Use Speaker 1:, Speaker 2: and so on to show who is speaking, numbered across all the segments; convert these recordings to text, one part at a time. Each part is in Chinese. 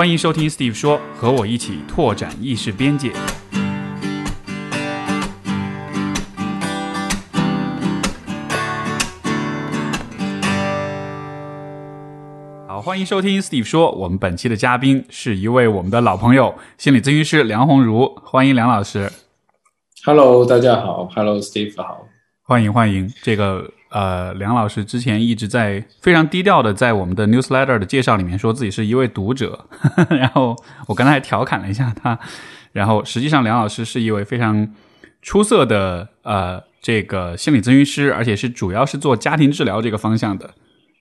Speaker 1: 欢迎收听 Steve 说，和我一起拓展意识边界。好，欢迎收听 Steve 说。我们本期的嘉宾是一位我们的老朋友，心理咨询师梁红茹。欢迎梁老师。
Speaker 2: Hello，大家好。Hello，Steve 好。
Speaker 1: 欢迎欢迎。这个呃，梁老师之前一直在非常低调的在我们的 newsletter 的介绍里面说自己是一位读者，然后我刚才还调侃了一下他，然后实际上梁老师是一位非常出色的呃这个心理咨询师，而且是主要是做家庭治疗这个方向的，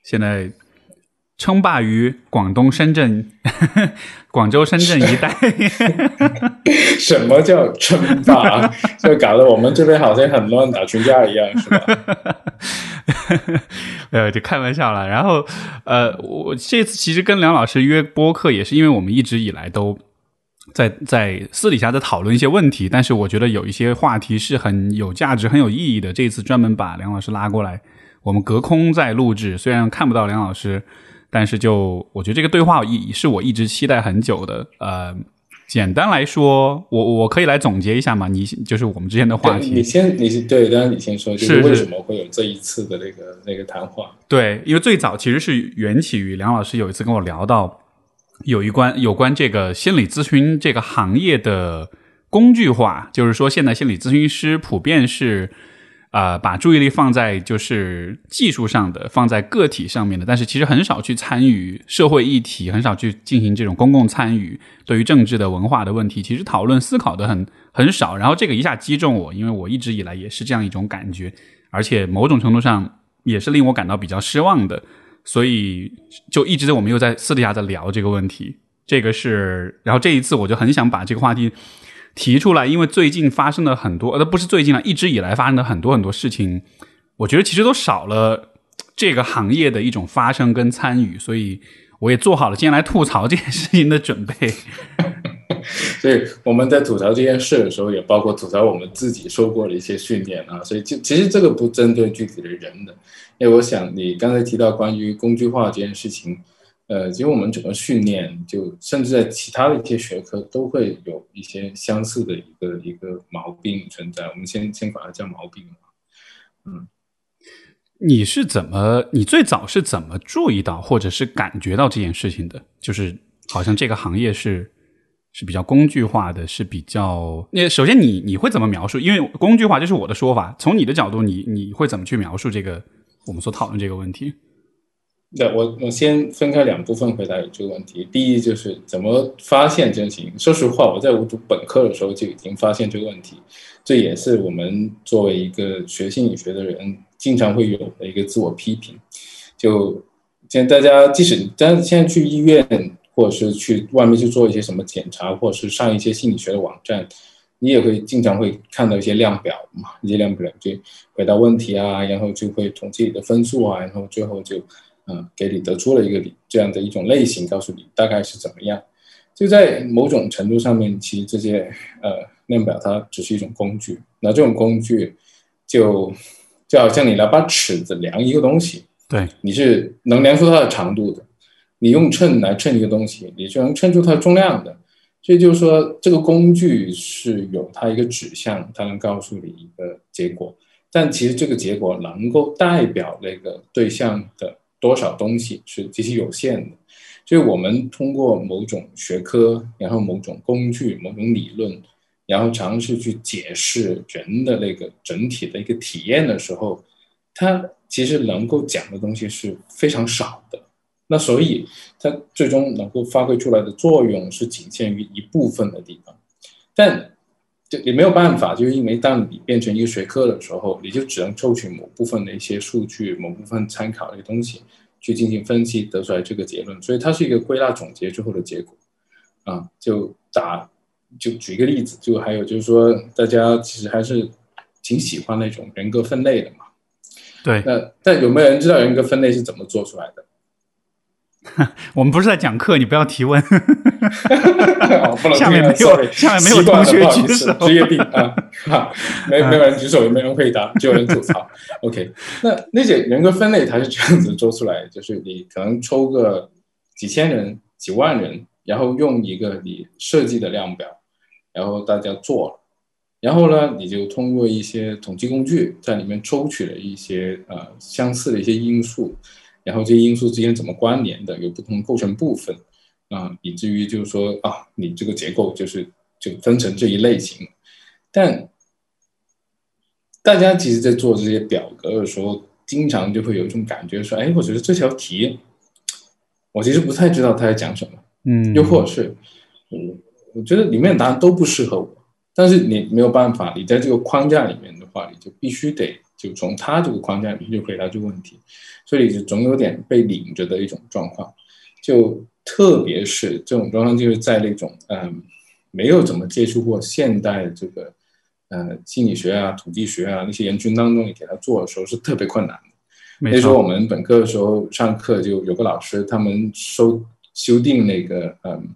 Speaker 1: 现在称霸于广东深圳、广州、深圳一带。
Speaker 2: 什么叫称霸？就搞得我们这边好像很乱打群架一样，是吧？
Speaker 1: 呃，就开玩笑了。然后，呃，我这次其实跟梁老师约播客，也是因为我们一直以来都在在私底下在讨论一些问题，但是我觉得有一些话题是很有价值、很有意义的。这次专门把梁老师拉过来，我们隔空在录制，虽然看不到梁老师，但是就我觉得这个对话意是我一直期待很久的。呃，简单来说，我我可以来总结一下嘛？你就是我们之间的话题。
Speaker 2: 你先，你是对，当然你先说，就是为什么会有这一次的那个那个谈话？
Speaker 1: 对，因为最早其实是缘起于梁老师有一次跟我聊到有一关有关这个心理咨询这个行业的工具化，就是说现在心理咨询师普遍是。啊、把注意力放在就是技术上的，放在个体上面的，但是其实很少去参与社会议题，很少去进行这种公共参与。对于政治的文化的问题，其实讨论思考的很很少。然后这个一下击中我，因为我一直以来也是这样一种感觉，而且某种程度上也是令我感到比较失望的。所以就一直我们又在私底下在聊这个问题。这个是，然后这一次我就很想把这个话题。提出来，因为最近发生了很多，呃，不是最近了，一直以来发生的很多很多事情，我觉得其实都少了这个行业的一种发生跟参与，所以我也做好了今天来吐槽这件事情的准备。
Speaker 2: 所以我们在吐槽这件事的时候，也包括吐槽我们自己受过的一些训练啊。所以就其实这个不针对具体的人的，因为我想你刚才提到关于工具化这件事情。呃，其实我们整个训练，就甚至在其他的一些学科都会有一些相似的一个一个毛病存在。我们先先把它叫毛病嗯，
Speaker 1: 你是怎么？你最早是怎么注意到或者是感觉到这件事情的？就是好像这个行业是是比较工具化的，是比较……那首先你你会怎么描述？因为工具化就是我的说法。从你的角度，你你会怎么去描述这个我们所讨论这个问题？
Speaker 2: 对，我我先分开两部分回答你这个问题。第一就是怎么发现真情。说实话，我在我读本科的时候就已经发现这个问题，这也是我们作为一个学心理学的人经常会有的一个自我批评。就现在大家即使但是现在去医院，或者是去外面去做一些什么检查，或者是上一些心理学的网站，你也会经常会看到一些量表嘛，一些量表就回答问题啊，然后就会统计你的分数啊，然后最后就。嗯，给你得出了一个这样的一种类型，告诉你大概是怎么样。就在某种程度上面，其实这些呃量表它只是一种工具。那这种工具就就好像你拿把尺子量一个东西，
Speaker 1: 对，
Speaker 2: 你是能量出它的长度的。你用秤来称一个东西，你就能称出它的重量的。所以就是说，这个工具是有它一个指向，它能告诉你一个结果。但其实这个结果能够代表那个对象的。多少东西是极其有限的，所以我们通过某种学科，然后某种工具、某种理论，然后尝试去解释人的那个整体的一个体验的时候，它其实能够讲的东西是非常少的。那所以它最终能够发挥出来的作用是仅限于一部分的地方，但就也没有办法，就是因为当你变成一个学科的时候，你就只能抽取某部分的一些数据、某部分参考的一些东西去进行分析，得出来这个结论。所以它是一个归纳总结之后的结果。啊，就打就举一个例子，就还有就是说，大家其实还是挺喜欢那种人格分类的嘛。
Speaker 1: 对。
Speaker 2: 那但有没有人知道人格分类是怎么做出来的？
Speaker 1: 我们不是在讲课，你不要提问。
Speaker 2: 不能
Speaker 1: 下面没有，下面没有同学举手。
Speaker 2: 职业病啊，没没有人举手，也没人回答，只有人吐槽。OK，那那些人格分类它是这样子做出来，就是你可能抽个几千人、几万人，然后用一个你设计的量表，然后大家做了，然后呢，你就通过一些统计工具在里面抽取了一些呃相似的一些因素，然后这些因素之间怎么关联的，有不同构成部分。啊，以至于就是说啊，你这个结构就是就分成这一类型，但大家其实，在做这些表格的时候，经常就会有一种感觉，说，哎，我觉得这条题，我其实不太知道他在讲什么，
Speaker 1: 嗯，
Speaker 2: 又或者是，我我觉得里面的答案都不适合我，但是你没有办法，你在这个框架里面的话，你就必须得就从他这个框架里面就回答这个问题，所以就总有点被领着的一种状况，就特别是这种状况，就是在那种嗯，没有怎么接触过现代这个。呃，心理学啊，土地学啊，那些人群当中，你给他做的时候是特别困难的。那时候我们本科的时候上课就有个老师，他们修修订那个嗯，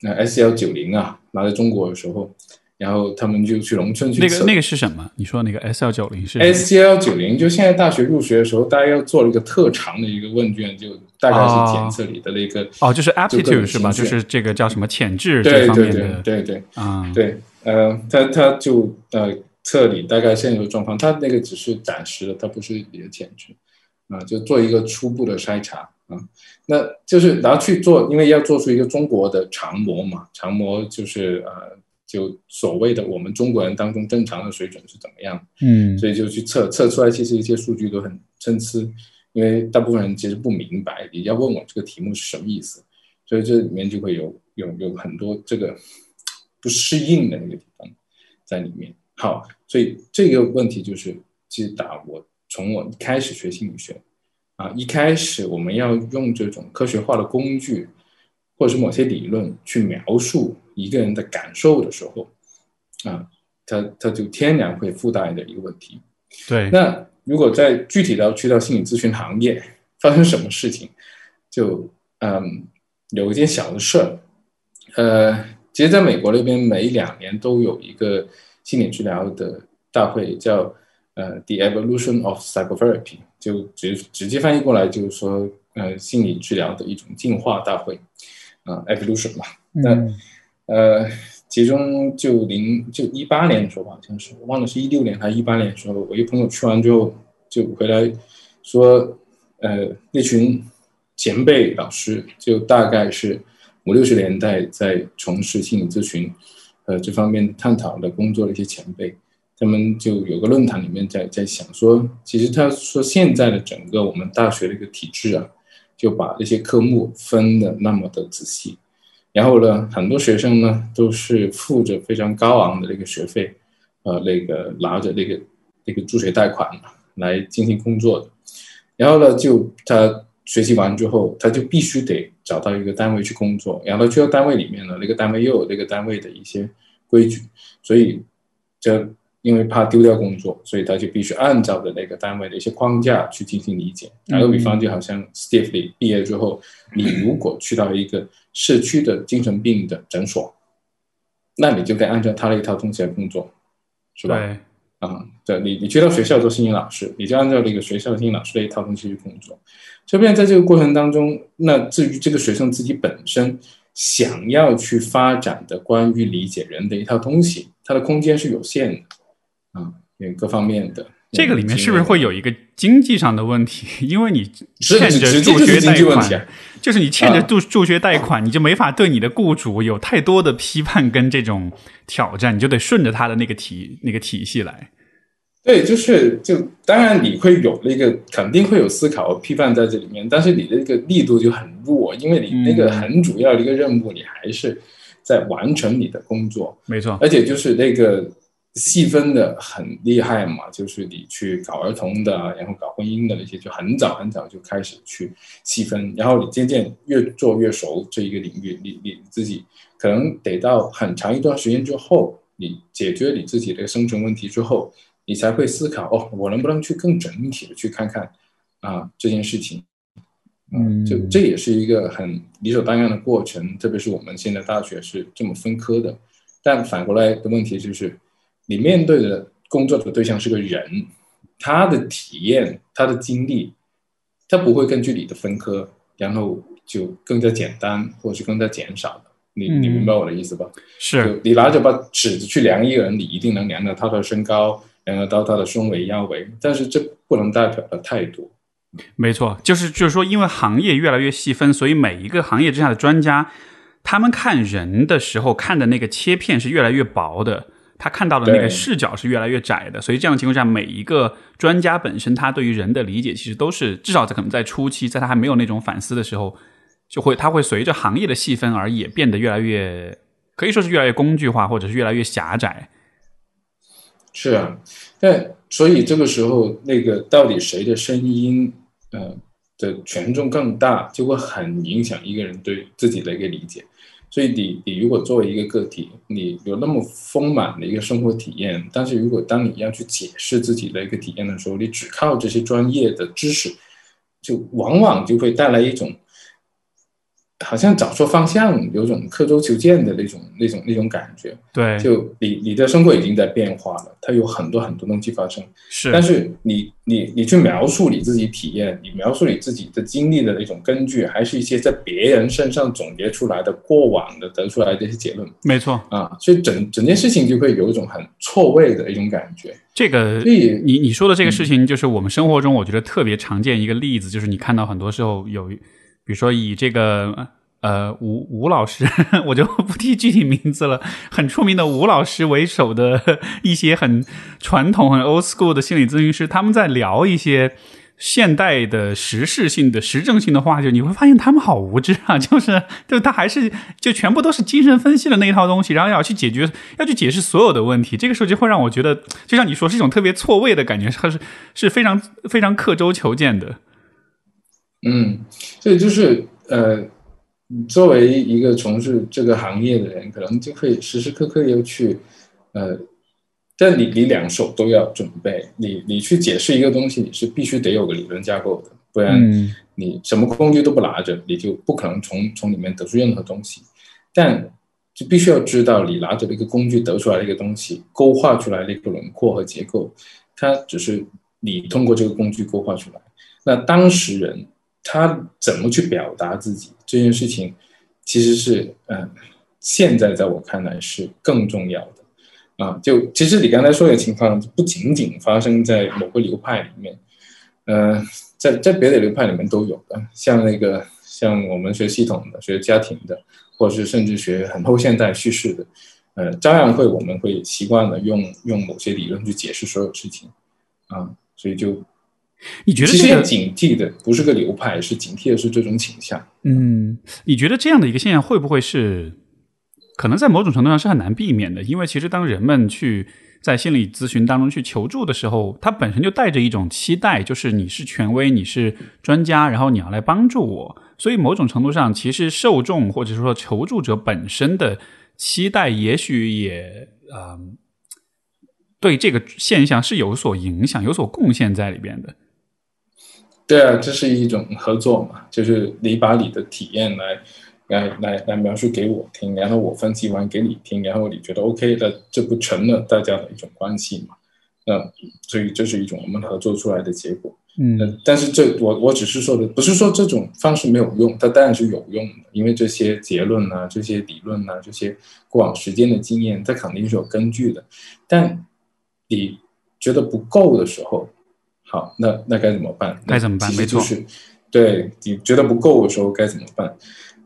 Speaker 2: 那 S L 九零啊，拿在中国的时候，然后他们就去农村去
Speaker 1: 那个那个是什么？你说那个 S L 九零是
Speaker 2: S L 九零，就现在大学入学的时候，大家要做了一个特长的一个问卷，就大概是检测你的那个
Speaker 1: 哦，就是 aptitude 是吧？就是这个叫什么潜质
Speaker 2: 这
Speaker 1: 方面的，
Speaker 2: 对对对
Speaker 1: 啊，
Speaker 2: 对。呃，他他就呃测你大概现有的状况，他那个只是暂时的，他不是你的潜质，啊，就做一个初步的筛查啊，那就是然后去做，因为要做出一个中国的长模嘛，长模就是呃就所谓的我们中国人当中正常的水准是怎么样，
Speaker 1: 嗯，
Speaker 2: 所以就去测测出来，其实一些数据都很参差，因为大部分人其实不明白，你要问我这个题目是什么意思，所以这里面就会有有有很多这个。不适应的那个地方在里面。好，所以这个问题就是其实打我。从我一开始学心理学啊，一开始我们要用这种科学化的工具，或者是某些理论去描述一个人的感受的时候啊，他他就天然会附带的一个问题。
Speaker 1: 对。
Speaker 2: 那如果在具体到去到心理咨询行业发生什么事情，就嗯有一件小的事儿，呃。其实，在美国那边，每两年都有一个心理治疗的大会，叫呃 The Evolution of Psychotherapy，就直直接翻译过来就是说，呃，心理治疗的一种进化大会，啊，evolution 嘛。那呃，其中就零就一八年的时候吧，好像是我忘了是一六年还是一八年的时候，我一朋友去完之后就回来说，呃，那群前辈老师就大概是。五六十年代在从事心理咨询，呃，这方面探讨的工作的一些前辈，他们就有个论坛里面在在想说，其实他说现在的整个我们大学的一个体制啊，就把那些科目分的那么的仔细，然后呢，很多学生呢都是付着非常高昂的那个学费，呃，那个拿着那个那个助学贷款来进行工作的，然后呢，就他。学习完之后，他就必须得找到一个单位去工作，然后去到单位里面呢，那个单位又有那个单位的一些规矩，所以这因为怕丢掉工作，所以他就必须按照的那个单位的一些框架去进行理解。打个比方，就好像 Steve 毕业之后，你如果去到一个社区的精神病的诊所，那你就该按照他的一套东西来工作，是吧？
Speaker 1: 对。
Speaker 2: 啊，对你，你去到学校做心理老师，你就按照那个学校的心理老师的一套东西去工作。这边在这个过程当中，那至于这个学生自己本身想要去发展的关于理解人的一套东西，它的空间是有限的，啊，有各方面的。
Speaker 1: 这个里面是不是会有一个经济上的问题？因为你欠着助学
Speaker 2: 贷
Speaker 1: 款，就是你欠着助助学贷款，你就没法对你的雇主有太多的批判跟这种挑战，你就得顺着他的那个体那个体系来。
Speaker 2: 对，就是就当然你会有那个肯定会有思考批判在这里面，但是你的那个力度就很弱，因为你那个很主要的一个任务，你还是在完成你的工作。
Speaker 1: 没错，
Speaker 2: 而且就是那个。细分的很厉害嘛，就是你去搞儿童的，然后搞婚姻的那些，就很早很早就开始去细分，然后你渐渐越做越熟这一个领域，你你自己可能得到很长一段时间之后，你解决你自己的生存问题之后，你才会思考哦，我能不能去更整体的去看看啊这件事情，嗯，就这也是一个很理所当然的过程，特别是我们现在大学是这么分科的，但反过来的问题就是。你面对的工作的对象是个人，他的体验、他的经历，他不会根据你的分科，然后就更加简单，或者是更加减少的。你
Speaker 1: 嗯
Speaker 2: 你明白我的意思吧？
Speaker 1: 是
Speaker 2: 你拿着把尺子去量一个人，你一定能量到他的身高，量得到他的胸围、腰围，但是这不能代表的太多。
Speaker 1: 没错，就是就是说，因为行业越来越细分，所以每一个行业之下的专家，他们看人的时候看的那个切片是越来越薄的，他看到的那个视角是越来越窄的。所以这样的情况下，每一个专家本身他对于人的理解，其实都是至少在可能在初期，在他还没有那种反思的时候，就会他会随着行业的细分而也变得越来越可以说是越来越工具化，或者是越来越狭窄。
Speaker 2: 是啊，但所以这个时候，那个到底谁的声音，呃的权重更大，就会很影响一个人对自己的一个理解。所以你你如果作为一个个体，你有那么丰满的一个生活体验，但是如果当你要去解释自己的一个体验的时候，你只靠这些专业的知识，就往往就会带来一种好像找错方向，有种刻舟求剑的那种那种那种感觉。
Speaker 1: 对，
Speaker 2: 就你你的生活已经在变化了，它有很多很多东西发生，
Speaker 1: 是
Speaker 2: 但是你你你去描述你自己体验，你描述你自己的经历的那种根据，还是一些在别人身上总结出来的过往的得出来的一些结论
Speaker 1: 没错。
Speaker 2: 啊，所以整整件事情就会有一种很错位的一种感觉。
Speaker 1: 这个
Speaker 2: 所以
Speaker 1: 你你说的这个事情，就是我们生活中我觉得特别常见一个例子，就是你看到很多时候有，比如说以这个呃吴吴老师，我就不提具体名字了，很出名的吴老师为首的 一些很传统、很 old school 的心理咨询师，他们在聊一些。现代的时事性的时政性的话就，你会发现他们好无知啊！就是，就他还是就全部都是精神分析的那一套东西，然后要去解决，要去解释所有的问题。这个时候就会让我觉得，就像你说，是一种特别错位的感觉，它是是非常非常刻舟求剑的。
Speaker 2: 嗯，所以就是呃，作为一个从事这个行业的人，可能就会时时刻刻要去呃。但你你两手都要准备，你你去解释一个东西，你是必须得有个理论架构的，不然
Speaker 1: 嗯
Speaker 2: 你什么工具都不拿着，你就不可能从从里面得出任何东西。但就必须要知道，你拿着这个工具得出来的一个东西，勾画出来的一个轮廓和结构，它只是你通过这个工具勾画出来。那当事人他怎么去表达自己这件事情，其实是嗯，现在在我看来是更重要的。啊，就其实你刚才说的情况，不仅仅发生在某个流派里面，呃，在在别的流派里面都有的，像那个像我们学系统的、学家庭的，或者是甚至学很后现代叙事的，呃，照样会我们会习惯了用用某些理论去解释所有事情，啊，所以就
Speaker 1: 你觉得
Speaker 2: 其实要
Speaker 1: 这个
Speaker 2: 警惕的不是个流派，是警惕的是这种倾向。
Speaker 1: 嗯，你觉得这样的一个现象会不会是可能在某种程度上是很难避免的？因为其实当人们去在心理咨询当中去求助的时候，他本身就带着一种期待，就是你是权威，你是专家，然后你要来帮助我。所以某种程度上，其实受众或者说求助者本身的期待，也许也呃对这个现象是有所影响、有所贡献在里边的。
Speaker 2: 对啊，这是一种合作嘛，就是你把你的体验来来来来描述给我听，然后我分析完给你听，然后你觉得 OK 的，这不成了大家的一种关系嘛？那所以这是一种我们合作出来的结果。
Speaker 1: 嗯
Speaker 2: 呃但是这我我只是说的，不是说这种方式没有用，它当然是有用的，因为这些结论啊、这些理论啊、这些过往时间的经验，它肯定是有根据的。但你觉得不够的时候，好，那那该怎么办？
Speaker 1: 该怎么办
Speaker 2: 其实就
Speaker 1: 没错
Speaker 2: 是对你觉得不够的时候该怎么办？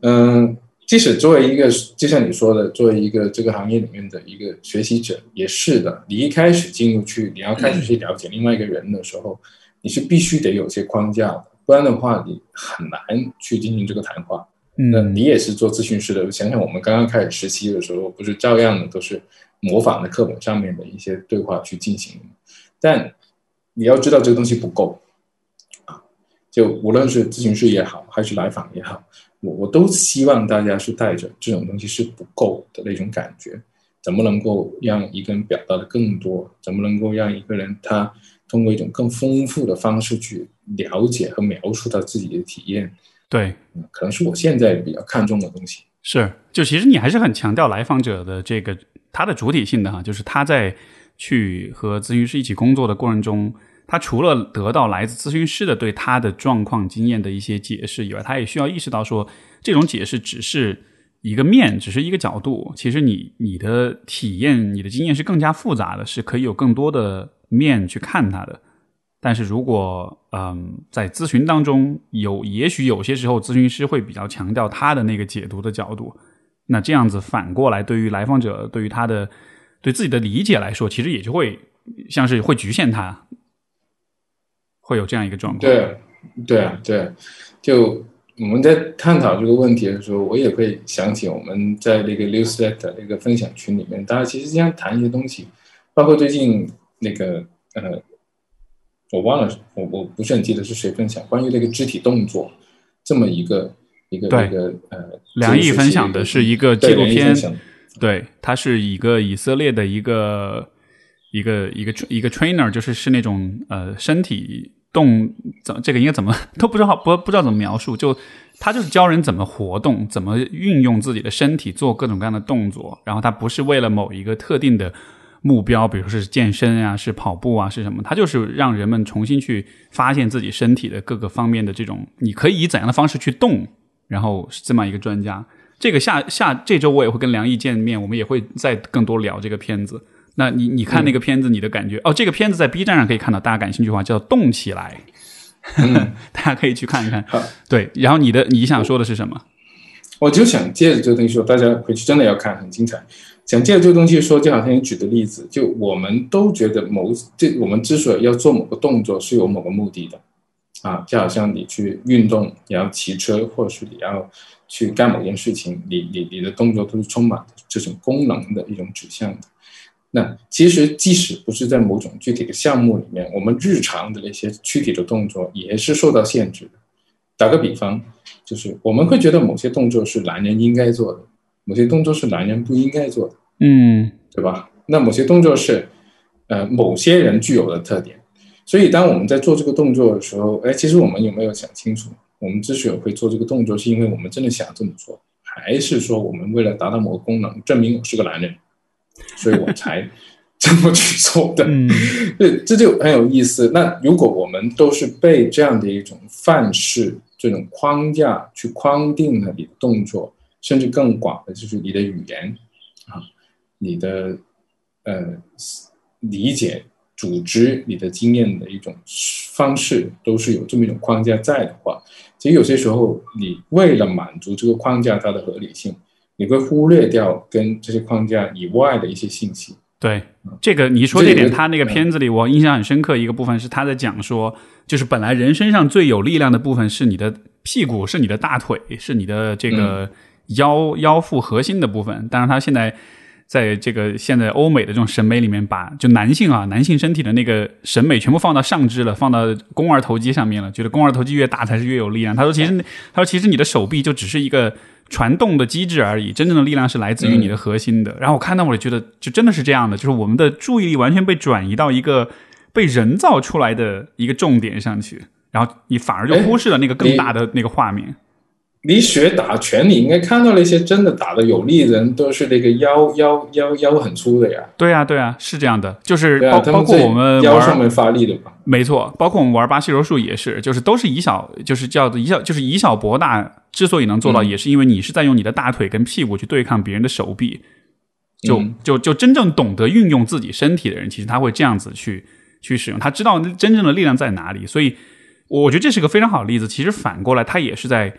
Speaker 2: 嗯，即使作为一个，就像你说的，作为一个这个行业里面的一个学习者，也是的。你一开始进入去，你要开始去了解另外一个人的时候，你是必须得有些框架的，不然的话，你很难去进行这个谈话。那
Speaker 1: 嗯
Speaker 2: 你也是做咨询师的，想想我们刚刚开始实习的时候，不是照样的都是模仿的课本上面的一些对话去进行？但你要知道这个东西不够啊，就无论是咨询师也好，还是来访也好，我我都希望大家是带着这种东西是不够的那种感觉。怎么能够让一个人表达的更多？怎么能够让一个人他通过一种更丰富的方式去了解和描述他自己的体验？
Speaker 1: 对。
Speaker 2: 嗯可能是我现在比较看重的东西。
Speaker 1: 是，就其实你还是很强调来访者的这个他的主体性的哈，就是他在去和咨询师一起工作的过程中，他除了得到来自咨询师的对他的状况经验的一些解释以外，他也需要意识到说，这种解释只是一个面，只是一个角度。其实你你的体验、你的经验是更加复杂的，是可以有更多的面去看它的。但是如果嗯，在咨询当中有，也许有些时候咨询师会比较强调他的那个解读的角度，那这样子反过来，对于来访者，对于他的对自己的理解来说，其实也就会像是会局限他。会有这样一个状况。
Speaker 2: 对，对啊，对。就我们在探讨这个问题的时候，我也会想起我们在那个 newsletter 那个分享群里面，大家其实经常谈一些东西，包括最近那个呃，我忘了，我我不是很记得是谁分享关于那个肢体动作这么一个一个一个呃，
Speaker 1: 梁毅分享的是一个纪录片，对，他是一个以色列的一个。一个一个一个 trainer 就是是那种呃身体动怎这个应该怎么都不知道不不知道怎么描述，就他就是教人怎么活动，怎么运用自己的身体做各种各样的动作，然后他不是为了某一个特定的目标，比如是健身啊，是跑步啊，是什么？他就是让人们重新去发现自己身体的各个方面的这种，你可以以怎样的方式去动，然后是这么一个专家。这个下下这周我也会跟梁毅见面，我们也会再更多聊这个片子。那你你看那个片子，你的感觉哦，这个片子在 B 站上可以看到，大家感兴趣的话叫“动起来”，大家可以去看一看。对，然后你的你想说的是什么？
Speaker 2: 我就想借着这个东西说，大家回去真的要看，很精彩。想借着这个东西说，就好像你举的例子，就我们都觉得某这我们之所以要做某个动作，是有某个目的的啊，就好像你去运动，你要骑车，或者是你要去干某件事情，你你你的动作都是充满这种功能的一种指向的。那其实，即使不是在某种具体的项目里面，我们日常的那些躯体的动作也是受到限制的。打个比方，就是我们会觉得某些动作是男人应该做的，某些动作是男人不应该做的，
Speaker 1: 嗯，
Speaker 2: 对吧？那某些动作是，呃，某些人具有的特点。所以，当我们在做这个动作的时候，哎，其实我们有没有想清楚，我们之所以会做这个动作，是因为我们真的想这么做，还是说我们为了达到某个功能，证明我是个男人？所以我才 这么去做的，对，这就很有意思。那如果我们都是被这样的一种范式、这种框架去框定了你的动作，甚至更广的就是你的语言啊，你的呃理解、组织、你的经验的一种方式，都是有这么一种框架在的话，其实有些时候你为了满足这个框架它的合理性。你会忽略掉跟这些框架以外的一些信息。
Speaker 1: 对，这个你说这点，他那个片子里我印象很深刻。一个部分是他在讲说，就是本来人身上最有力量的部分是你的屁股，是你的大腿，是你的这个腰腰腹核心的部分。但是他现在在这个现在欧美的这种审美里面，把就男性啊男性身体的那个审美全部放到上肢了，放到肱二头肌上面了，觉得肱二头肌越大才是越有力量。他说其实他说 其实你的手臂就只是一个。传动的机制而已，真正的力量是来自于你的核心的。然后我看到，我就觉得，就真的是这样的，就是我们的注意力完全被转移到一个被人造出来的一个重点上去，然后你反而就忽视了那个更大的那个画面。
Speaker 2: 你学打拳，你应该看到那些真的打的有力的人，都是那个腰腰腰腰很粗的呀。
Speaker 1: 对啊，对啊，是这样的，就是包包括我们
Speaker 2: 腰上面发力的吧。
Speaker 1: 没错，包括我们玩巴西柔术也是，就是都是以小，就是叫做以小，就是以小博大。之所以能做到，也是因为你是在用你的大腿跟屁股去对抗别人的手臂。就就就真正懂得运用自己身体的人，其实他会这样子去去使用，他知道真正的力量在哪里。所以我觉得这是个非常好的例子。其实反过来，他也是在。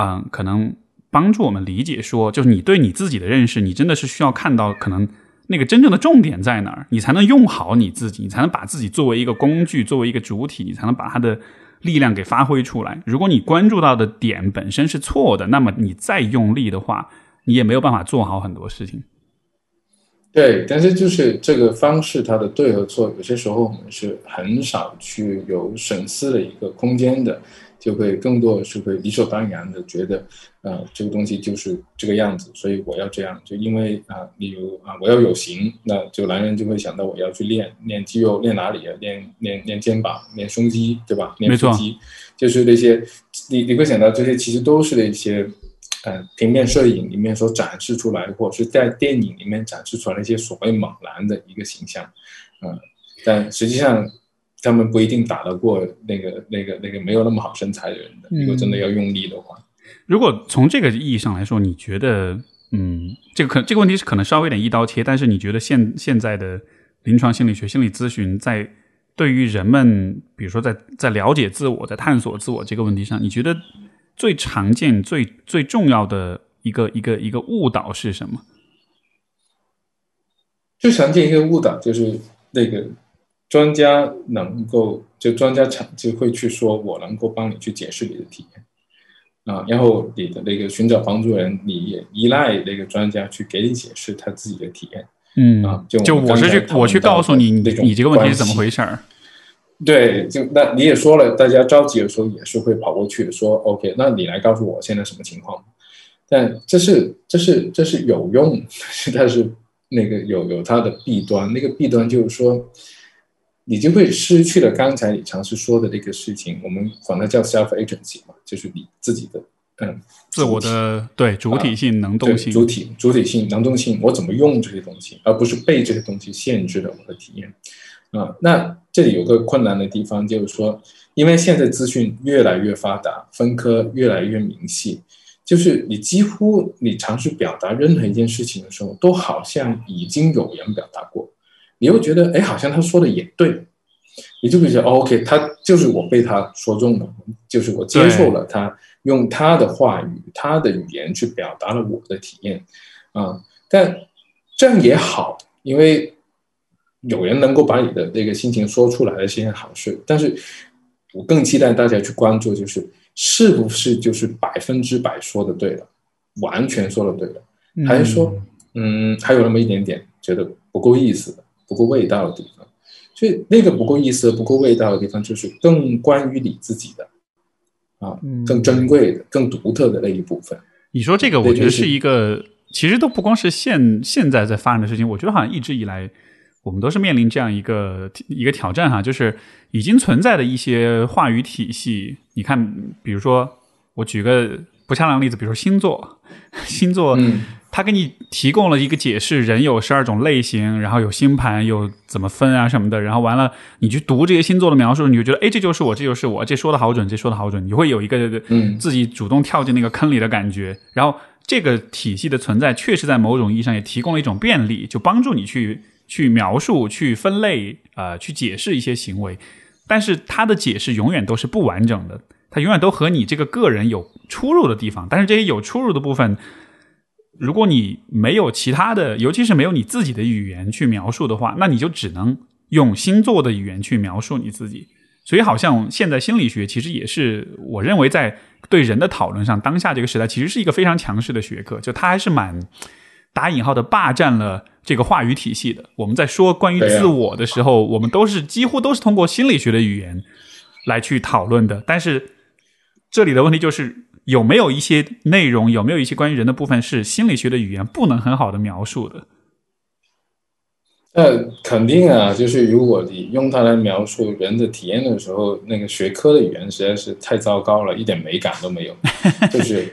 Speaker 1: 嗯，可能帮助我们理解说，就是你对你自己的认识，你真的是需要看到可能那个真正的重点在哪儿，你才能用好你自己，你才能把自己作为一个工具，作为一个主体，你才能把它的力量给发挥出来。如果你关注到的点本身是错的，那么你再用力的话，你也没有办法做好很多事情。
Speaker 2: 对，但是就是这个方式，它的对和错，有些时候我们是很少去有审思的一个空间的。就会更多的是会理所当然的觉得，呃，这个东西就是这个样子，所以我要这样。就因为啊，例如啊，我要有型，那就男人就会想到我要去练练肌肉，练哪里啊？练练练肩膀，练胸肌，对吧？练腹肌，就是那些你你会想到这些，其实都是那些，呃，平面摄影里面所展示出来，或者是在电影里面展示出来那些所谓猛男的一个形象，嗯，但实际上。他们不一定打得过那个那个那个没有那么好身材的人的。如果真的要用力的话，
Speaker 1: 如果从这个意义上来说，你觉得，嗯，这个可这个问题是可能稍微有点一刀切，但是你觉得现现在的临床心理学、心理咨询在对于人们，比如说在在了解自我、在探索自我这个问题上，你觉得最常见、最最重要的一个一个一个误导是什么？
Speaker 2: 最常见一个误导就是那个专家能够，就专家常就会去说，我能够帮你去解释你的体验啊，然后你的那个寻找帮助人，你也依赖那个专家去给你解释他自己的体验，
Speaker 1: 嗯
Speaker 2: 啊，就
Speaker 1: 就我是去我去告诉你，你你这个问题是怎么回事儿？
Speaker 2: 对，就那你也说了，大家着急的时候也是会跑过去说，OK，那你来告诉我现在什么情况？但这是这是这是有用，但是。那个有有它的弊端，那个弊端就是说，你就会失去了刚才你尝试说的那个事情，我们管它叫 self agency 嘛，就是你自己的嗯，
Speaker 1: 自我的对主体性、能动性、
Speaker 2: 主体主体性、能动性，我怎么用这些东西，而不是被这些东西限制了我的体验啊。那这里有个困难的地方，就是说，因为现在资讯越来越发达，分科越来越明细。就是你几乎你尝试表达任何一件事情的时候，都好像已经有人表达过，你又觉得哎，好像他说的也对，你就会觉得 OK，他就是我被他说中了，就是我接受了他用他的话语、他的语言去表达了我的体验啊。但这样也好，因为有人能够把你的那个心情说出来是件好事。但是我更期待大家去关注，就是。是不是就是百分之百说的对了，完全说的对了，还是说，嗯，还有那么一点点觉得不够意思的、不够味道的地方？所以那个不够意思、不够味道的地方，就是更关于你自己的啊，更珍贵的、更独特的那一部分。
Speaker 1: 你说这个，我觉得是一个，其实都不光是现现在在发生的事情，我觉得好像一直以来。我们都是面临这样一个一个挑战哈，就是已经存在的一些话语体系。你看，比如说，我举个不恰当的例子，比如说星座，星座，他给你提供了一个解释，人有十二种类型，然后有星盘，有怎么分啊什么的。然后完了，你去读这些星座的描述，你就觉得，哎，这就是我，这就是我，这说的好准，这说的好准，你会有一个自己主动跳进那个坑里的感觉。然后，这个体系的存在，确实在某种意义上也提供了一种便利，就帮助你去。去描述、去分类、呃，去解释一些行为，但是它的解释永远都是不完整的，它永远都和你这个个人有出入的地方。但是这些有出入的部分，如果你没有其他的，尤其是没有你自己的语言去描述的话，那你就只能用星座的语言去描述你自己。所以，好像现在心理学其实也是我认为在对人的讨论上，当下这个时代其实是一个非常强势的学科，就它还是蛮。打引号的霸占了这个话语体系的。我们在说关于自我的时候，我们都是几乎都是通过心理学的语言来去讨论的。但是这里的问题就是，有没有一些内容，有没有一些关于人的部分是心理学的语言不能很好的描述的？
Speaker 2: 那肯定啊，就是如果你用它来描述人的体验的时候，那个学科的语言实在是太糟糕了，一点美感都没有，就是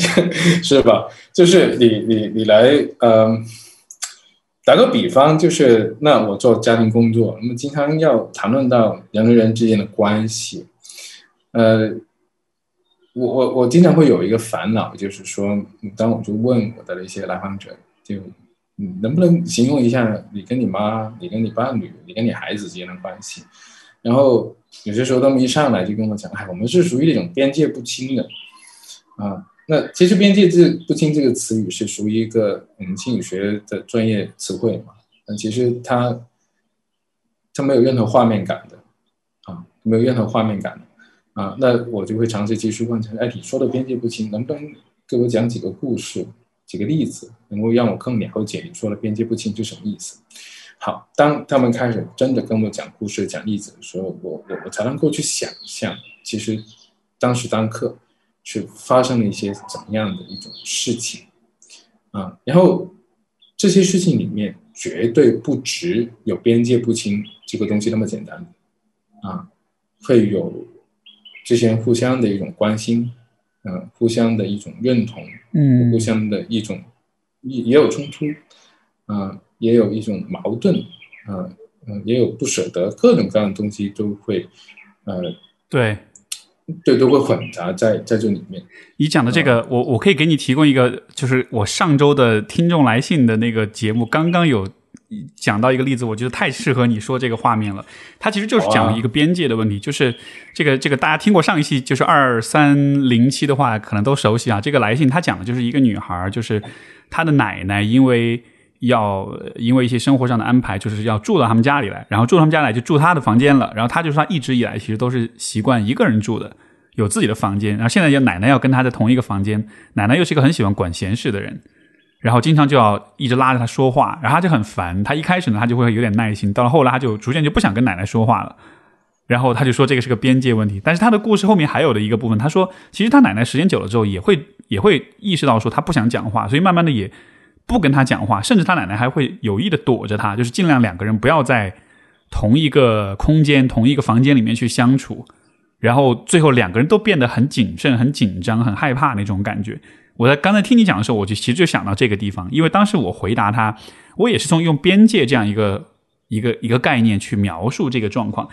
Speaker 2: 是吧？就是你你你来，嗯，打个比方，就是那我做家庭工作，那么经常要谈论到人和人之间的关系，呃，我我我经常会有一个烦恼，就是说，当我就问我的那些来访者，就。嗯，能不能形容一下你跟你妈、你跟你伴侣、你跟你孩子之间的关系？然后有些时候他们一上来就跟我讲：“哎，我们是属于那种边界不清的。”啊，那其实“边界这不清”这个词语是属于一个我们心理学的专业词汇嘛？但其实它它没有任何画面感的啊，没有任何画面感的啊。那我就会尝试继续问他：“哎，你说的边界不清，能不能给我讲几个故事？”几个例子能够让我更了解你说的边界不清是什么意思。好，当他们开始真的跟我讲故事、讲例子的时候，我我我才能够去想象，其实当时当刻是发生了一些怎么样的一种事情啊。然后这些事情里面绝对不只有边界不清这个东西那么简单啊，会有这些互相的一种关心。嗯，互相的一种认同，
Speaker 1: 嗯，
Speaker 2: 互相的一种也也有冲突，啊，也有一种矛盾，啊，嗯，也有不舍得，各种各样的东西都会，呃，
Speaker 1: 对，
Speaker 2: 对，都会混杂在在这里面。
Speaker 1: 你讲的这个，我我可以给你提供一个，就是我上周的听众来信的那个节目，刚刚有讲到一个例子，我觉得太适合你说这个画面了。它其实就是讲一个边界的问题，就是这个这个大家听过上一期就是二三零七的话，可能都熟悉啊。这个来信他讲的就是一个女孩，就是她的奶奶因为。要因为一些生活上的安排，就是要住到他们家里来，然后住他们家来就住她的房间了。然后她就说她一直以来其实都是习惯一个人住的，有自己的房间。然后现在要奶奶要跟她在同一个房间，奶奶又是一个很喜欢管闲事的人，然后经常就要一直拉着他说话，然后他就很烦。他一开始呢，他就会有点耐心，到了后来他就逐渐就不想跟奶奶说话了。然后他就说这个是个边界问题。但是他的故事后面还有的一个部分，他说其实他奶奶时间久了之后也会也会意识到说他不想讲话，所以慢慢的也。不跟他讲话，甚至他奶奶还会有意的躲着他，就是尽量两个人不要在同一个空间、同一个房间里面去相处。然后最后两个人都变得很谨慎、很紧张、很害怕那种感觉。我在刚才听你讲的时候，我就其实就想到这个地方，因为当时我回答他，我也是从用边界这样一个一个一个概念去描述这个状况。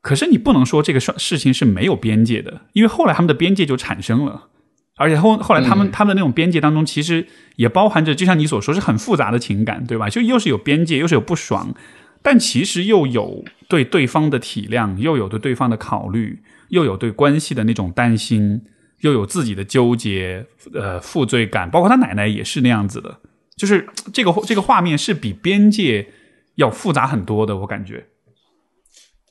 Speaker 1: 可是你不能说这个事事情是没有边界的，因为后来他们的边界就产生了。而且后后来，他们他们的那种边界当中，其实也包含着，就像你所说，是很复杂的情感，对吧？就又是有边界，又是有不爽，但其实又有对对方的体谅，又有对对方的考虑，又有对关系的那种担心，又有自己的纠结，呃，负罪感。包括他奶奶也是那样子的，就是 这个这个画面是比边界要复杂很多的，我感觉。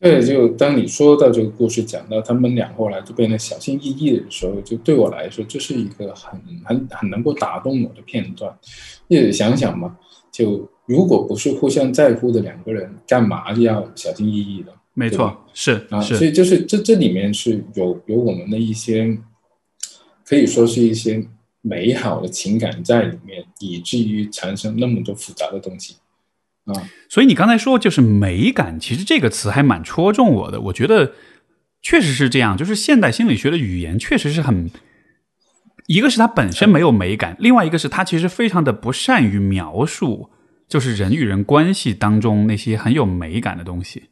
Speaker 2: 对，就当你说到这个故事，讲到他们俩后来就变得小心翼翼的时候，就对我来说，这是一个很很很能够打动我的片段。你得想想嘛，就如果不是互相在乎的两个人，干嘛要小心翼翼的？
Speaker 1: 没错，是
Speaker 2: 啊，所以就是这这里面是有有我们的一些，可以说是一些美好的情感在里面，以至于产生那么多复杂的东西。啊，
Speaker 1: 所以你刚才说就是美感，其实这个词还蛮戳中我的。我觉得确实是这样，就是现代心理学的语言确实是很，一个是它本身没有美感，另外一个是它其实非常的不善于描述，就是人与人关系当中那些很有美感的东西。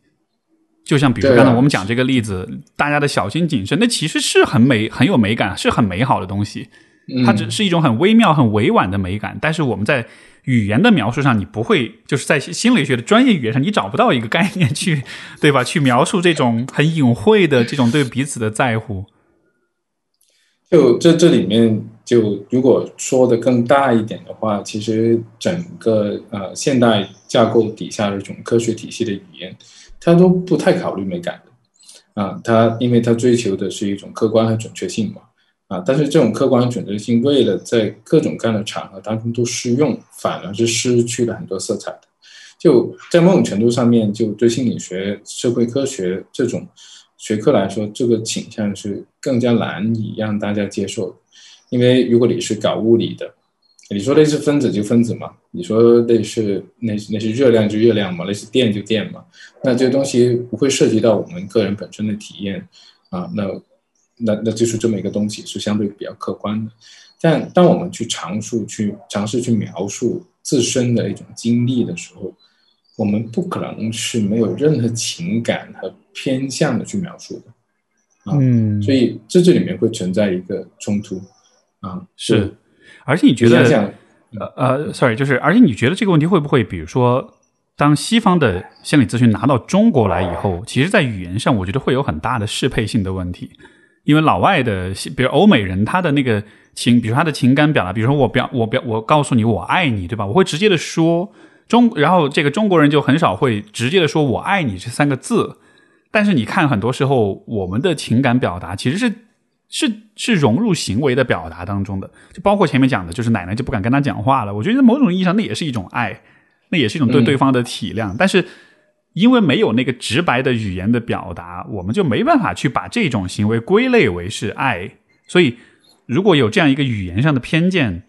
Speaker 1: 就像比如刚才我们讲这个例子，大家的小心谨慎，那其实是很美、很有美感，是很美好的东西。它只是一种很微妙、很委婉的美感，但是我们在。语言的描述上，你不会就是在心理学的专业语言上，你找不到一个概念去，对吧？去描述这种很隐晦的这种对彼此的在乎。
Speaker 2: 就这这里面，就如果说的更大一点的话，其实整个呃现代架构底下的这种科学体系的语言，他都不太考虑美感的啊，他因为他追求的是一种客观和准确性嘛。啊，但是这种客观和准确性为了在各种各样的场合当中都适用，反而是失去了很多色彩的。就在某种程度上面，就对心理学、社会科学这种学科来说，这个倾向是更加难以让大家接受的。因为如果你是搞物理的，你说类似分子就分子嘛，你说类似那那是热量就热量嘛，类似电就电嘛，那这个东西不会涉及到我们个人本身的体验啊，那。那那就是这么一个东西，是相对比较客观的。但当我们去尝试去尝试去描述自身的一种经历的时候，我们不可能是没有任何情感和偏向的去描述的啊。嗯，所以这这里面会存在一个冲突啊。
Speaker 1: 是，而且你觉得，呃呃，sorry，就是而且你觉得这个问题会不会，比如说，当西方的心理咨询拿到中国来以后，其实在语言上，我觉得会有很大的适配性的问题。因为老外的，比如欧美人，他的那个情，比如他的情感表达，比如说我表我表我告诉你我爱你，对吧？我会直接的说中，然后这个中国人就很少会直接的说我爱你这三个字。但是你看，很多时候我们的情感表达其实是是是融入行为的表达当中的，就包括前面讲的，就是奶奶就不敢跟他讲话了。我觉得某种意义上，那也是一种爱，那也是一种对对方的体谅。但是。因为没有那个直白的语言的表达，我们就没办法去把这种行为归类为是爱。所以，如果有这样一个语言上的偏见，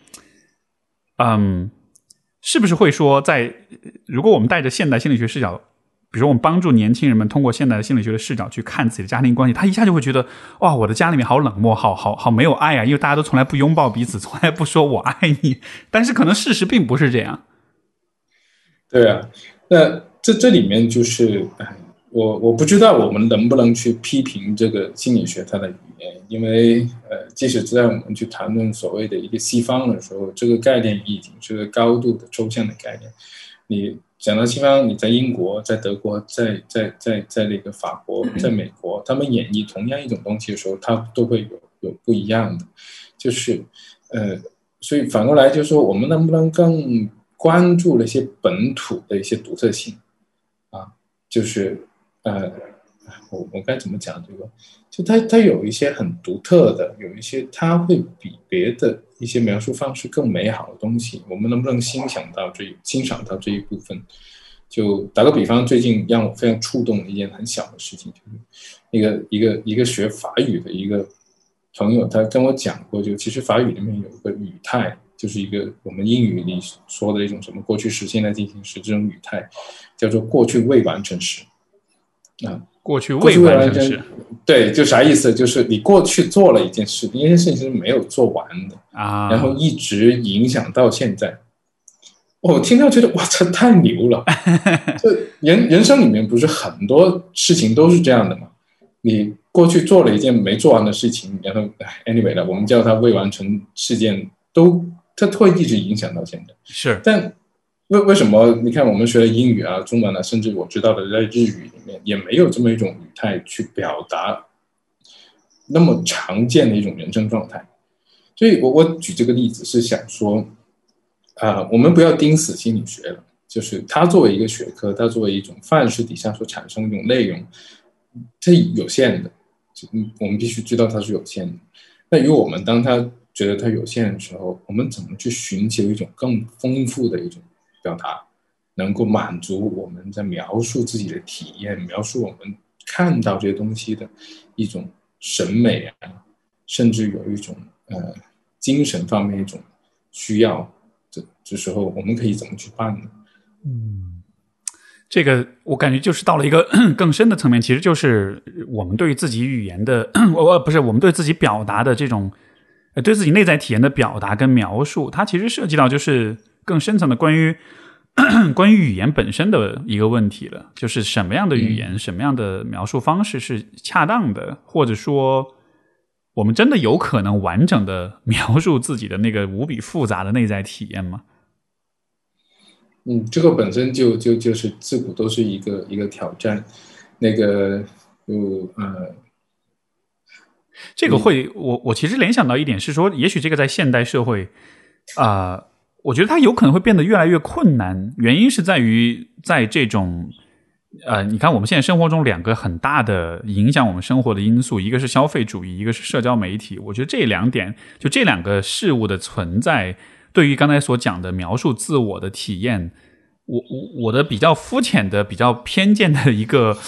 Speaker 1: 嗯，是不是会说，在如果我们带着现代心理学视角，比如我们帮助年轻人们通过现代的心理学的视角去看自己的家庭关系，他一下就会觉得，哇，我的家里面好冷漠，好好好没有爱啊！因为大家都从来不拥抱彼此，从来不说我爱你。但是可能事实并不是这样。
Speaker 2: 对啊，那。这这里面就是，我我不知道我们能不能去批评这个心理学它的语言，因为呃，即使在我们去谈论所谓的一个西方的时候，这个概念已经是个高度的抽象的概念。你讲到西方，你在英国、在德国、在在在在那个法国、在美国，他们演绎同样一种东西的时候，它都会有有不一样的，就是呃，所以反过来就是说，我们能不能更关注那些本土的一些独特性啊？就是呃，我我该怎么讲这个？就它它有一些很独特的，有一些它会比别的一些描述方式更美好的东西，我们能不能欣赏到这欣赏到这一部分？就打个比方，最近让我非常触动的一件很小的事情，就是一个一个一个学法语的一个朋友，他跟我讲过，就其实法语里面有一个语态，就是一个我们英语里说的一种什么过去时、现在进行时这种语态，叫做过去未完成时。啊，
Speaker 1: 过去未
Speaker 2: 未完成对，就啥意思？就是你过去做了一件事，那件事情是没有做完的，
Speaker 1: 啊，
Speaker 2: 然后一直影响到现在。我听到觉得哇，这太牛了！这人人生里面不是很多事情都是这样的吗？你过去做了一件没做完的事情，然后 anyway 了，我们叫它未完成事件，都它会一直影响到现在。
Speaker 1: 是
Speaker 2: 但为为什么？你看我们学的英语啊、中文啊，甚至我知道的在日语里面，也没有这么一种语态去表达那么常见的一种人生状态。所以我我举这个例子是想说，啊、我们不要盯死心理学了，就是它作为一个学科，它作为一种范式底下所产生的一种内容，它有限的，我们必须知道它是有限的。那于我们当它觉得它有限的时候，我们怎么去寻求一种更丰富的一种表达，能够满足我们在描述自己的体验、描述我们看到这些东西的一种审美啊，甚至有一种呃精神方面一种需要。这这时候我们可以怎么去办呢？
Speaker 1: 嗯这个我感觉就是到了一个更深的层面，其实就是我们对于自己语言的，我我不是我们对自己表达的这种，对自己内在体验的表达跟描述，它其实涉及到就是更深层的关于关于语言本身的一个问题了，就是什么样的语言、什么样的描述方式是恰当的，或者说我们真的有可能完整的描述自己的那个无比复杂的内在体验吗？
Speaker 2: 嗯，这个本身就就就是自古都是一个一个挑战，那个就呃
Speaker 1: 这个会，我我其实联想到一点是说，也许这个在现代社会，啊、我觉得它有可能会变得越来越困难。原因是在于在这种，呃，你看我们现在生活中两个很大的影响我们生活的因素，一个是消费主义，一个是社交媒体。我觉得这两点，就这两个事物的存在，对于刚才所讲的描述自我的体验，我我我的比较肤浅的、比较偏见的一个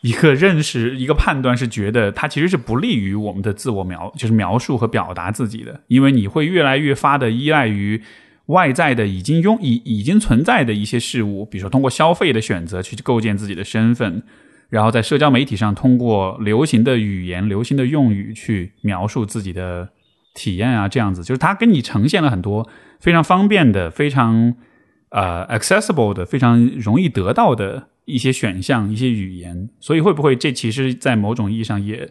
Speaker 1: 一个认识、一个判断是觉得它其实是不利于我们的自我描，就是描述和表达自己的，因为你会越来越发的依赖于外在的已经拥已已经存在的一些事物，比如说通过消费的选择去构建自己的身份。然后在社交媒体上，通过流行的语言、流行的用语去描述自己的体验啊，这样子，就是它给你呈现了很多非常方便的、非常呃 accessible 的、非常容易得到的一些选项、一些语言。所以会不会这其实，在某种意义上也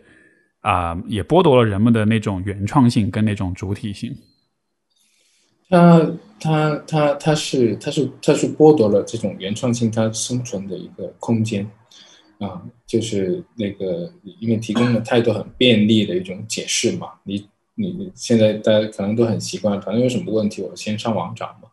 Speaker 1: 啊、也剥夺了人们的那种原创性跟那种主体性？
Speaker 2: 它它它它是他是他是剥夺了这种原创性它生存的一个空间啊，就是那个因为提供了太多很便利的一种解释嘛，你你你现在大家可能都很习惯，反正有什么问题我先上网找嘛，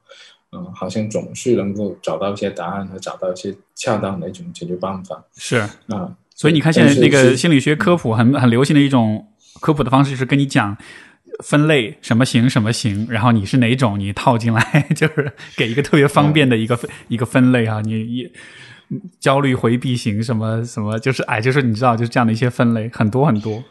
Speaker 2: 嗯、好像总是能够找到一些答案和找到一些恰当的一种解决办法。
Speaker 1: 是，
Speaker 2: 啊。
Speaker 1: 所以你看现在那个心理学科普很很流行的一种科普的方式，是跟你讲分类什么型什么型，然后你是哪种，你套进来，就是给一个特别方便的一个、一个分类啊，你一焦虑回避型什么什么，就是哎，就是你知道，就是这样的一些分类，很多很多。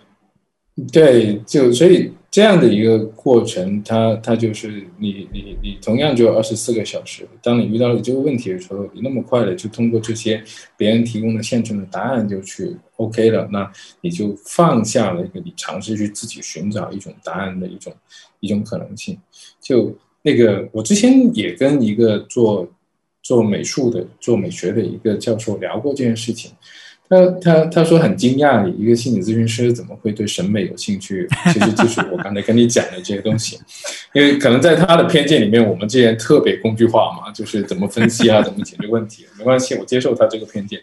Speaker 2: 对，就所以这样的一个过程，它它就是你你你同样就二十四个小时，当你遇到了这个问题的时候，你那么快的就通过这些别人提供的现成的答案就去 OK 了，那你就放下了一个你尝试去自己寻找一种答案的一种一种可能性。就那个我之前也跟一个做做美术的、做美学的一个教授聊过这件事情。他他他说很惊讶，一个心理咨询师怎么会对审美有兴趣？其实就是 我刚才跟你讲的这些东西，因为可能在他的偏见里面，我们这些人特别工具化嘛，就是怎么分析啊，怎么解决问题，没关系，我接受他这个偏见。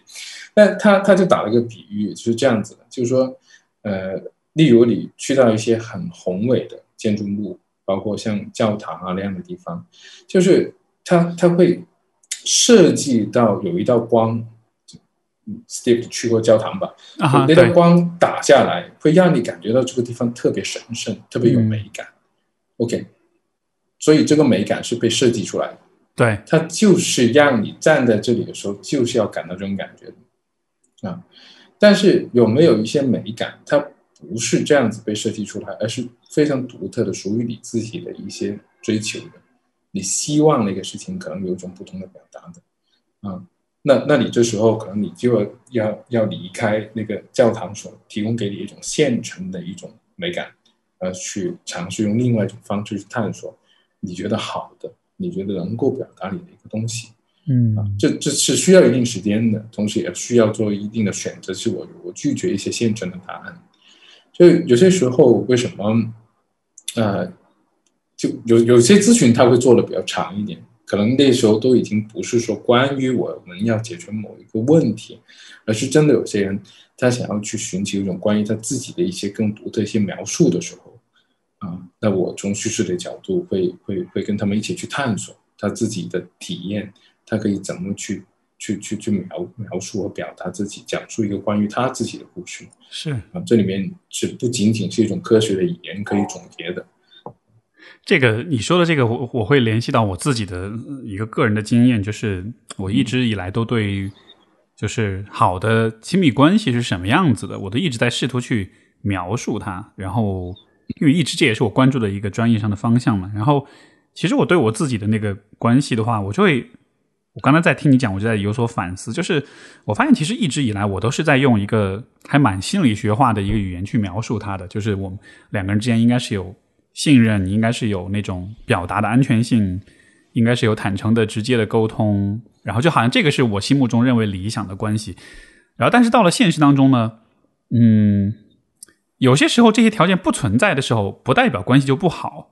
Speaker 2: 但他他就打了个比喻，就是这样子的，就是说，呃，例如你去到一些很宏伟的建筑物，包括像教堂啊那样的地方，就是他他会设计到有一道光。Steve 去过教堂吧？那道光打下来，会让你感觉到这个地方特别神圣，特别有美感。OK，所以这个美感是被设计出来的。
Speaker 1: 对，
Speaker 2: 它就是让你站在这里的时候，就是要感到这种感觉的啊。但是有没有一些美感，它不是这样子被设计出来，而是非常独特的，属于你自己的一些追求的。你希望那个事情可能有一种不同的表达的啊。那，那你这时候可能你就要要要离开那个教堂所提供给你一种现成的一种美感，呃，去尝试用另外一种方式去探索你觉得好的，你觉得能够表达你的一个东西，
Speaker 1: 嗯，
Speaker 2: 啊，这这是需要一定时间的，同时也需要做一定的选择，是我我拒绝一些现成的答案，就有些时候为什么，呃，就有有些咨询他会做的比较长一点。可能那时候都已经不是说关于我们要解决某一个问题，而是真的有些人他想要去寻求一种关于他自己的一些更独特一些描述的时候，啊，那我从叙事的角度会会会跟他们一起去探索他自己的体验，他可以怎么去去去去描描述和表达自己，讲述一个关于他自己的故事。
Speaker 1: 是
Speaker 2: 啊，这里面是不仅仅是一种科学的语言可以总结的。
Speaker 1: 这个你说的这个，我我会联系到我自己的一个个人的经验，就是我一直以来都对，就是好的亲密关系是什么样子的，我都一直在试图去描述它。然后，因为一直这也是我关注的一个专业上的方向嘛。然后，其实我对我自己的那个关系的话，我就会，我刚才在听你讲，我就在有所反思。就是我发现，其实一直以来我都是在用一个还蛮心理学化的一个语言去描述它的，就是我们两个人之间应该是有。信任，你应该是有那种表达的安全性，应该是有坦诚的、直接的沟通，然后就好像这个是我心目中认为理想的关系。然后，但是到了现实当中呢，嗯，有些时候这些条件不存在的时候，不代表关系就不好，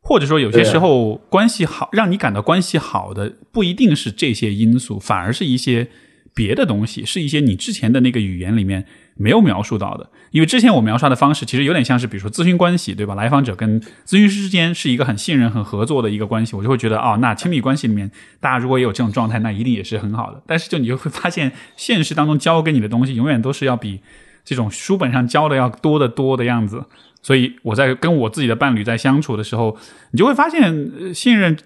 Speaker 1: 或者说有些时候关系好，让你感到关系好的不一定是这些因素，反而是一些别的东西，是一些你之前的那个语言里面。没有描述到的，因为之前我描述的方式其实有点像是，比如说咨询关系，对吧？来访者跟咨询师之间是一个很信任、很合作的一个关系，我就会觉得，哦，那亲密关系里面大家如果也有这种状态，那一定也是很好的。但是就你就会发现，现实当中教给你的东西永远都是要比这种书本上教的要多得多的样子。所以我在跟我自己的伴侣在相处的时候，你就会发现，信任、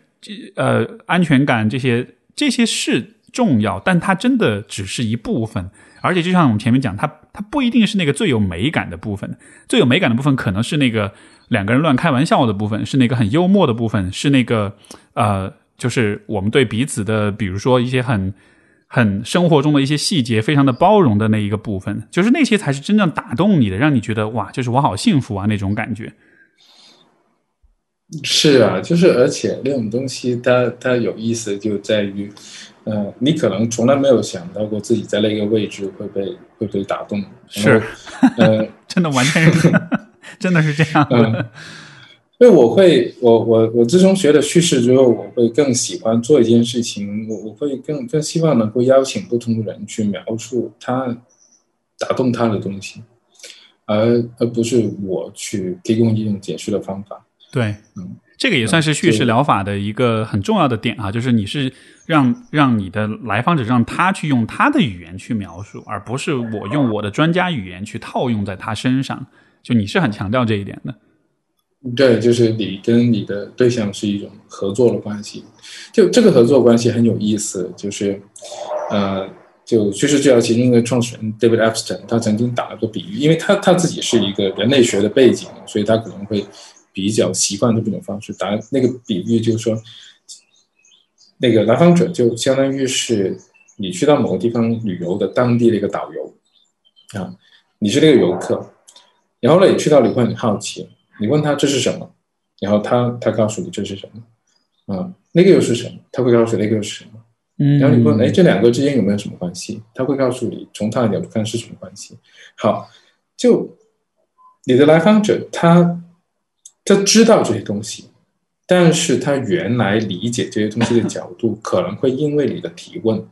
Speaker 1: 呃，安全感这些这些是重要，但它真的只是一部分。而且就像我们前面讲，它它不一定是那个最有美感的部分，最有美感的部分可能是那个两个人乱开玩笑的部分，是那个很幽默的部分，是那个呃，就是我们对彼此的，比如说一些很很生活中的一些细节，非常的包容的那一个部分，就是那些才是真正打动你的，让你觉得哇，就是我好幸福啊那种感觉。
Speaker 2: 是啊，就是而且那种东西，它它有意思就在于。呃，你可能从来没有想到过自己在那个位置会被会被打动，
Speaker 1: 是，
Speaker 2: 呃，
Speaker 1: 真的完全是，真的是这样。
Speaker 2: 嗯，因为我会，我我我自从学了叙事之后，我会更喜欢做一件事情，我我会更更希望能够邀请不同的人去描述他打动他的东西，而而不是我去提供一种解释的方法。
Speaker 1: 对，嗯。这个也算是叙事疗法的一个很重要的点啊，就是你是让让你的来访者让他去用他的语言去描述，而不是我用我的专家语言去套用在他身上。就你是很强调这一点的。
Speaker 2: 对，就是你跟你的对象是一种合作的关系。就这个合作关系很有意思，就是呃，就叙事治疗其中的创始人 David Epstein，他曾经打了个比喻，因为他他自己是一个人类学的背景，所以他可能会。比较习惯的这种方式，打那个比喻就是说，那个来访者就相当于是你去到某个地方旅游的当地的一个导游啊，你是那个游客，然后呢，你去到旅馆，你好奇，你问他这是什么，然后他他告诉你这是什么，啊，那个又是什么，他会告诉你那个又是什么，
Speaker 1: 嗯，
Speaker 2: 然后你问，哎，这两个之间有没有什么关系？他会告诉你，从他的角度看是什么关系。好，就你的来访者，他他知道这些东西，但是他原来理解这些东西的角度，可能会因为你的提问，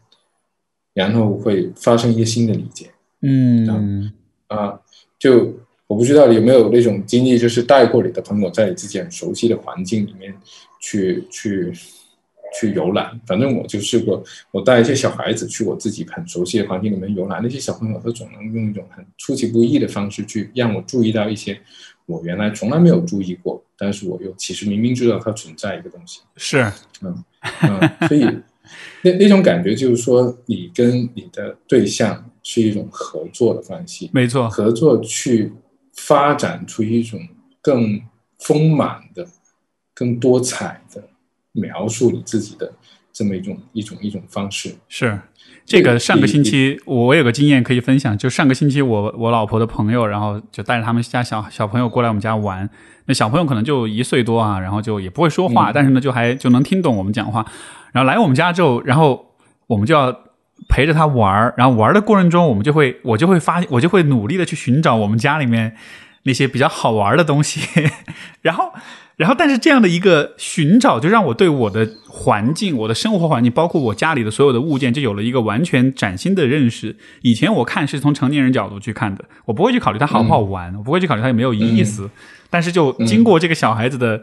Speaker 2: 然后会发生一些新的理解。
Speaker 1: 嗯
Speaker 2: 啊，就我不知道有没有那种经历，就是带过你的朋友在你自己很熟悉的环境里面去去去游览。反正我就试过，我带一些小孩子去我自己很熟悉的环境里面游览，那些小朋友他总能用一种很出其不意的方式去让我注意到一些我原来从来没有注意过，但是我又其实明明知道它存在一个东西。
Speaker 1: 是，
Speaker 2: 嗯嗯，所以 那那种感觉就是说，你跟你的对象是一种合作的关系，
Speaker 1: 没错，
Speaker 2: 合作去发展出一种更丰满的、更多彩的描述你自己的这么一种一种一种方式。
Speaker 1: 是这个上个星期我有个经验可以分享，就上个星期我我老婆的朋友，然后就带着他们家小小朋友过来我们家玩，那小朋友可能就一岁多啊，然后就也不会说话，
Speaker 2: 嗯
Speaker 1: 但是呢就还就能听懂我们讲话，然后来我们家之后，然后我们就要。陪着他玩儿，然后玩的过程中，我们就会，我就会发，我就会努力的去寻找我们家里面那些比较好玩的东西，然后，然后，但是这样的一个寻找，就让我对我的环境、我的生活环境，包括我家里的所有的物件，就有了一个完全崭新的认识。以前我看是从成年人角度去看的，我不会去考虑它好不好玩，我不会去考虑它有没有意思。但是就经过这个小孩子的。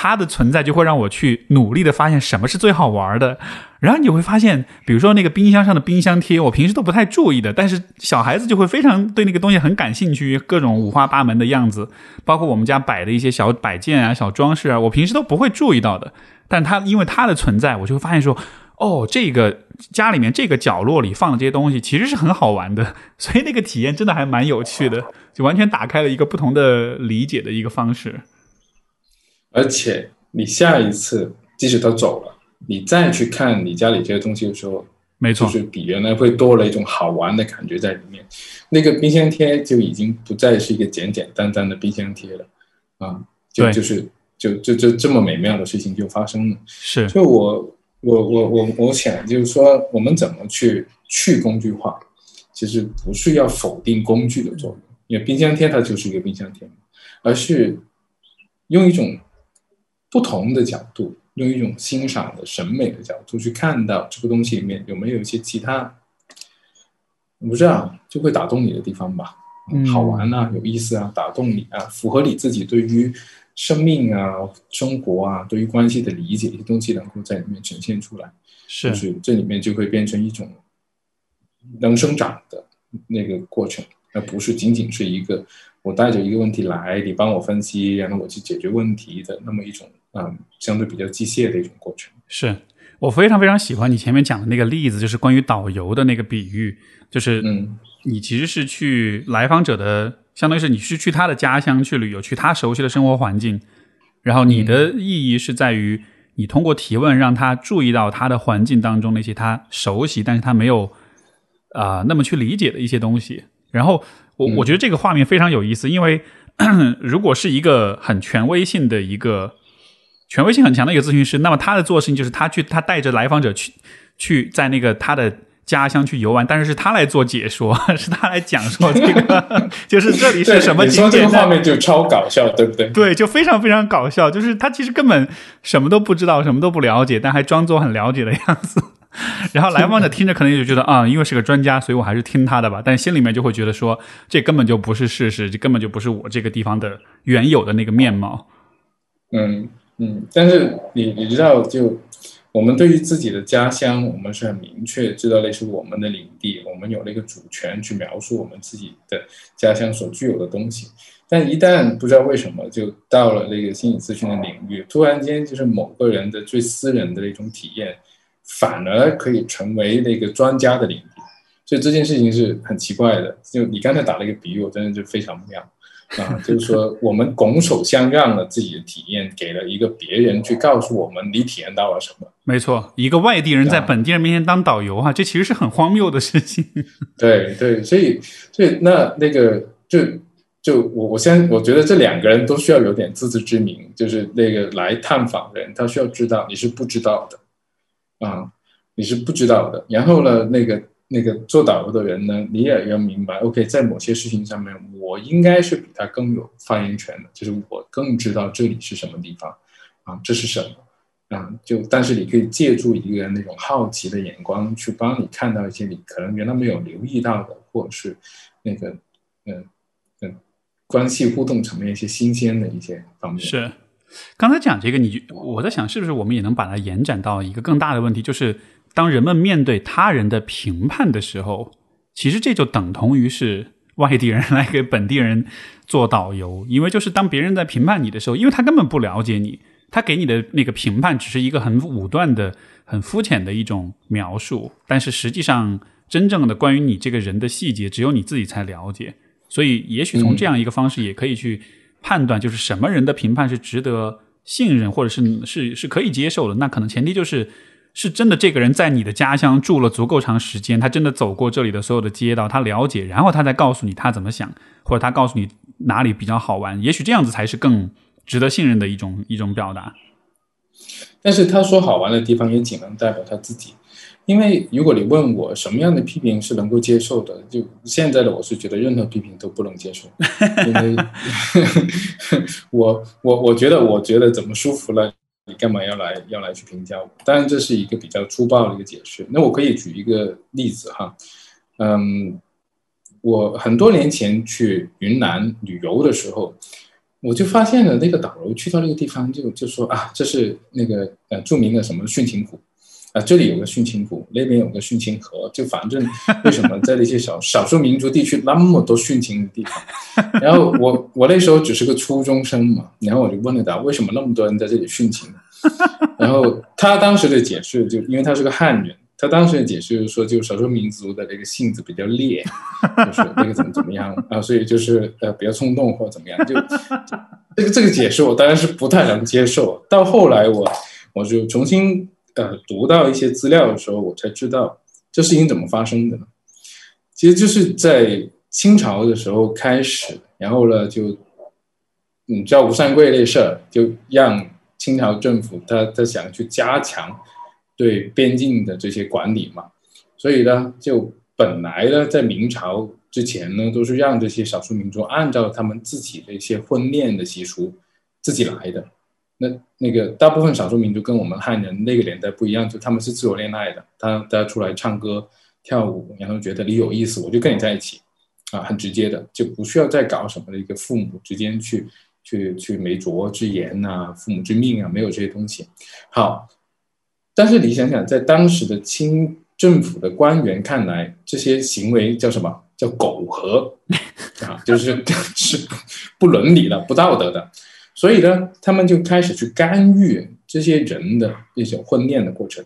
Speaker 1: 它的存在就会让我去努力的发现什么是最好玩的，然后你会发现，比如说那个冰箱上的冰箱贴，我平时都不太注意的，但是小孩子就会非常对那个东西很感兴趣，各种五花八门的样子，包括我们家摆的一些小摆件啊、小装饰啊，我平时都不会注意到的，但它因为它的存在，我就会发现说，哦，这个家里面这个角落里放的这些东西其实是很好玩的，所以那个体验真的还蛮有趣的，就完全打开了一个不同的理解的一个方式。
Speaker 2: 而且你下一次，即使他走了，你再去看你家里这些东西的时候，
Speaker 1: 没错，
Speaker 2: 就是比原来会多了一种好玩的感觉在里面。那个冰箱贴就已经不再是一个简简单单的冰箱贴了，啊，就就是就就就这么美妙的事情就发生了。
Speaker 1: 是
Speaker 2: 就我我我我我想就是说，我们怎么去去工具化，其实不是要否定工具的作用，因为冰箱贴它就是一个冰箱贴，而是用一种不同的角度，用一种欣赏的审美的角度去看到这个东西里面有没有一些其他，我不知道就会打动你的地方吧，
Speaker 1: 嗯。
Speaker 2: 好玩啊，有意思啊，打动你啊，符合你自己对于生命啊、生活啊、对于关系的理解，一些东西能够在里面呈现出来，
Speaker 1: 是。
Speaker 2: 就是这里面就会变成一种能生长的那个过程，而不是仅仅是一个我带着一个问题来，你帮我分析，然后我去解决问题的那么一种嗯相对比较机械的一种过程。
Speaker 1: 是我非常非常喜欢你前面讲的那个例子，就是关于导游的那个比喻，就是
Speaker 2: 嗯
Speaker 1: 你其实是去来访者的，相当于是你是去他的家乡去旅游，去他熟悉的生活环境，然后你的意义是在于你通过提问让他注意到他的环境当中那些他熟悉但是他没有啊、那么去理解的一些东西。然后我
Speaker 2: 嗯
Speaker 1: 我觉得这个画面非常有意思，因为 如果是一个很权威性的一个权威性很强的一个咨询师，那么他的做的事情就是他去他带着来访者去去在那个他的家乡去游玩，但是是他来做解说，是他来讲说这个 就是这里是什么景点
Speaker 2: 画面就超搞笑，对不对？
Speaker 1: 对，就非常非常搞笑，就是他其实根本什么都不知道，什么都不了解，但还装作很了解的样子。然后来访者听着可能就觉得啊、因为是个专家，所以我还是听他的吧。但心里面就会觉得说，这根本就不是事实，这根本就不是我这个地方的原有的那个面貌。
Speaker 2: 嗯嗯，但是你你知道，就我们对于自己的家乡，我们是很明确知道那是我们的领地，我们有那个主权去描述我们自己的家乡所具有的东西。但一旦不知道为什么就到了那个心理咨询的领域，突然间就是某个人的最私人的那种体验，反而可以成为那个专家的领地。所以这件事情是很奇怪的。就你刚才打了一个比喻，我真的就非常妙。啊，就是说，我们拱手相让了自己的体验，给了一个别人去告诉我们你体验到了什么。
Speaker 1: 没错，一个外地人在
Speaker 2: 啊
Speaker 1: 本地人面前当导游啊，这其实是很荒谬的事情。
Speaker 2: 对对，所以所以那那个就就我我现在我觉得这两个人都需要有点自知之明，就是那个来探访的人，他需要知道你是不知道的啊，你是不知道的。然后呢，那个那个做导游的人呢，你也要明白，OK，在某些事情上面，我应该是比他更有发言权的，就是我更知道这里是什么地方啊，这是什么。啊，就但是你可以借助一个那种好奇的眼光，去帮你看到一些你可能原来没有留意到的，或者是那个嗯嗯关系互动层面一些新鲜的一些方面。
Speaker 1: 是，刚才讲这个，你我在想，是不是我们也能把它延展到一个更大的问题，就是当人们面对他人的评判的时候，其实这就等同于是外地人来给本地人做导游，因为就是当别人在评判你的时候，因为他根本不了解你。他给你的那个评判只是一个很武断的、很肤浅的一种描述，但是实际上真正的关于你这个人的细节，只有你自己才了解。所以，也许从这样一个方式，也可以去判断，就是什么人的评判是值得信任，或者是是是可以接受的。那可能前提就是，是真的这个人在你的家乡住了足够长时间，他真的走过这里的所有的街道，他了解，然后他再告诉你他怎么想，或者他告诉你哪里比较好玩。也许这样子才是更。值得信任的一种一种表达，
Speaker 2: 但是他说好玩的地方也仅能代表他自己，因为如果你问我什么样的批评是能够接受的，就现在的我是觉得任何批评都不能接受，因为 我我我觉得我觉得怎么舒服了，你干嘛要来要来去评价我？当然这是一个比较粗暴的一个解释。那我可以举一个例子哈，嗯，我很多年前去云南旅游的时候。我就发现了那个导游去到那个地方，就就说啊，这是那个呃著名的什么殉情谷，啊这里有个殉情谷，那边有个殉情河，就反正为什么在那些少 少数民族地区那么多殉情的地方？然后我我那时候只是个初中生嘛，然后我就问了他为什么那么多人在这里殉情，然后他当时的解释就因为他是个汉人。他当时的解释就是说，就少数民族的这个性子比较烈，就是那个怎么怎么样啊，所以就是呃比较冲动或者怎么样，就这个这个解释我当然是不太能接受。到后来我我就重新呃读到一些资料的时候，我才知道这事情怎么发生的呢？其实就是在清朝的时候开始，然后呢就你知道吴三桂那事儿，就让清朝政府他他想去加强。对边境的这些管理嘛，所以呢，就本来呢，在明朝之前呢，都是让这些少数民族按照他们自己的一些婚恋的习俗自己来的。那那个大部分少数民族跟我们汉人那个年代不一样，就他们是自由恋爱的，他大家出来唱歌跳舞，然后觉得你有意思，我就跟你在一起，啊，很直接的，就不需要再搞什么的一个父母之间去去去媒妁之言呐，父母之命啊，没有这些东西。好。但是你想想，在当时的清政府的官员看来，这些行为叫什么？叫苟合 啊，就是 是不伦理的、不道德的。所以呢，他们就开始去干预这些人的一种婚恋的过程。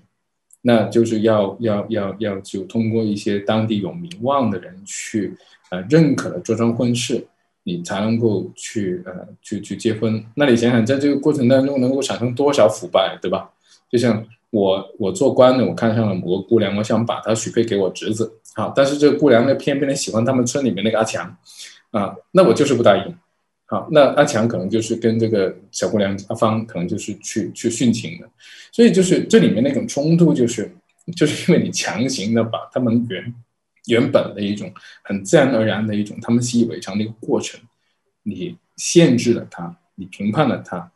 Speaker 2: 那就是要要要要就通过一些当地有名望的人去呃认可了这桩婚事，你才能够去呃去去结婚。那你想想，在这个过程当中能够产生多少腐败，对吧？就像。我我做官的，我看上了某个姑娘，我想把她许配给我侄子，好，但是这个姑娘呢，偏偏的喜欢他们村里面那个阿强，啊，那我就是不答应，好，那阿强可能就是跟这个小姑娘阿芳，可能就是去去殉情的，所以就是这里面那种冲突，就是就是因为你强行的把他们原原本的一种很自然而然的一种他们习以为常的一个过程，你限制了他，你评判了他。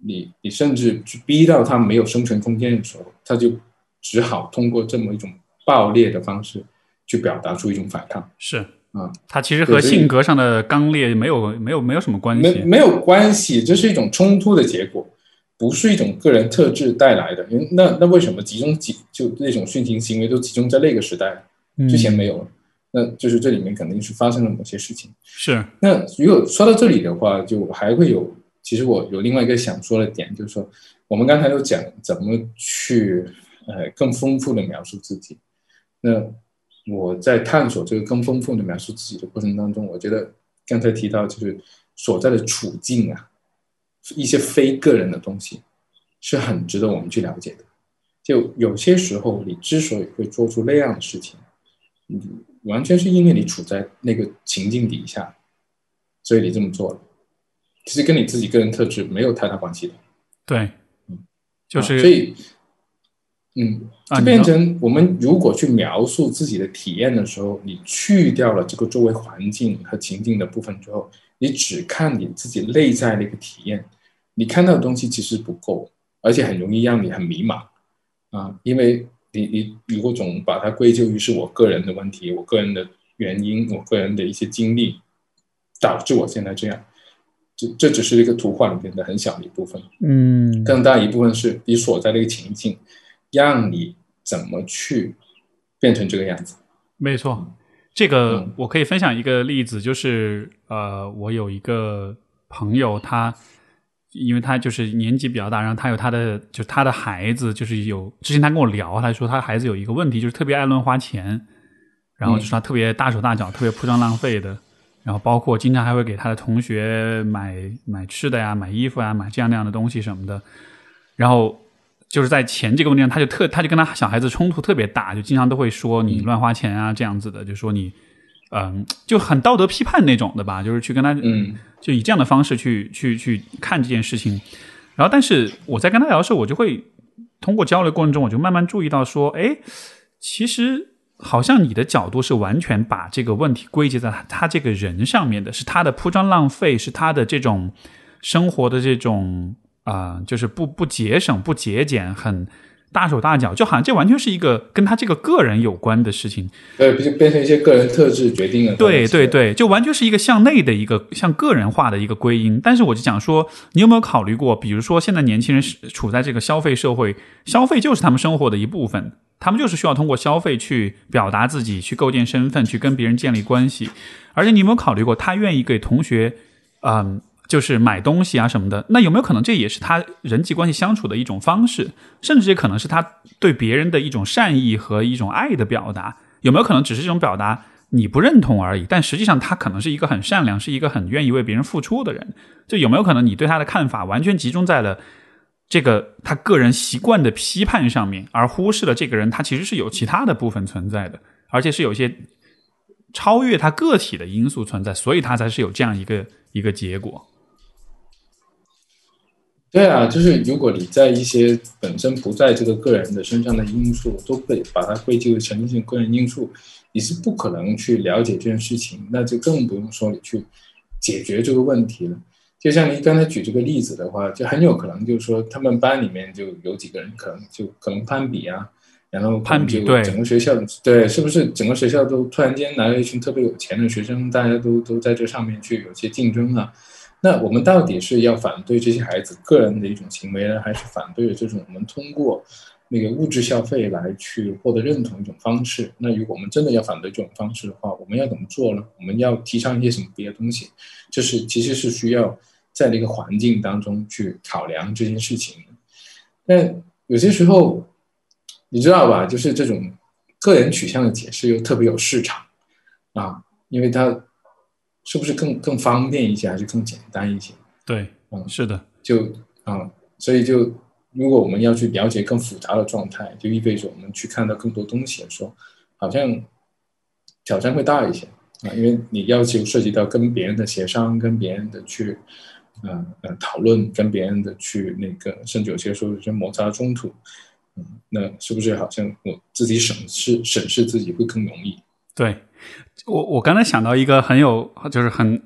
Speaker 2: 你你甚至去逼到他没有生存空间的时候，他就只好通过这么一种暴烈的方式去表达出一种反抗。
Speaker 1: 是
Speaker 2: 啊，
Speaker 1: 他其实和性格上的刚烈没有没有没有什么关系，
Speaker 2: 没没有关系，这是一种冲突的结果，不是一种个人特质带来的。因为那那为什么集中集就那种殉情行为都集中在那个时代，之前没有了？那就是这里面肯定是发生了某些事情。
Speaker 1: 是
Speaker 2: 那如果说到这里的话，就还会有。其实我有另外一个想说的点，就是说，我们刚才都讲怎么去呃更丰富的描述自己。那我在探索这个更丰富的描述自己的过程当中，我觉得刚才提到就是所在的处境啊，一些非个人的东西是很值得我们去了解的。就有些时候，你之所以会做出那样的事情，你，完全是因为你处在那个情境底下，所以你这么做了。其实跟你自己个人特质没有太大关系的，
Speaker 1: 对，嗯，就是
Speaker 2: 所以，嗯，
Speaker 1: 啊
Speaker 2: 就变成我们如果去描述自己的体验的时候，你去掉了这个周围环境和情境的部分之后，你只看你自己内在的一个体验，你看到的东西其实不够，而且很容易让你很迷茫。啊，因为你你如果总把它归咎于是我个人的问题，我个人的原因，我个人的一些经历导致我现在这样，这这只是一个图画里面的很小的一部分。
Speaker 1: 嗯。
Speaker 2: 更大一部分是你所在的一个情境，让你怎么去变成这个样子。
Speaker 1: 没错，这个
Speaker 2: 嗯
Speaker 1: 我可以分享一个例子，就是呃，我有一个朋友，他因为他就是年纪比较大，然后他有他的就他的孩子，就是有之前他跟我聊，他说他孩子有一个问题，就是特别爱乱花钱，然后就是他特别大手大脚，特别铺张浪费的。然后包括经常还会给他的同学买买吃的呀、买衣服呀、买这样那样的东西什么的。然后就是在钱这个问题上，他就特他就跟他小孩子冲突特别大，就经常都会说你乱花钱啊这样子的，就说你嗯就很道德批判那种的吧，就是去跟他
Speaker 2: 嗯
Speaker 1: 就以这样的方式去去去看这件事情。然后，但是我在跟他聊的时候，我就会通过交流过程中，我就慢慢注意到说，哎，其实好像你的角度是完全把这个问题归结在他他这个人上面的，是他的铺张浪费，是他的这种生活的这种啊、就是不不节省、不节俭，很大手大脚，就好像这完全是一个跟他这个个人有关的事情。
Speaker 2: 对，就变成一些个人特质决定了。
Speaker 1: 对对，对，就完全是一个向内的一个向个人化的一个归因。但是我就想说，你有没有考虑过，比如说现在年轻人是处在这个消费社会，消费就是他们生活的一部分，他们就是需要通过消费去表达自己，去构建身份，去跟别人建立关系。而且你有没有考虑过，他愿意给同学，嗯。就是买东西啊什么的，那有没有可能这也是他人际关系相处的一种方式，甚至也可能是他对别人的一种善意和一种爱的表达？有没有可能只是这种表达你不认同而已？但实际上他可能是一个很善良，是一个很愿意为别人付出的人。就有没有可能你对他的看法完全集中在了这个他个人习惯的批判上面，而忽视了这个人他其实是有其他的部分存在的，而且是有一些超越他个体的因素存在，所以他才是有这样一个一个结果。
Speaker 2: 对啊，就是如果你在一些本身不在这个个人的身上的因素，都被把它归结为成立性个人因素，你是不可能去了解这件事情，那就更不用说你去解决这个问题了。就像你刚才举这个例子的话，就很有可能就是说，他们班里面就有几个人可能就可能攀比啊，然后
Speaker 1: 攀比对
Speaker 2: 整个学校对，是不是整个学校都突然间来了一群特别有钱的学生，大家都都在这上面去有些竞争啊？那我们到底是要反对这些孩子个人的一种行为呢，还是反对这种我们通过那个物质消费来去获得认同一种方式？那如果我们真的要反对这种方式的话，我们要怎么做呢？我们要提倡一些什么别的东西？就是其实是需要在那个环境当中去考量这件事情的。但有些时候，你知道吧？就是这种个人取向的解释又特别有市场啊，因为它是不是更更方便一些，还是更简单一些？
Speaker 1: 对，
Speaker 2: 嗯
Speaker 1: 是的，
Speaker 2: 就啊、所以就如果我们要去了解更复杂的状态，就意味着我们去看到更多东西的时候，好像挑战会大一些啊，因为你要求涉及到跟别人的协商，跟别人的去呃呃讨论，跟别人的去那个，甚至有些时候有些摩擦冲突，嗯，那是不是好像我自己审视审视自己会更容易？
Speaker 1: 对我，我刚才想到一个很有，就是很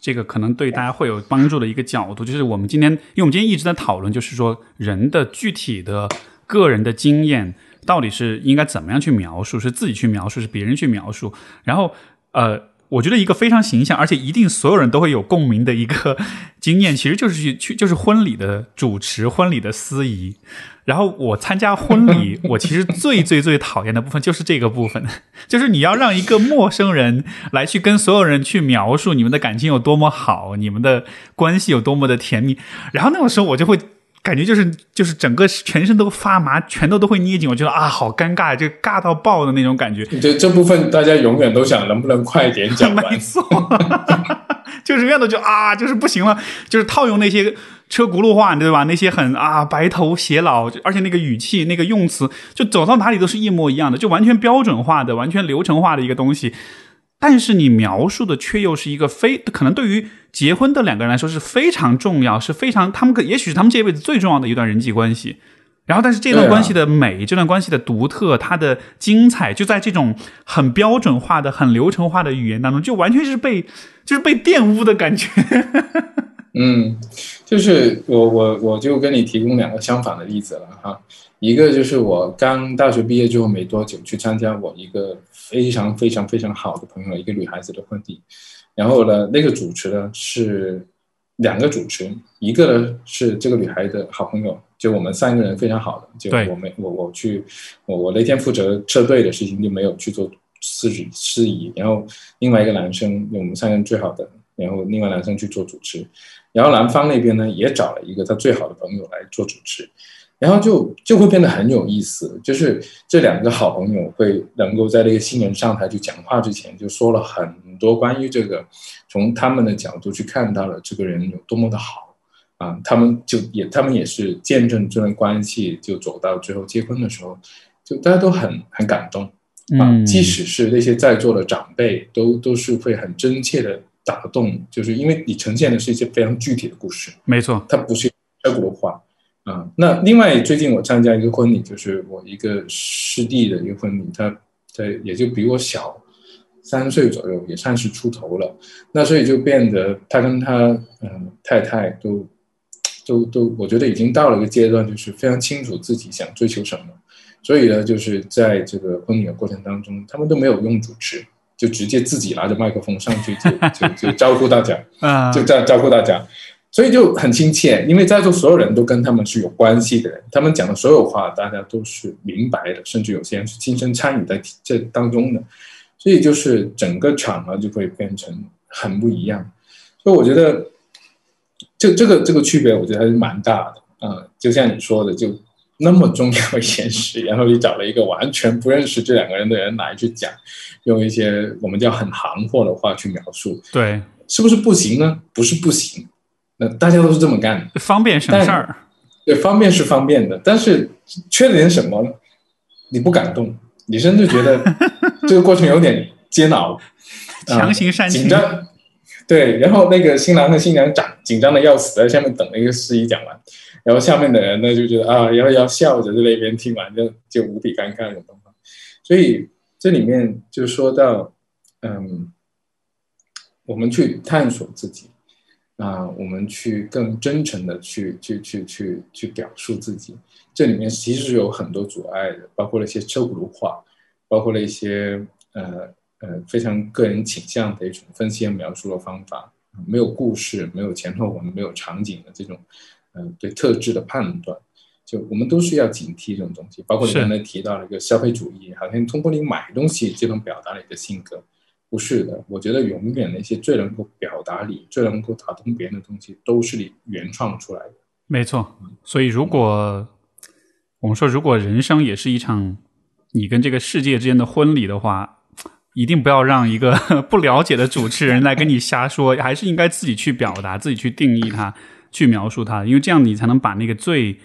Speaker 1: 这个可能对大家会有帮助的一个角度，就是我们今天，因为我们今天一直在讨论，就是说人的具体的个人的经验到底是应该怎么样去描述，是自己去描述，是别人去描述，然后呃。我觉得一个非常形象，而且一定所有人都会有共鸣的一个 经验，其实就是去去就是婚礼的主持、婚礼的司仪。然后我参加婚礼，我其实最最最讨厌的部分就是这个部分，就是你要让一个陌生人来去跟所有人去描述你们的感情有多么好，你们的关系有多么的甜蜜。然后那个时候我就会感觉就是就是整个全身都发麻，拳头都会捏紧，我觉得啊好尴尬，就尬到爆的那种感觉。
Speaker 2: 这这部分大家永远都想能不能快点讲完
Speaker 1: 没。错，就是永远都就啊，就是不行了，就是套用那些车轱辘话，对吧？那些很啊白头偕老，而且那个语气、那个用词，就走到哪里都是一模一样的，就完全标准化的、完全流程化的一个东西。但是你描述的却又是一个非可能对于结婚的两个人来说是非常重要，是非常他们可也许是他们这辈子最重要的一段人际关系。然后，但是这段关系的美，这段关系的独特，它的精彩，就在这种很标准化的、很流程化的语言当中，就完全是被，就是被玷污的感觉。
Speaker 2: 嗯，就是我我我就跟你提供两个相反的例子了哈。一个就是我刚大学毕业之后没多久，去参加我一个非常非常非常好的朋友一个女孩子的婚礼，然后呢，那个主持呢是两个主持，一个呢是这个女孩的好朋友。就我们三个人非常好的，就我们我我去我我那天负责车队的事情就没有去做司仪司仪，然后另外一个男生，我们三个人最好的，然后另外男生去做主持，然后男方那边呢也找了一个他最好的朋友来做主持，然后就就会变得很有意思，就是这两个好朋友会能够在那个新人上台去讲话之前就说了很多关于这个从他们的角度去看到了这个人有多么的好。啊，他们就也，他们也是见证这段关系就走到最后结婚的时候，就大家都很很感动啊。即使是那些在座的长辈，都都是会很真切的打动，就是因为你呈现的是一些非常具体的故事。
Speaker 1: 没错，
Speaker 2: 它不是外国话啊。那另外，最近我参加一个婚礼，就是我一个师弟的一个婚礼，他他也就比我小三岁左右，也算是出头了。那所以就变得他跟他嗯太太都。都都，我觉得已经到了一个阶段，就是非常清楚自己想追求什么，所以呢，就是在这个婚礼的过程当中，他们都没有用主持，就直接自己拿着麦克风上去就就就招呼大家，啊，就这样招呼大家，所以就很亲切，因为在座所有人都跟他们是有关系的人，他们讲的所有话大家都是明白的，甚至有些人是亲身参与在这当中的，所以就是整个场合就会变成很不一样，所以我觉得。这这个这个区别，我觉得还是蛮大的啊！就像你说的，就那么重要一件事，然后你找了一个完全不认识这两个人的人来去讲，用一些我们叫很行货的话去描述，
Speaker 1: 对，
Speaker 2: 是不是不行呢？不是不行，那大家都是这么干的，
Speaker 1: 方便省事儿。
Speaker 2: 对，方便是方便的，但是缺点什么？你不敢动，你甚至觉得这个过程有点煎熬，
Speaker 1: 强行煽情，
Speaker 2: 紧张。对，然后那个新郎和新娘长紧张的要死，在下面等那个司仪讲完，然后下面的人呢就觉得啊，然后要笑着在那边听完，就就无比尴尬的状况。所以这里面就说到，嗯，我们去探索自己啊，我们去更真诚的去去去去去表述自己，这里面其实是有很多阻碍的，包括了一些车轱辘话，包括了一些呃。呃，非常个人倾向的一种分析和描述的方法，没有故事，没有前后文，没有场景的这种，嗯，对特质的判断，就我们都是要警惕这种东西。包括你刚才提到了一个消费主义，好像通过你买东西就能表达你的性格，不是的。我觉得永远那些最能够表达你、最能够打动别人的东西，都是你原创出来的。
Speaker 1: 没错。所以，如果我们说，如果人生也是一场你跟这个世界之间的婚礼的话，一定不要让一个 不了解的主持人来跟你瞎说，还是应该自己去表达，自己去定义它，去描述它，因为这样你才能把那个最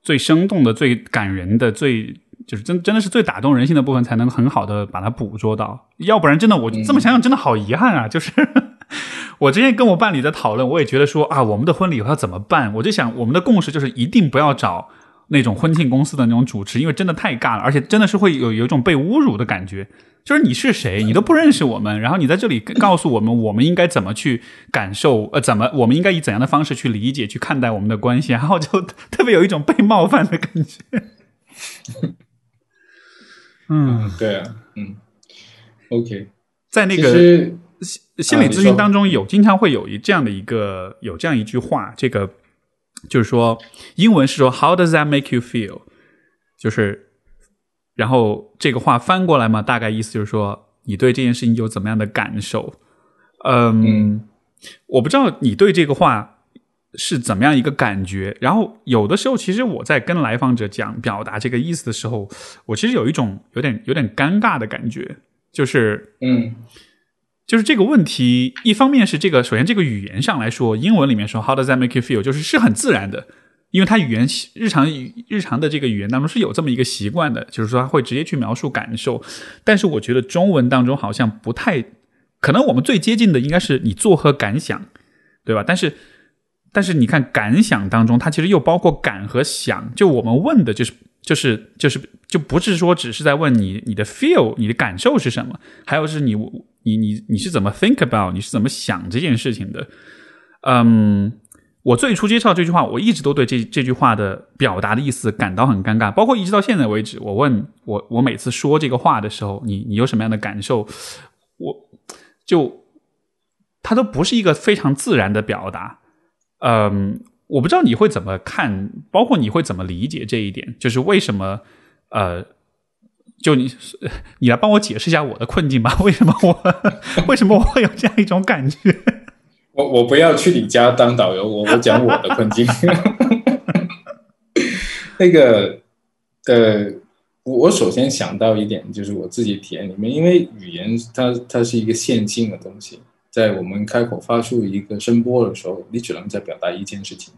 Speaker 1: 最生动的、最感人的、最就是真真的是最打动人心的部分，才能很好的把它捕捉到。要不然，真的我这么想想，真的好遗憾啊！就是 我之前跟我伴侣在讨论，我也觉得说啊，我们的婚礼要怎么办？我就想，我们的共识就是一定不要找那种婚庆公司的那种主持，因为真的太尬了，而且真的是会有有一种被侮辱的感觉。就是你是谁，你都不认识我们，然后你在这里告诉我们，我们应该怎么去感受，呃，怎么，我们应该以怎样的方式去理解、去看待我们的关系，然后就特别有一种被冒犯的感觉。
Speaker 2: 嗯，对啊，嗯，OK，
Speaker 1: 在那个心心理咨询当中，有经常会有一这样的一个有这样一句话，这个就是说，英文是说 “How does that make you feel？” 就是。然后这个话翻过来嘛，大概意思就是说，你对这件事情有怎么样的感受？嗯，我不知道你对这个话是怎么样一个感觉。然后有的时候，其实我在跟来访者讲表达这个意思的时候，我其实有一种有点有点尴尬的感觉，就是
Speaker 2: 嗯，
Speaker 1: 就是这个问题，一方面是这个，首先这个语言上来说，英文里面说 “How does that make you feel？” 就是是很自然的。因为他语言日常日常的这个语言当中是有这么一个习惯的，就是说他会直接去描述感受。但是我觉得中文当中好像不太可能，我们最接近的应该是你作何感想，对吧？但是但是你看感想当中，它其实又包括感和想。就我们问的就是就是就是就不是说只是在问你你的 feel 你的感受是什么，还有是你你你你是怎么 think about 你是怎么想这件事情的。嗯，我最初接触到这句话，我一直都对这这句话的表达的意思感到很尴尬，包括一直到现在为止，我问我我每次说这个话的时候，你你有什么样的感受？我就它都不是一个非常自然的表达。嗯，我不知道你会怎么看，包括你会怎么理解这一点，就是为什么呃，就你 你来帮我解释一下我的困境吧？为什么我 为什么我会有这样一种感觉？
Speaker 2: 我我不要去你家当导游，我我讲我的困境。那个呃，我首先想到一点，就是我自己体验里面，因为语言它它是一个线性的东西。在我们开口发出一个声波的时候，你只能在表达一件事情。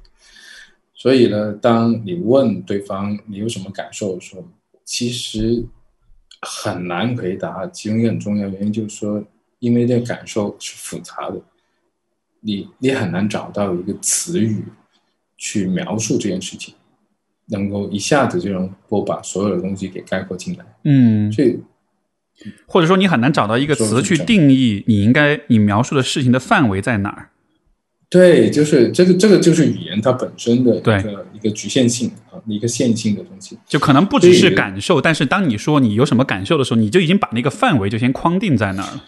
Speaker 2: 所以呢，当你问对方你有什么感受的时候，其实很难回答。其中一个很重要原因就是说，因为这个感受是复杂的，你你很难找到一个词语去描述这件事情，能够一下子就能够把所有的东西给概括进来。
Speaker 1: 嗯，
Speaker 2: 所以。
Speaker 1: 或者说，你很难找到一个词去定义你应该你描述的事情的范围在哪儿？
Speaker 2: 对，就是这个，这个就是语言它本身的一个一个局限性啊，一个线性的东西。
Speaker 1: 就可能不只是感受，但是当你说你有什么感受的时候，你就已经把那个范围就先框定在那儿了。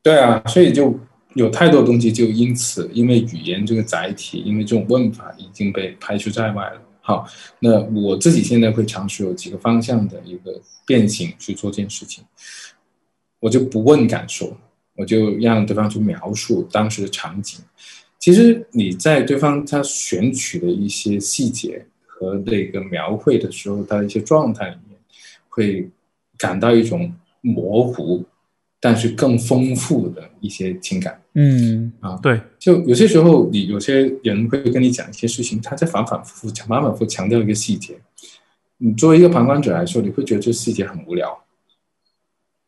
Speaker 2: 对啊，所以就有太多东西就因此，因为语言这个载体，因为这种问法已经被排除在外了。好，那我自己现在会尝试有几个方向的一个变形去做这件事情。我就不问感受，我就让对方去描述当时的场景。其实你在对方他选取的一些细节和那个描绘的时候，他的一些状态里面，会感到一种模糊。但是更丰富的一些情感，
Speaker 1: 嗯
Speaker 2: 啊，
Speaker 1: 对，
Speaker 2: 就有些时候你有些人会跟你讲一些事情，他在反反复复强反反复强调一个细节，你作为一个旁观者来说，你会觉得这细节很无聊。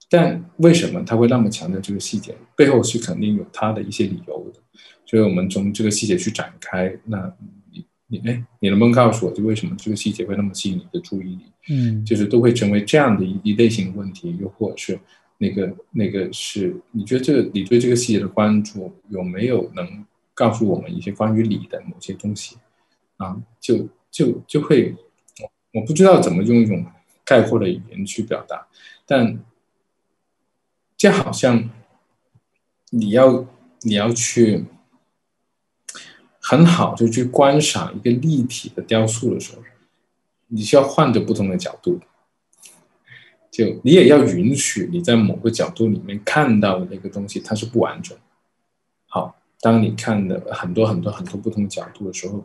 Speaker 2: 但为什么他会那么强调这个细节？背后是肯定有他的一些理由的。所以我们从这个细节去展开，那你你哎，你能不能告诉我，就为什么这个细节会那么吸引你的注意力？
Speaker 1: 嗯，
Speaker 2: 就是都会成为这样的一一类型的问题，又或者是。那个那个是，你觉得这个你对这个细节的关注有没有能告诉我们一些关于你的某些东西啊？就就就会，我不知道怎么用一种概括的语言去表达，但就好像你要你要去很好就去观赏一个立体的雕塑的时候，你需要换着不同的角度。就你也要允许你在某个角度里面看到的那个东西，它是不完整。好，当你看的很多很多很多不同角度的时候，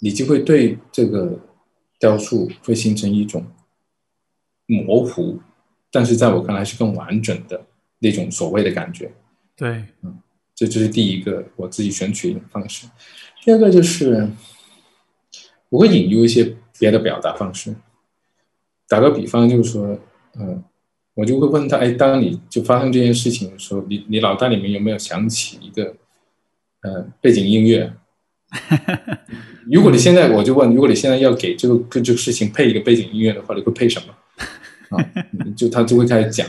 Speaker 2: 你就会对这个雕塑会形成一种模糊，但是在我看来是更完整的那种所谓的感觉。
Speaker 1: 对，
Speaker 2: 嗯，这就是第一个我自己选取一种方式。第二个就是我会引入一些别的表达方式。打个比方，就是说。嗯，我就会问他，哎，当你就发生这件事情的时候，你你脑袋里面有没有想起一个呃背景音乐？如果你现在我就问，如果你现在要给这个跟这个事情配一个背景音乐的话，你会配什么？啊，就他就会开始讲，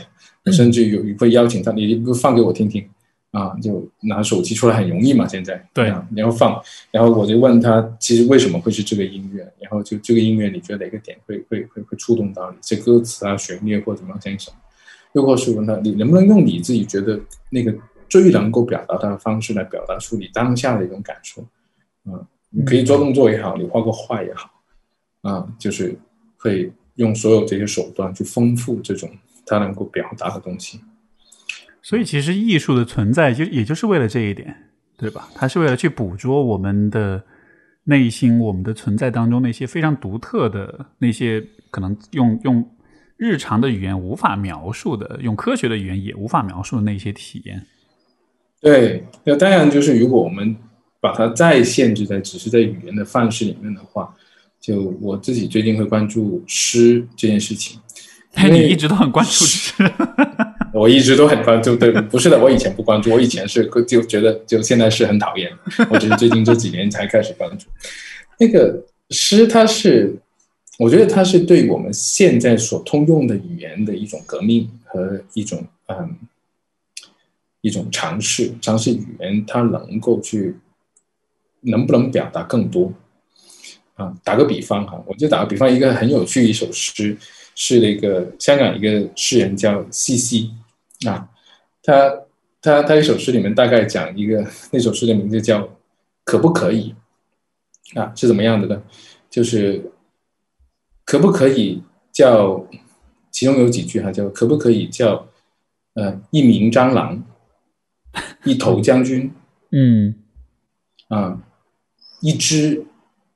Speaker 2: 甚至有会邀请他，你不放给我听听。啊，就拿手机出来很容易嘛，现在
Speaker 1: 对，啊
Speaker 2: 然后放，然后我就问他，其实为什么会是这个音乐？然后就这个音乐，你觉得哪个点会会会会触动到你？这歌词啊、旋律或者怎么样什么？又或是问他，你能不能用你自己觉得那个最能够表达他的方式来表达出你当下的一种感受？啊，你可以做动作也好，你画个画也好，啊，就是会用所有这些手段去丰富这种他能够表达的东西。
Speaker 1: 所以，其实艺术的存在就也就是为了这一点，对吧？它是为了去捕捉我们的内心、我们的存在当中那些非常独特的那些可能用用日常的语言无法描述的，用科学的语言也无法描述的那些体验。
Speaker 2: 对，那当然就是如果我们把它再限制在只是在语言的范式里面的话，就我自己最近会关注诗这件事情。
Speaker 1: 哎，你一直都很关注诗。
Speaker 2: 我一直都很关注。对，不是的，我以前不关注，我以前是就觉得就现在是很讨厌，我只是最近这几年才开始关注。那个诗，它是我觉得它是对我们现在所通用的语言的一种革命和一种嗯一种尝试，尝试语言它能够去能不能表达更多啊？打个比方哈，我就打个比方，一个很有趣一首诗。是那个香港一个诗人叫西西啊，他他他一首诗里面大概讲一个那首诗的名字叫可不可以啊是怎么样的呢？就是可不可以叫其中有几句哈叫可不可以叫呃一名蟑螂一头将军
Speaker 1: 嗯
Speaker 2: 啊一只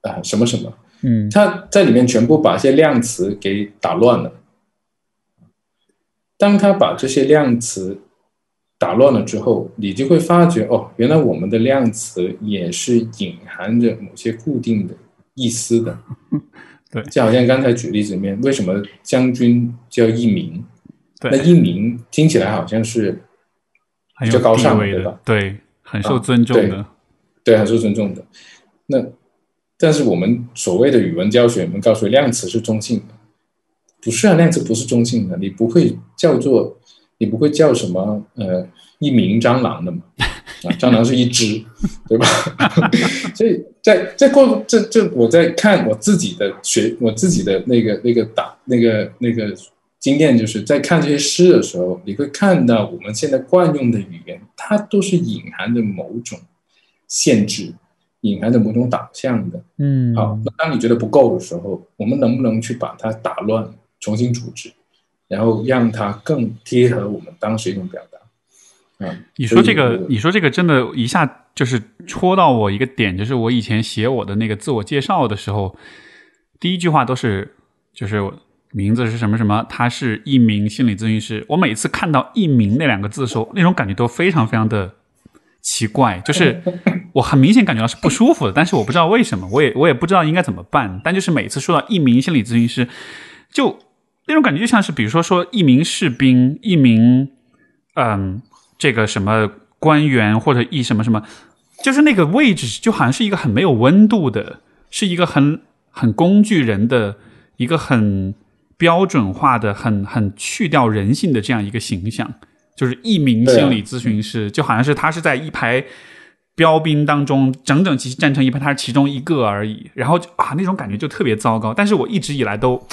Speaker 2: 啊什么什么。
Speaker 1: 嗯，
Speaker 2: 他在里面全部把一些量词给打乱了。当他把这些量词打乱了之后，你就会发觉哦，原来我们的量词也是隐含着某些固定的意思的。
Speaker 1: 对，
Speaker 2: 就好像刚才举例子里面，为什么将军叫一名？
Speaker 1: 对，
Speaker 2: 那一名听起来好像是比较高尚
Speaker 1: 的，
Speaker 2: 吧？
Speaker 1: 对，很受尊重的，
Speaker 2: 对，很受尊重的。那。但是我们所谓的语文教学，我们告诉量词是中性的，不是啊，量子不是中性的，你不会叫做，你不会叫什么呃一名蟑螂的嘛？啊，蟑螂是一只，对吧？所以在在过这这我在看我自己的学我自己的那个那个打那个那个经验，就是在看这些诗的时候，你会看到我们现在惯用的语言，它都是隐含着某种限制。隐含着某种导向的，
Speaker 1: 嗯，
Speaker 2: 好，那当你觉得不够的时候，我们能不能去把它打乱，重新组织，然后让它更贴合我们当时一种表达？嗯，
Speaker 1: 你说这个，你说这个，真的，一下就是戳到我一个点，就是我以前写我的那个自我介绍的时候，第一句话都是，就是名字是什么什么，他是一名心理咨询师。我每次看到“一名”那两个字的时候，那种感觉都非常非常的。奇怪，就是 我很明显感觉到是不舒服的，但是我不知道为什么，我也我也不知道应该怎么办。但就是每次说到一名心理咨询师，就那种感觉就像是，比如说说一名士兵、一名嗯这个什么官员或者一什么什么，就是那个位置就好像是一个很没有温度的，是一个很很工具人的一个很标准化的、很很去掉人性的这样一个形象。就是一名心理咨询师，就好像是他是在一排标兵当中整整齐齐站成一排，他是其中一个而已。然后啊，那种感觉就特别糟糕。但是我一直以来都，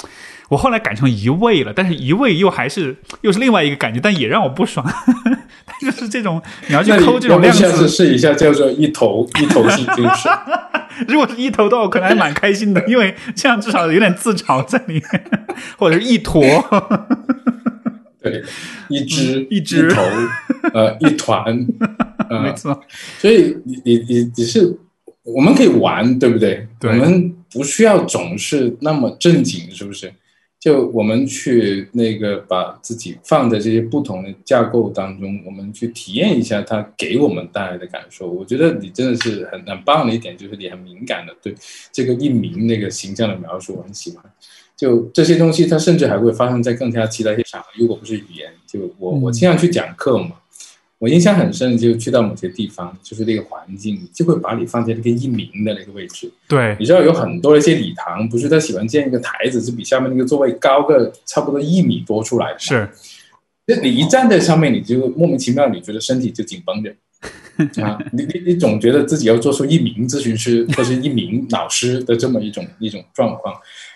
Speaker 1: 我后来改成一位了，但是一位又还是又是另外一个感觉，但也让我不爽。就是这种你要去抠这种量词，
Speaker 2: 下次试一下叫做一头一头心理师。
Speaker 1: 如果是一头的话，我可能还蛮开心的，因为这样至少有点自嘲在里面，或者是一坨。
Speaker 2: 对，一只
Speaker 1: 一只
Speaker 2: 头，呃，一团，
Speaker 1: 没错。
Speaker 2: 所以你你你你是，我们可以玩，对不对？我们不需要总是那么正经，是不是？就我们去那个把自己放在这些不同的架构当中，我们去体验一下它给我们带来的感受。我觉得你真的是很很棒的一点，就是你很敏感的对这个一名那个形象的描述，我很喜欢。就这些东西，它甚至还会发生在更加其他一些场合。如果不是语言，就我我经常去讲课嘛，我印象很深，就去到某些地方，就是那个环境，就会把你放在那个一名的那个位置。
Speaker 1: 对，
Speaker 2: 你知道有很多一些礼堂，不是他喜欢建一个台子，是比下面那个座位高个差不多一米多出来。
Speaker 1: 是，
Speaker 2: 那你一站在上面，你就莫名其妙，你觉得身体就紧绷着 啊，你你你总觉得自己要做出一名咨询师或是一名老师的这么一种一种状况，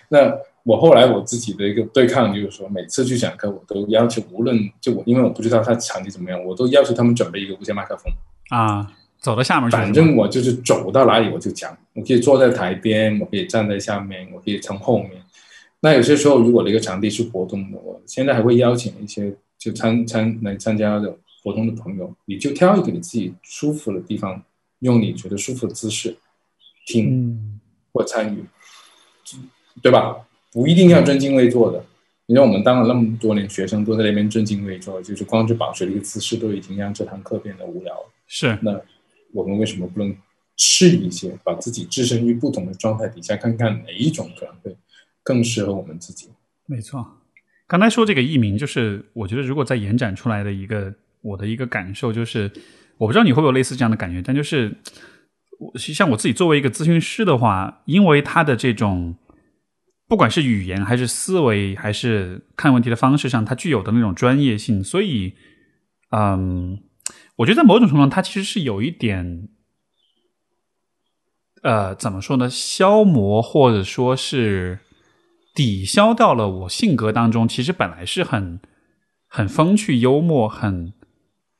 Speaker 2: 那。我后来我自己的一个对抗就是说，每次去讲课，我都要求，无论就我，因为我不知道他场地怎么样，我都要求他们准备一个无线麦克风
Speaker 1: 啊，走到下面去。
Speaker 2: 反正我就是走到哪里我就讲，我可以坐在台边，我可以站在下面，我可以从后面。那有些时候，如果那个场地是活动的，我现在还会邀请一些就参参来参加的活动的朋友，你就挑一个你自己舒服的地方，用你觉得舒服的姿势听或参与，对吧？不一定要正襟危坐的，你说我们当了那么多年学生，都在那边正襟危坐，就是光是保持一个姿势，都已经让这堂课变得无聊了。
Speaker 1: 是，
Speaker 2: 那我们为什么不能试一些，把自己置身于不同的状态底下，看看哪一种可能会更适合我们自己？
Speaker 1: 没错。刚才说这个艺名，就是我觉得如果再延展出来的一个我的一个感受，就是我不知道你会不会有类似这样的感觉，但就是我像我自己作为一个咨询师的话，因为他的这种不管是语言还是思维还是看问题的方式上，它具有的那种专业性，所以嗯，我觉得在某种程度上，它其实是有一点。呃，怎么说呢？消磨或者说是抵消掉了我性格当中其实本来是很很风趣幽默、很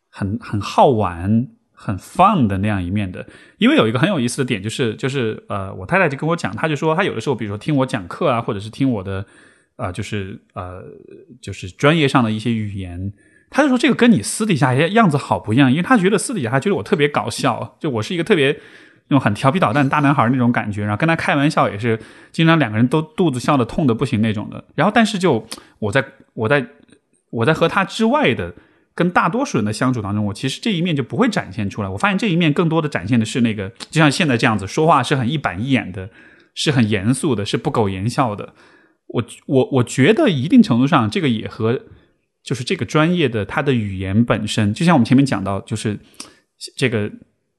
Speaker 1: 很很好玩、很 fun 的那样一面的。因为有一个很有意思的点，就是就是呃，我太太就跟我讲，她就说她有的时候，比如说听我讲课啊，或者是听我的啊，就是呃，就是专业上的一些语言，她就说这个跟你私底下样子好不一样，因为她觉得私底下她觉得我特别搞笑，就我是一个特别。那种很调皮捣蛋大男孩那种感觉，然后跟他开玩笑也是经常两个人都肚子笑的痛的不行那种的。然后，但是就我在我在我在和他之外的跟大多数人的相处当中，我其实这一面就不会展现出来。我发现这一面更多的展现的是那个，就像现在这样子说话是很一板一眼的，是很严肃的，是不苟言笑的。我我我觉得一定程度上，这个也和就是这个专业的他的语言本身，就像我们前面讲到，就是这个。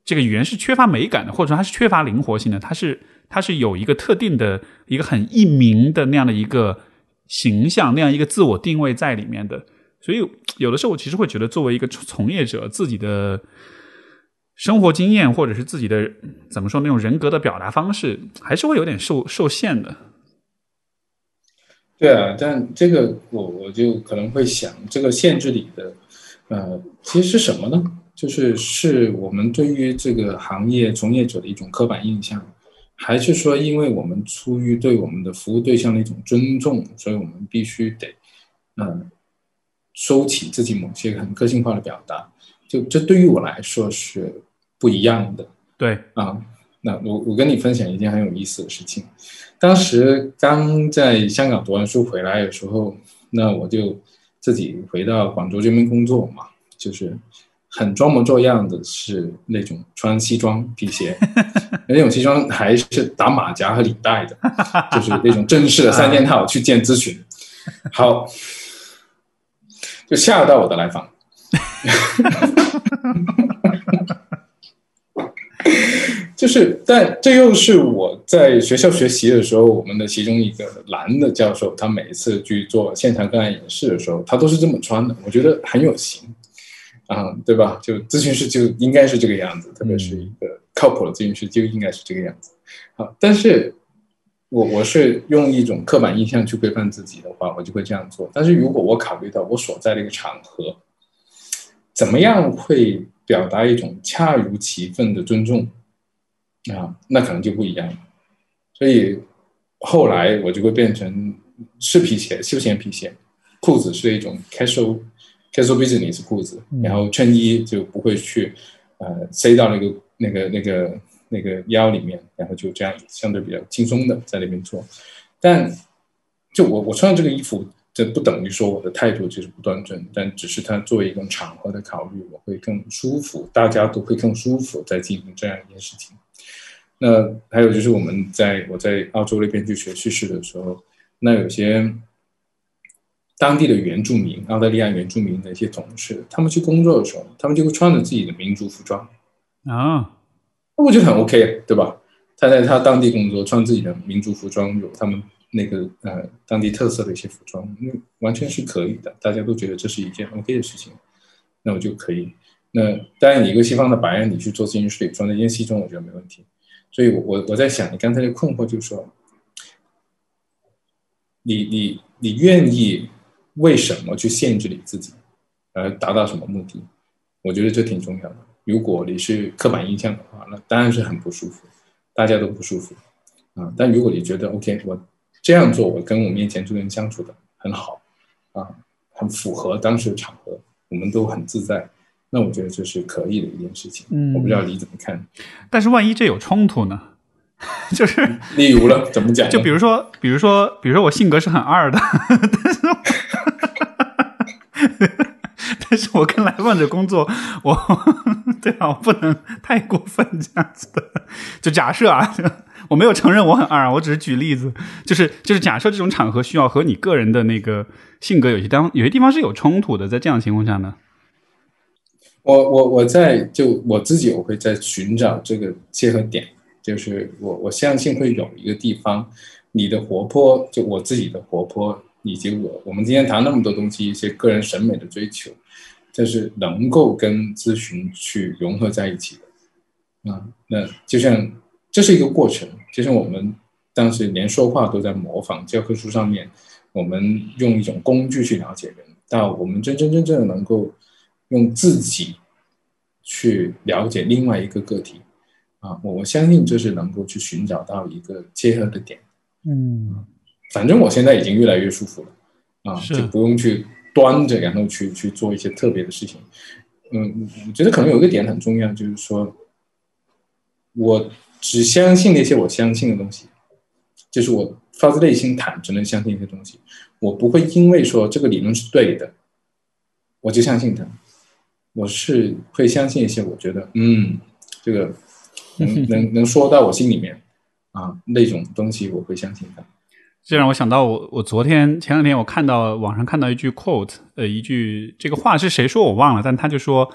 Speaker 1: 这个语言是缺乏美感的，或者说它是缺乏灵活性的，它是它是有一个特定的一个很易明的那样的一个形象，那样一个自我定位在里面的。所以有的时候我其实会觉得，作为一个从业者，自己的生活经验或者是自己的怎么说那种人格的表达方式，还是会有点受受限的。
Speaker 2: 对啊，但这个我我就可能会想，这个限制里的呃，其实是什么呢？就是是我们对于这个行业从业者的一种刻板印象，还是说，因为我们出于对我们的服务对象的一种尊重，所以我们必须得，嗯，收起自己某些很个性化的表达？就这对于我来说是不一样的。
Speaker 1: 对
Speaker 2: 啊，那我我跟你分享一件很有意思的事情。当时刚在香港读完书回来的时候，那我就自己回到广州这边工作嘛，就是。很装模作样的是那种穿西装皮鞋，那种西装还是打马甲和领带的，就是那种正式的三件套去见咨询。好，就吓到我的来访。哈哈哈就是，但这又是我在学校学习的时候，我们的其中一个男的教授，他每一次去做现场个案演示的时候，他都是这么穿的，我觉得很有型。啊，对吧？就咨询师就应该是这个样子，特别是一个靠谱的咨询师就应该是这个样子。好，但是我我是用一种刻板印象去规范自己的话，我就会这样做。但是如果我考虑到我所在的一个场合，怎么样会表达一种恰如其分的尊重啊，那可能就不一样了。所以后来我就会变成是皮鞋，休闲皮鞋，裤子是一种 casual。casual business 裤子，然后衬衣就不会去，呃，塞到那个那个那个那个那个腰里面，然后就这样相对比较轻松的在那边做。但就我我穿这个衣服，这不等于说我的态度就是不端正，但只是它作为一种场合的考虑，我会更舒服，大家都会更舒服在进行这样一件事情。那还有就是我们在我在澳洲那边去学叙事的时候，那有些。当地的原住民，澳大利亚原住民的一些同事，他们去工作的时候，他们就会穿着自己的民族服装
Speaker 1: 啊，
Speaker 2: 我觉得很 OK，对吧？他在他当地工作，穿自己的民族服装，有他们那个呃当地特色的一些服装，那完全是可以的。大家都觉得这是一件 OK 的事情，那我就可以。那当然，你一个西方的白人，你去做咨询师，穿那件西装，我觉得没问题。所以，我我我在想，你刚才的困惑就是说，你你你愿意？为什么去限制你自己，而达到什么目的？我觉得这挺重要的。如果你是刻板印象的话，那当然是很不舒服，大家都不舒服啊。但如果你觉得 OK，我这样做，我跟我面前这个人相处的很好啊，很符合当时的场合，我们都很自在，那我觉得这是可以的一件事情。
Speaker 1: 嗯，
Speaker 2: 我不知道你怎么看。
Speaker 1: 但是万一这有冲突呢？就是，
Speaker 2: 例如了，怎么讲？
Speaker 1: 就比如说，比如说，比如说，我性格是很二的，但是。但是我跟来访者工作，我 对啊，我不能太过分这样子的。就假设啊，我没有承认我很二，我只是举例子，就是就是假设这种场合需要和你个人的那个性格有些当有些地方是有冲突的，在这样的情况下呢，
Speaker 2: 我我我在就我自己我会在寻找这个切合点，就是我我相信会有一个地方，你的活泼就我自己的活泼，以及我我们今天谈那么多东西，一些个人审美的追求，这是能够跟咨询去融合在一起的啊。那就像这是一个过程，就像我们当时连说话都在模仿教科书上面，我们用一种工具去了解人，到我们真真正正的能够用自己去了解另外一个个体啊，我我相信这是能够去寻找到一个结合的点。
Speaker 1: 嗯，
Speaker 2: 反正我现在已经越来越舒服了啊，就不用去端着，然后去去做一些特别的事情。嗯，我觉得可能有一个点很重要，就是说，我只相信那些我相信的东西，就是我发自内心坦诚的相信一些东西，我不会因为说这个理论是对的，我就相信它。我是会相信一些我觉得嗯，这个能能能说到我心里面啊那种东西，我会相信它。
Speaker 1: 这让我想到我我昨天前两天我看到网上看到一句 quote，呃，一句这个话是谁说我忘了，但他就说，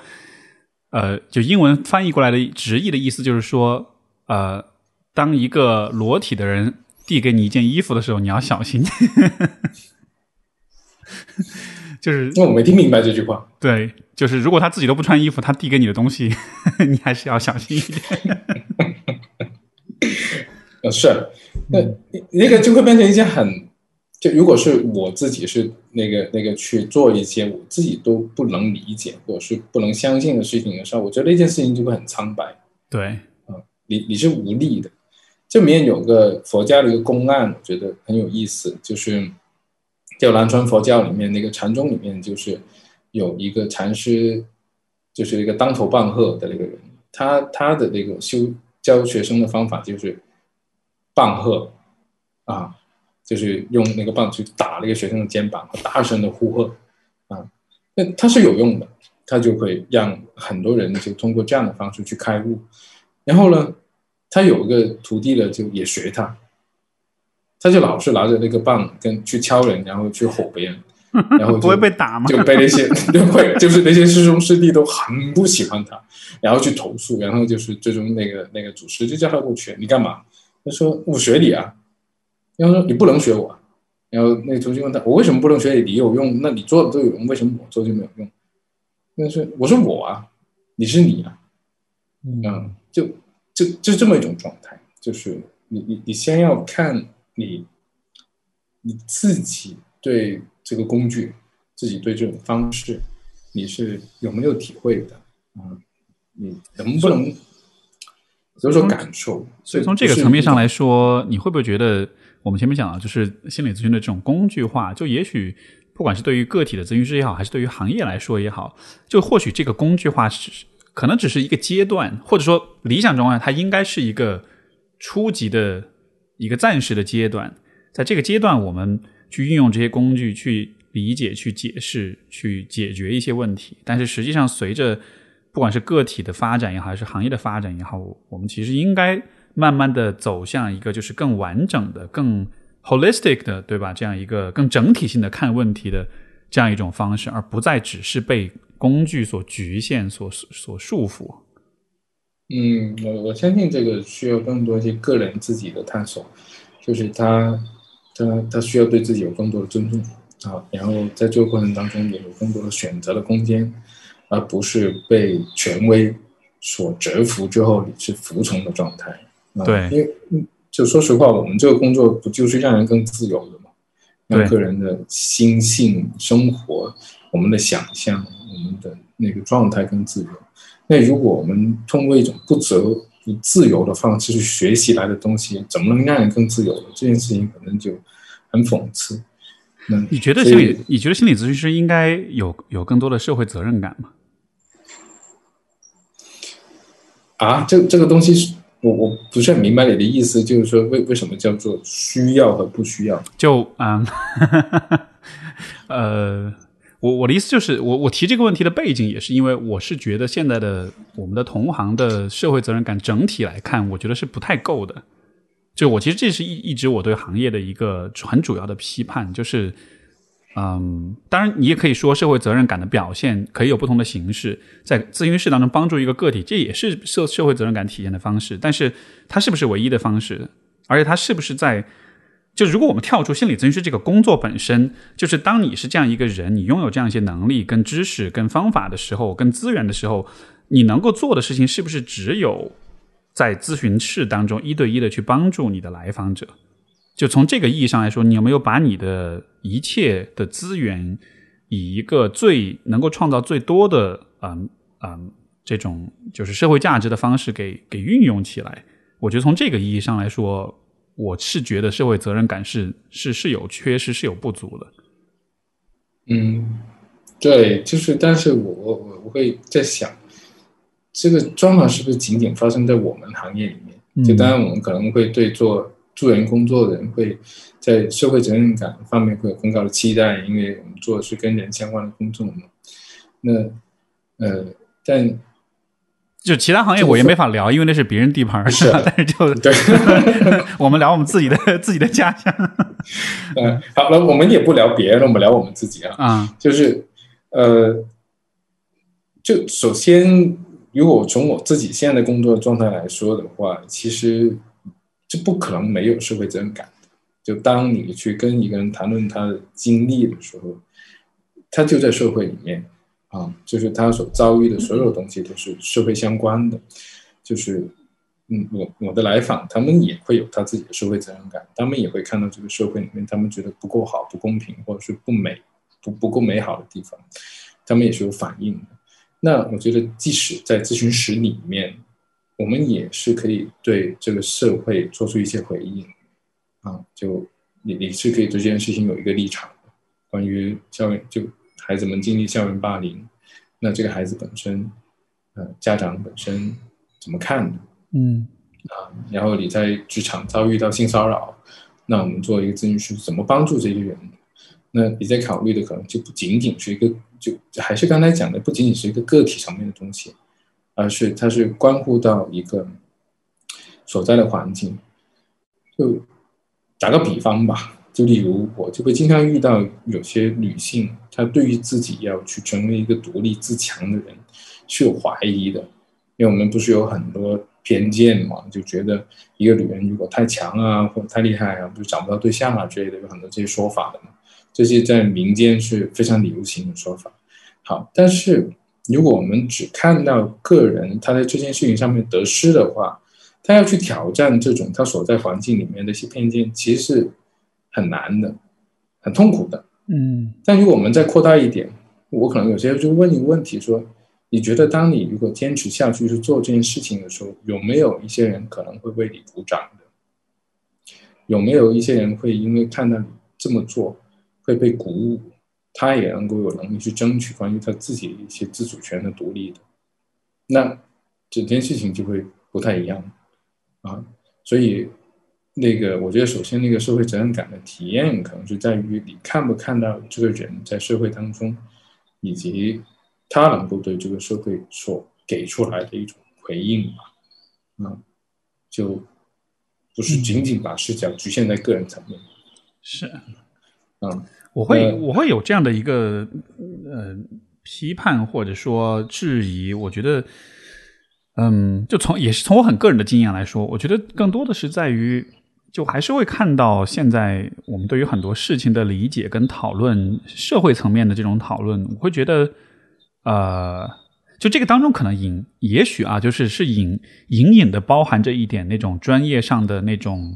Speaker 1: 呃，就英文翻译过来的直译的意思就是说，呃，当一个裸体的人递给你一件衣服的时候，你要小心。就是
Speaker 2: 因为我没听明白这句话。
Speaker 1: 对，就是如果他自己都不穿衣服，他递给你的东西，你还是要小心一点。
Speaker 2: 呃，是，那那个就会变成一件很，就如果是我自己是那个那个去做一些我自己都不能理解或者是不能相信的事情的时候，我觉得那件事情就会很苍白，
Speaker 1: 对，
Speaker 2: 你你是无力的。这里面有个佛教的一个公案，我觉得很有意思，就是叫南传佛教里面那个禅宗里面，就是有一个禅师，就是一个当头棒喝的那个人，他他的那个修教学生的方法就是棒喝啊，就是用那个棒去打那个学生的肩膀，大声的呼喝啊，那他是有用的，他就会让很多人就通过这样的方式去开悟，然后呢。他有一个徒弟呢，就也学他，他就老是拿着那个棒跟去敲人，然后去吼别人，然后
Speaker 1: 不会被打吗？
Speaker 2: 就被那些 就会就是那些师兄师弟都很不喜欢他，然后去投诉，然后就是最终那个那个祖师就叫他过去，你干嘛？他说我学你啊，然后说你不能学我，然后那个同学问他我为什么不能学你？你有用，那你做的都有用，为什么我做就没有用？那是我说我啊，你是你啊，嗯，就。就就这么一种状态，就是你你你先要看你你自己对这个工具，自己对这种方式，你是有没有体会的啊？你能不能有所感受？
Speaker 1: 所以从这个层面上来说，你会不会觉得我们前面讲了，就是心理咨询的这种工具化，就也许不管是对于个体的咨询师也好，还是对于行业来说也好，就或许这个工具化是。可能只是一个阶段，或者说理想中啊，它应该是一个初级的一个暂时的阶段。在这个阶段，我们去运用这些工具去理解、去解释、去解决一些问题。但是实际上，随着不管是个体的发展也好，还是行业的发展也好，我们其实应该慢慢的走向一个就是更完整的、更 holistic 的，对吧？这样一个更整体性的看问题的这样一种方式，而不再只是被。工具所局限、所所束缚。
Speaker 2: 嗯，我我相信这个需要更多一些个人自己的探索，就是他他他需要对自己有更多的尊重啊，然后在这个过程当中也有更多的选择的空间，而不是被权威所折服之后你是服从的状态。
Speaker 1: 对，
Speaker 2: 因为就说实话，我们这个工作不就是让人更自由的吗？让个人的心性、生活、我们的想象。我们的那个状态更自由。那如果我们通过一种不择不自由的方式去学习来的东西，怎么能让人更自由呢？这件事情可能就很讽刺。那
Speaker 1: 你觉得心理？你觉得心理咨询师应该有有更多的社会责任感吗？
Speaker 2: 啊，这这个东西是我我不是很明白你的意思，就是说为为什么叫做需要和不需要？
Speaker 1: 就啊，呃。我我的意思就是，我我提这个问题的背景也是因为我是觉得现在的我们的同行的社会责任感整体来看，我觉得是不太够的。就我其实这是一一直我对行业的一个很主要的批判，就是，嗯，当然你也可以说社会责任感的表现可以有不同的形式，在咨询室当中帮助一个个体，这也是社社会责任感体现的方式，但是它是不是唯一的方式？而且它是不是在就如果我们跳出心理咨询师这个工作本身，就是当你是这样一个人，你拥有这样一些能力、跟知识、跟方法的时候，跟资源的时候，你能够做的事情是不是只有在咨询室当中一对一的去帮助你的来访者？就从这个意义上来说，你有没有把你的一切的资源，以一个最能够创造最多的嗯嗯这种就是社会价值的方式给给运用起来？我觉得从这个意义上来说。我是觉得社会责任感是是是有缺失，是有不足的。
Speaker 2: 嗯，对，就是，但是我我我我会在想，这个状况是不是仅仅发生在我们行业里面？就当然，我们可能会对做助人工作的人会在社会责任感方面会有更高的期待，因为我们做的是跟人相关的工作嘛。那呃，但。
Speaker 1: 就其他行业我也没法聊，因为那是别人地盘
Speaker 2: 是，
Speaker 1: 但是就
Speaker 2: 对，
Speaker 1: 我们聊我们自己的 自己的家乡。
Speaker 2: 嗯，好了，我们也不聊别人，我们聊我们自己啊。
Speaker 1: 啊，
Speaker 2: 就是呃，就首先，如果从我自己现在的工作状态来说的话，其实这不可能没有社会责任感。就当你去跟一个人谈论他的经历的时候，他就在社会里面。啊，就是他所遭遇的所有东西都是社会相关的，就是，嗯，我我的来访，他们也会有他自己的社会责任感，他们也会看到这个社会里面他们觉得不够好、不公平或者是不美、不不够美好的地方，他们也是有反应的。那我觉得，即使在咨询室里面，我们也是可以对这个社会做出一些回应。啊，就你你是可以对这件事情有一个立场的，关于校园就。孩子们经历校园霸凌，那这个孩子本身，呃，家长本身怎么看的？
Speaker 1: 嗯，
Speaker 2: 啊，然后你在职场遭遇到性骚扰，那我们作为一个咨询师，怎么帮助这些人？那你在考虑的可能就不仅仅是一个，就还是刚才讲的，不仅仅是一个个体层面的东西，而是它是关乎到一个所在的环境。就打个比方吧。就例如，我就会经常遇到有些女性，她对于自己要去成为一个独立自强的人是有怀疑的，因为我们不是有很多偏见嘛，就觉得一个女人如果太强啊，或者太厉害啊，就找不到对象啊之类的，有很多这些说法的嘛。这些在民间是非常流行的说法。好，但是如果我们只看到个人他在这件事情上面得失的话，他要去挑战这种他所在环境里面的一些偏见，其实是。很难的，很痛苦的，
Speaker 1: 嗯。
Speaker 2: 但如果我们再扩大一点，我可能有些就问一个问题：说，你觉得当你如果坚持下去去做这件事情的时候，有没有一些人可能会为你鼓掌的？有没有一些人会因为看到你这么做会被鼓舞，他也能够有能力去争取关于他自己一些自主权的独立的？那整件事情就会不太一样啊，所以。那个，我觉得首先那个社会责任感的体验，可能是在于你看不看到这个人在社会当中，以及他能够对这个社会所给出来的一种回应吧。啊，就不是仅仅把视角局限在个人层面。
Speaker 1: 是，
Speaker 2: 嗯，
Speaker 1: 我会我会有这样的一个呃批判或者说质疑，我觉得，嗯，就从也是从我很个人的经验来说，我觉得更多的是在于。就还是会看到，现在我们对于很多事情的理解跟讨论，社会层面的这种讨论，我会觉得，呃，就这个当中可能隐，也许啊，就是是隐隐隐的包含着一点那种专业上的那种，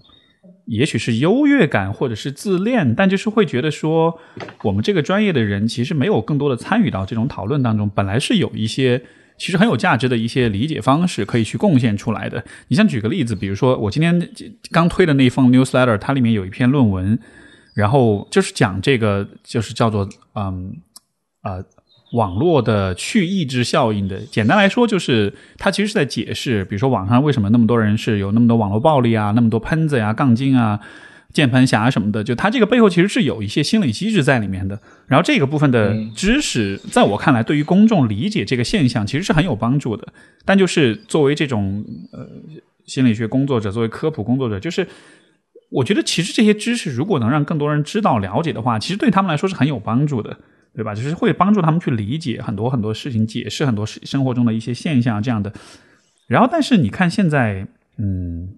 Speaker 1: 也许是优越感或者是自恋，但就是会觉得说，我们这个专业的人其实没有更多的参与到这种讨论当中，本来是有一些。其实很有价值的一些理解方式可以去贡献出来的。你像举个例子，比如说我今天刚推的那封 newsletter，它里面有一篇论文，然后就是讲这个，就是叫做嗯呃网络的去抑制效应的。简单来说，就是它其实是在解释，比如说网上为什么那么多人是有那么多网络暴力啊，那么多喷子呀、杠精啊。键盘侠什么的，就它这个背后其实是有一些心理机制在里面的。然后这个部分的知识，在我看来，对于公众理解这个现象其实是很有帮助的。但就是作为这种呃心理学工作者，作为科普工作者，就是我觉得其实这些知识如果能让更多人知道、了解的话，其实对他们来说是很有帮助的，对吧？就是会帮助他们去理解很多很多事情，解释很多生生活中的一些现象这样的。然后，但是你看现在，嗯。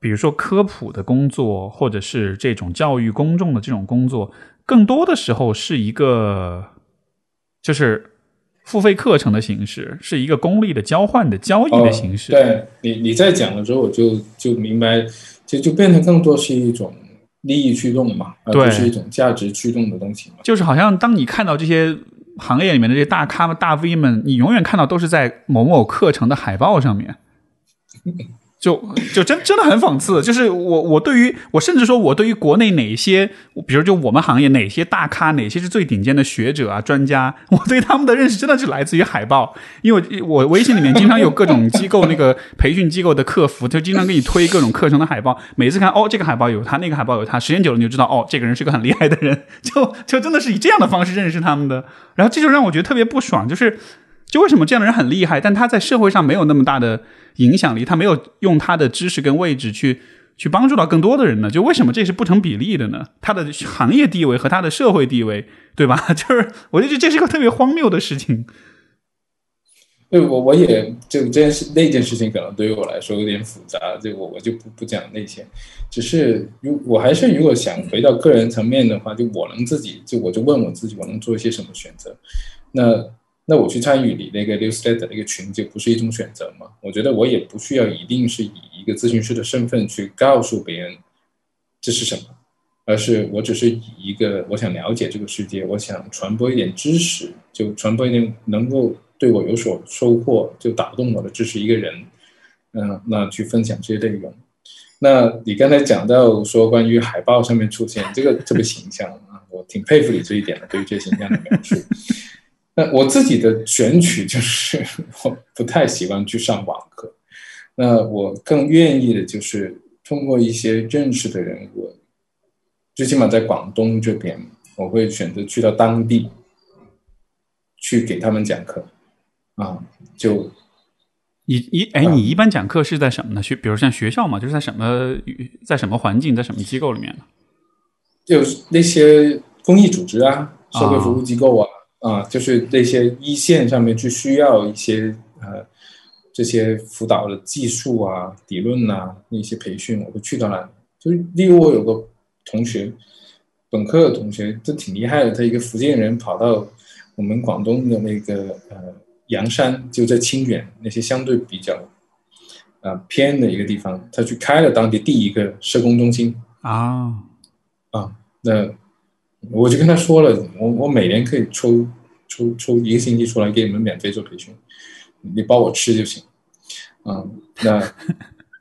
Speaker 1: 比如说科普的工作，或者是这种教育公众的这种工作，更多的时候是一个，就是付费课程的形式，是一个功利的交换的交易的形式。
Speaker 2: 对你，你在讲的时候，我就就明白，就就变得更多是一种利益驱动嘛，而不是一种价值驱动的东西嘛。
Speaker 1: 就是好像当你看到这些行业里面的这些大咖们、大 V 们，你永远看到都是在某某课程的海报上面。就就真真的很讽刺，就是我我对于我甚至说我对于国内哪些，比如就我们行业哪些大咖，哪些是最顶尖的学者啊专家，我对他们的认识真的是来自于海报，因为我微信里面经常有各种机构那个培训机构的客服，就经常给你推各种课程的海报，每次看哦这个海报有他，那个海报有他，时间久了你就知道哦这个人是个很厉害的人，就就真的是以这样的方式认识他们的，然后这就让我觉得特别不爽，就是。就为什么这样的人很厉害，但他在社会上没有那么大的影响力，他没有用他的知识跟位置去去帮助到更多的人呢？就为什么这是不成比例的呢？他的行业地位和他的社会地位，对吧？就是我就觉得这是个特别荒谬的事情。
Speaker 2: 对，我我也就这件事那件事情，可能对于我来说有点复杂，就我我就不不讲那些，只是如我还是如果想回到个人层面的话，就我能自己就我就问我自己，我能做一些什么选择？那。那我去参与你那个 newsletter 那个群，就不是一种选择吗？我觉得我也不需要一定是以一个咨询师的身份去告诉别人这是什么，而是我只是以一个我想了解这个世界，我想传播一点知识，就传播一点能够对我有所收获，就打动我的知识一个人，嗯，那去分享这些内容。那你刚才讲到说关于海报上面出现这个特别形象啊，我挺佩服你这一点的，对于这形象的描述。那我自己的选取就是 我不太喜欢去上网课，那我更愿意的就是通过一些认识的人，我最起码在广东这边，我会选择去到当地去给他们讲课啊。就
Speaker 1: 你一哎，你一般讲课是在什么呢？学，比如像学校嘛，就是在什么在什么环境，在什么机构里面呢？
Speaker 2: 就是那些公益组织啊，社会服务机构啊。啊，就是那些一线上面去需要一些呃这些辅导的技术啊、理论呐那些培训，我都去到那里。就例如我有个同学，本科的同学，这挺厉害的。他一个福建人，跑到我们广东的那个呃阳山，就在清远那些相对比较啊偏的一个地方，他去开了当地第一个社工中心
Speaker 1: 啊
Speaker 2: 啊那。我就跟他说了，我我每年可以抽抽抽一个星期出来给你们免费做培训，你包我吃就行，嗯，那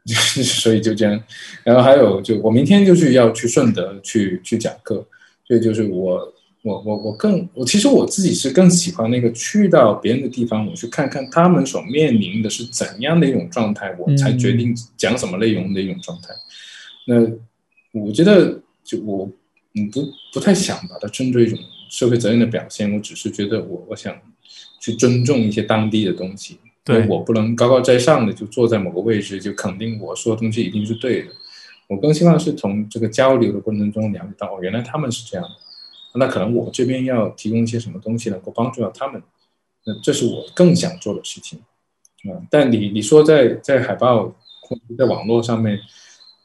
Speaker 2: 所以就这样，然后还有就我明天就是要去顺德去去讲课，所以就是我我我我更我其实我自己是更喜欢那个去到别人的地方，我去看看他们所面临的是怎样的一种状态，我才决定讲什么内容的一种状态。那我觉得就我。嗯，不不太想把它称作一种社会责任的表现，我只是觉得我我想去尊重一些当地的东西，
Speaker 1: 对。
Speaker 2: 我不能高高在上的就坐在某个位置就肯定我说的东西一定是对的，我更希望是从这个交流的过程中了解到哦，原来他们是这样的，那可能我这边要提供一些什么东西能够帮助到他们，那这是我更想做的事情，啊，但你你说在在海报在网络上面，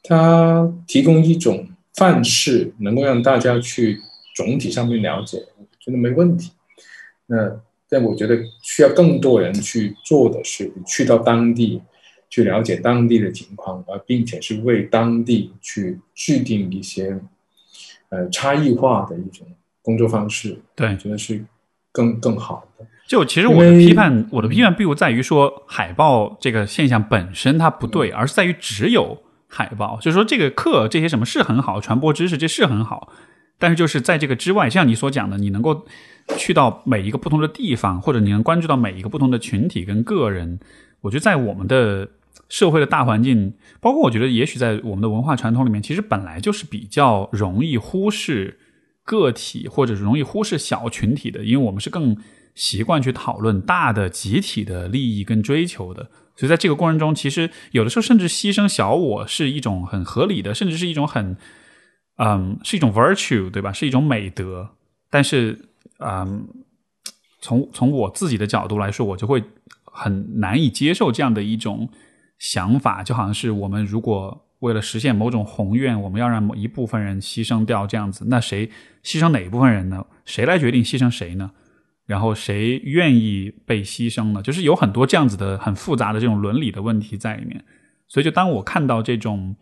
Speaker 2: 它提供一种。范式能够让大家去总体上面了解，我觉得没问题。那但我觉得需要更多人去做的是，去到当地去了解当地的情况，而并且是为当地去制定一些呃差异化的一种工作方式。
Speaker 1: 对，
Speaker 2: 我觉得是更更好的。
Speaker 1: 就其实我的批判，我的批判并不在于说海报这个现象本身它不对，而是在于只有。海报就是说，这个课这些什么是很好，传播知识这是很好，但是就是在这个之外，像你所讲的，你能够去到每一个不同的地方，或者你能关注到每一个不同的群体跟个人，我觉得在我们的社会的大环境，包括我觉得也许在我们的文化传统里面，其实本来就是比较容易忽视个体，或者是容易忽视小群体的，因为我们是更习惯去讨论大的集体的利益跟追求的。所以在这个过程中，其实有的时候甚至牺牲小我是一种很合理的，甚至是一种很，嗯，是一种 virtue，对吧？是一种美德。但是，嗯，从从我自己的角度来说，我就会很难以接受这样的一种想法，就好像是我们如果为了实现某种宏愿，我们要让某一部分人牺牲掉这样子，那谁牺牲哪一部分人呢？谁来决定牺牲谁呢？然后谁愿意被牺牲呢？就是有很多这样子的很复杂的这种伦理的问题在里面。所以，就当我看到这种，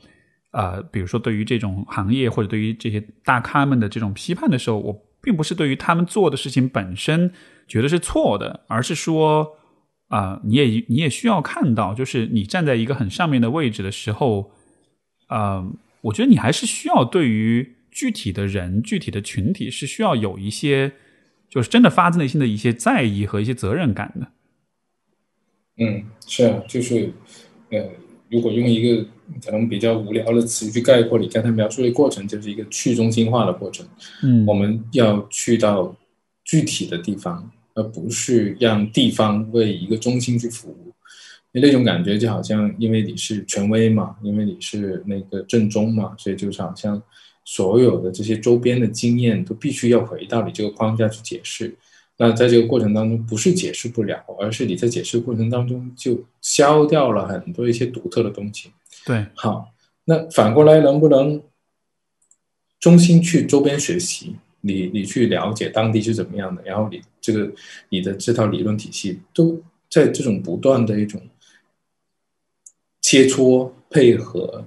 Speaker 1: 呃，比如说对于这种行业或者对于这些大咖们的这种批判的时候，我并不是对于他们做的事情本身觉得是错的，而是说，啊，你也你也需要看到，就是你站在一个很上面的位置的时候，啊，我觉得你还是需要对于具体的人、具体的群体是需要有一些。就是真的发自内心的一些在意和一些责任感的。
Speaker 2: 嗯，是啊，就是，呃，如果用一个可能比较无聊的词去概括你刚才描述的过程，就是一个去中心化的过程。
Speaker 1: 嗯，
Speaker 2: 我们要去到具体的地方，而不是让地方为一个中心去服务。那种感觉就好像，因为你是权威嘛，因为你是那个正宗嘛，所以就是好像。所有的这些周边的经验都必须要回到你这个框架去解释，那在这个过程当中，不是解释不了，而是你在解释过程当中就消掉了很多一些独特的东西。
Speaker 1: 对，
Speaker 2: 好，那反过来能不能中心去周边学习？你你去了解当地是怎么样的，然后你这个你的这套理论体系都在这种不断的一种切磋配合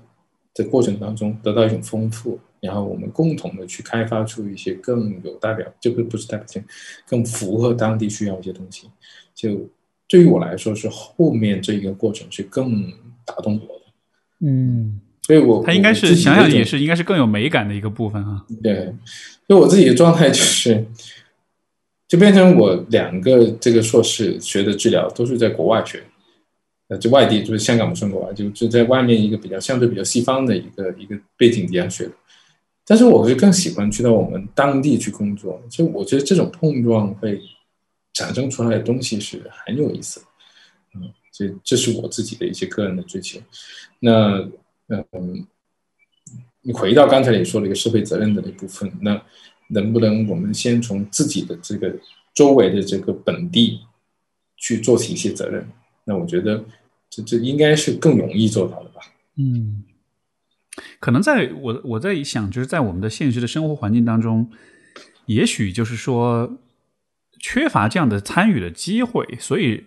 Speaker 2: 的过程当中得到一种丰富。然后我们共同的去开发出一些更有代表，就不不是代表性，更符合当地需要一些东西。就对于我来说，是后面这一个过程是更打动我的。
Speaker 1: 嗯，
Speaker 2: 所以我
Speaker 1: 他应该是想想也是应该是更有美感的一个部分啊。
Speaker 2: 对，就我自己的状态就是，就变成我两个这个硕士学的治疗都是在国外学。呃，就外地就是香港不算国外，就就在外面一个比较相对比较西方的一个一个背景底下学的。但是我是更喜欢去到我们当地去工作，就我觉得这种碰撞会产生出来的东西是很有意思，嗯，这这是我自己的一些个人的追求。那嗯，你回到刚才你说的一个社会责任的那部分，那能不能我们先从自己的这个周围的这个本地去做起一些责任？那我觉得这这应该是更容易做到的吧？
Speaker 1: 嗯。可能在我我在想，就是在我们的现实的生活环境当中，也许就是说缺乏这样的参与的机会，所以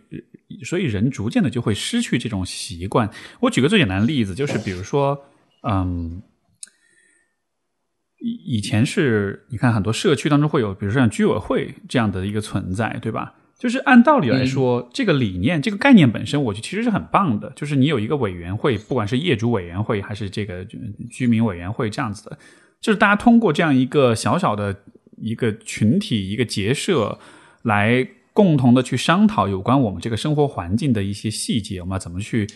Speaker 1: 所以人逐渐的就会失去这种习惯。我举个最简单的例子，就是比如说，嗯，以以前是你看很多社区当中会有，比如说像居委会这样的一个存在，对吧？就是按道理来说，这个理念、这个概念本身，我觉得其实是很棒的。就是你有一个委员会，不管是业主委员会还是这个居民委员会这样子的，就是大家通过这样一个小小的一个群体、一个结社，来共同的去商讨有关我们这个生活环境的一些细节，我们要怎么去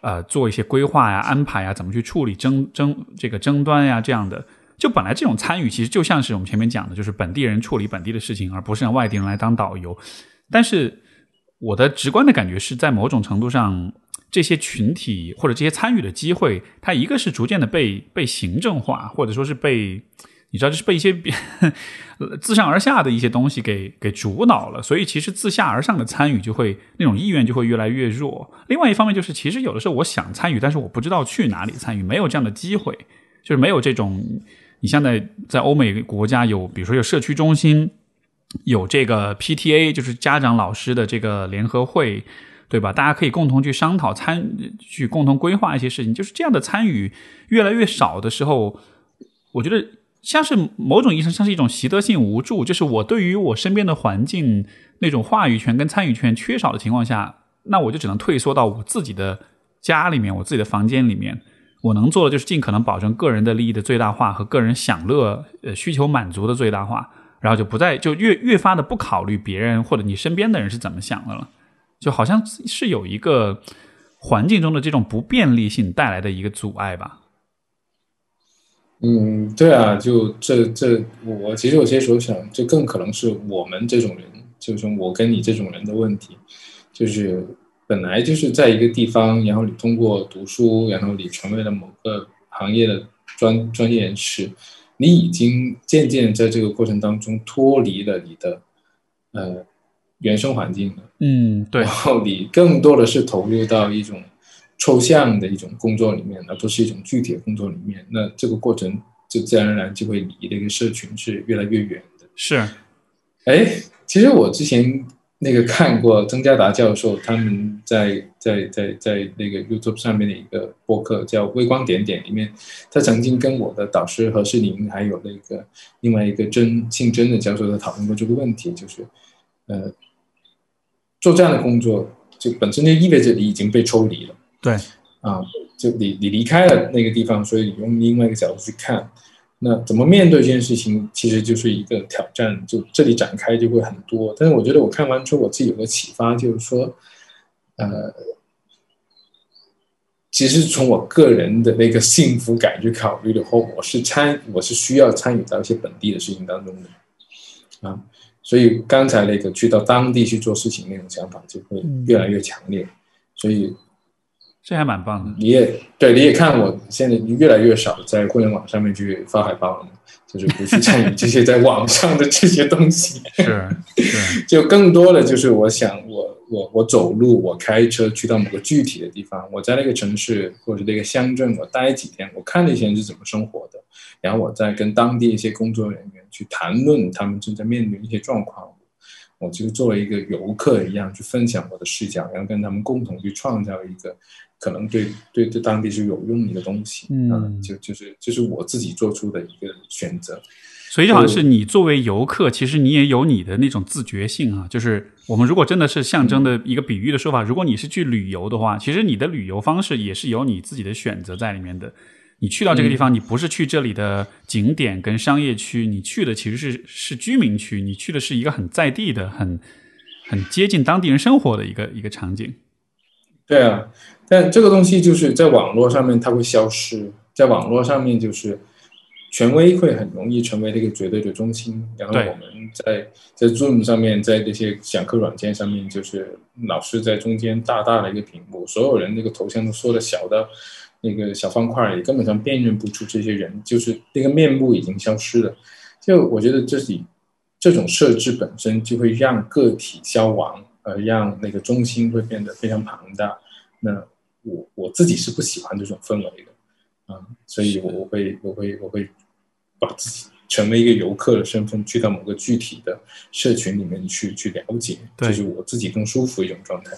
Speaker 1: 呃做一些规划呀、安排呀，怎么去处理争争这个争端呀这样的。就本来这种参与，其实就像是我们前面讲的，就是本地人处理本地的事情，而不是让外地人来当导游。但是我的直观的感觉是在某种程度上，这些群体或者这些参与的机会，它一个是逐渐的被被行政化，或者说是被你知道，就是被一些 自上而下的一些东西给给主导了。所以其实自下而上的参与就会那种意愿就会越来越弱。另外一方面就是，其实有的时候我想参与，但是我不知道去哪里参与，没有这样的机会，就是没有这种。你现在在欧美国家有，比如说有社区中心。有这个 PTA，就是家长老师的这个联合会，对吧？大家可以共同去商讨、参去共同规划一些事情。就是这样的参与越来越少的时候，我觉得像是某种意义上像是一种习得性无助。就是我对于我身边的环境那种话语权跟参与权缺少的情况下，那我就只能退缩到我自己的家里面，我自己的房间里面。我能做的就是尽可能保证个人的利益的最大化和个人享乐呃需求满足的最大化。然后就不再就越越发的不考虑别人或者你身边的人是怎么想的了，就好像是有一个环境中的这种不便利性带来的一个阻碍吧。
Speaker 2: 嗯，对啊，就这这我其实有些时候想，这更可能是我们这种人，就是我跟你这种人的问题，就是本来就是在一个地方，然后你通过读书，然后你成为了某个行业的专专业人士，你已经渐渐在这个过程当中脱离了你的呃原生环境了。
Speaker 1: 嗯，对
Speaker 2: 然，后你更多的是投入到一种抽象的一种工作里面，而不是一种具体的工作里面。那这个过程就自然而然就会离这个社群是越来越远的。
Speaker 1: 是，
Speaker 2: 哎，其实我之前那个看过曾家达教授他们在在在在那个 YouTube 上面的一个播客叫《微光点点》里面，他曾经跟我的导师何世林还有那个另外一个真姓真的教授在讨论过这个问题，就是呃，做这样的工作就本身就意味着你已经被抽离了。
Speaker 1: 对，
Speaker 2: 啊，就你你离开了那个地方，所以你用另外一个角度去看，那怎么面对这件事情，其实就是一个挑战。就这里展开就会很多，但是我觉得我看完之后，我自己有个启发，就是说，呃，其实从我个人的那个幸福感去考虑的话，我是参我是需要参与到一些本地的事情当中的，啊，所以刚才那个去到当地去做事情那种想法就会越来越强烈，所以。
Speaker 1: 这还蛮棒的。
Speaker 2: 你也对，你也看我现在越来越少在互联网上面去发海报了，就是不去参与这些在网上的这些东西，
Speaker 1: 是 是，
Speaker 2: 就更多的就是我想我我我走路，我开车去到某个具体的地方，我在那个城市或者那个乡镇我待几天，我看那些人是怎么生活的，然后我再跟当地一些工作人员去谈论他们正在面临一些状况，我就作为一个游客一样去分享我的视角，然后跟他们共同去创造一个。可能对对对当地是有用的东西，
Speaker 1: 嗯，
Speaker 2: 就就是就是我自己做出的一个选择，
Speaker 1: 所以就好像是你作为游客，其实你也有你的那种自觉性啊。就是我们如果真的是象征的一个比喻的说法，如果你是去旅游的话，其实你的旅游方式也是有你自己的选择在里面的。你去到这个地方，你不是去这里的景点跟商业区，你去的其实是是居民区，你去的是一个很在地的、很很接近当地人生活的一个一个场景。
Speaker 2: 对啊。但这个东西就是在网络上面它会消失，在网络上面就是权威会很容易成为那个绝对的中心，然后我们在在 Zoom 上面，在这些讲课软件上面，就是老师在中间大大的一个屏幕，所有人那个头像都缩的小到那个小方块也，根本上辨认不出这些人，就是那个面部已经消失了。就我觉得这里这种设置本身就会让个体消亡，呃，让那个中心会变得非常庞大。那我我自己是不喜欢这种氛围的，啊，所以我我会我会我会把自己成为一个游客的身份，去到某个具体的社群里面去去了解，这是我自己更舒服一种状态。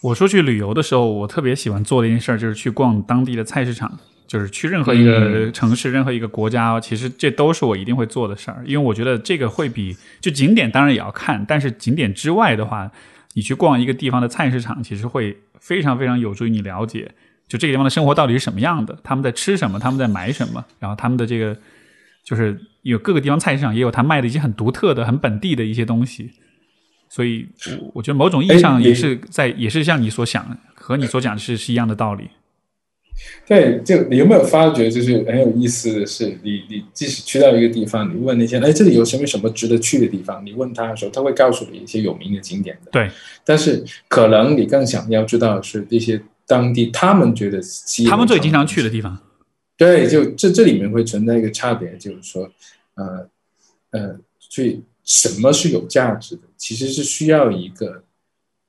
Speaker 1: 我说去旅游的时候，我特别喜欢做的一件事就是去逛当地的菜市场，就是去任何一个城市、任何一个国家，其实这都是我一定会做的事儿，因为我觉得这个会比就景点当然也要看，但是景点之外的话，你去逛一个地方的菜市场，其实会。非常非常有助于你了解，就这个地方的生活到底是什么样的，他们在吃什么，他们在买什么，然后他们的这个就是有各个地方菜市场也有他卖的一些很独特的、很本地的一些东西，所以我觉得某种意义上也是在，也是像你所想和你所讲的是是一样的道理。
Speaker 2: 对，就你有没有发觉，就是很有意思的是，你你即使去到一个地方，你问那些，哎，这里有什么什么值得去的地方？你问他的时候，他会告诉你一些有名的景点的。
Speaker 1: 对，
Speaker 2: 但是可能你更想要知道的是这些当地他们觉得
Speaker 1: 他们最经常去的地方。
Speaker 2: 对，就这这里面会存在一个差别，就是说，呃呃，所以什么是有价值的？其实是需要一个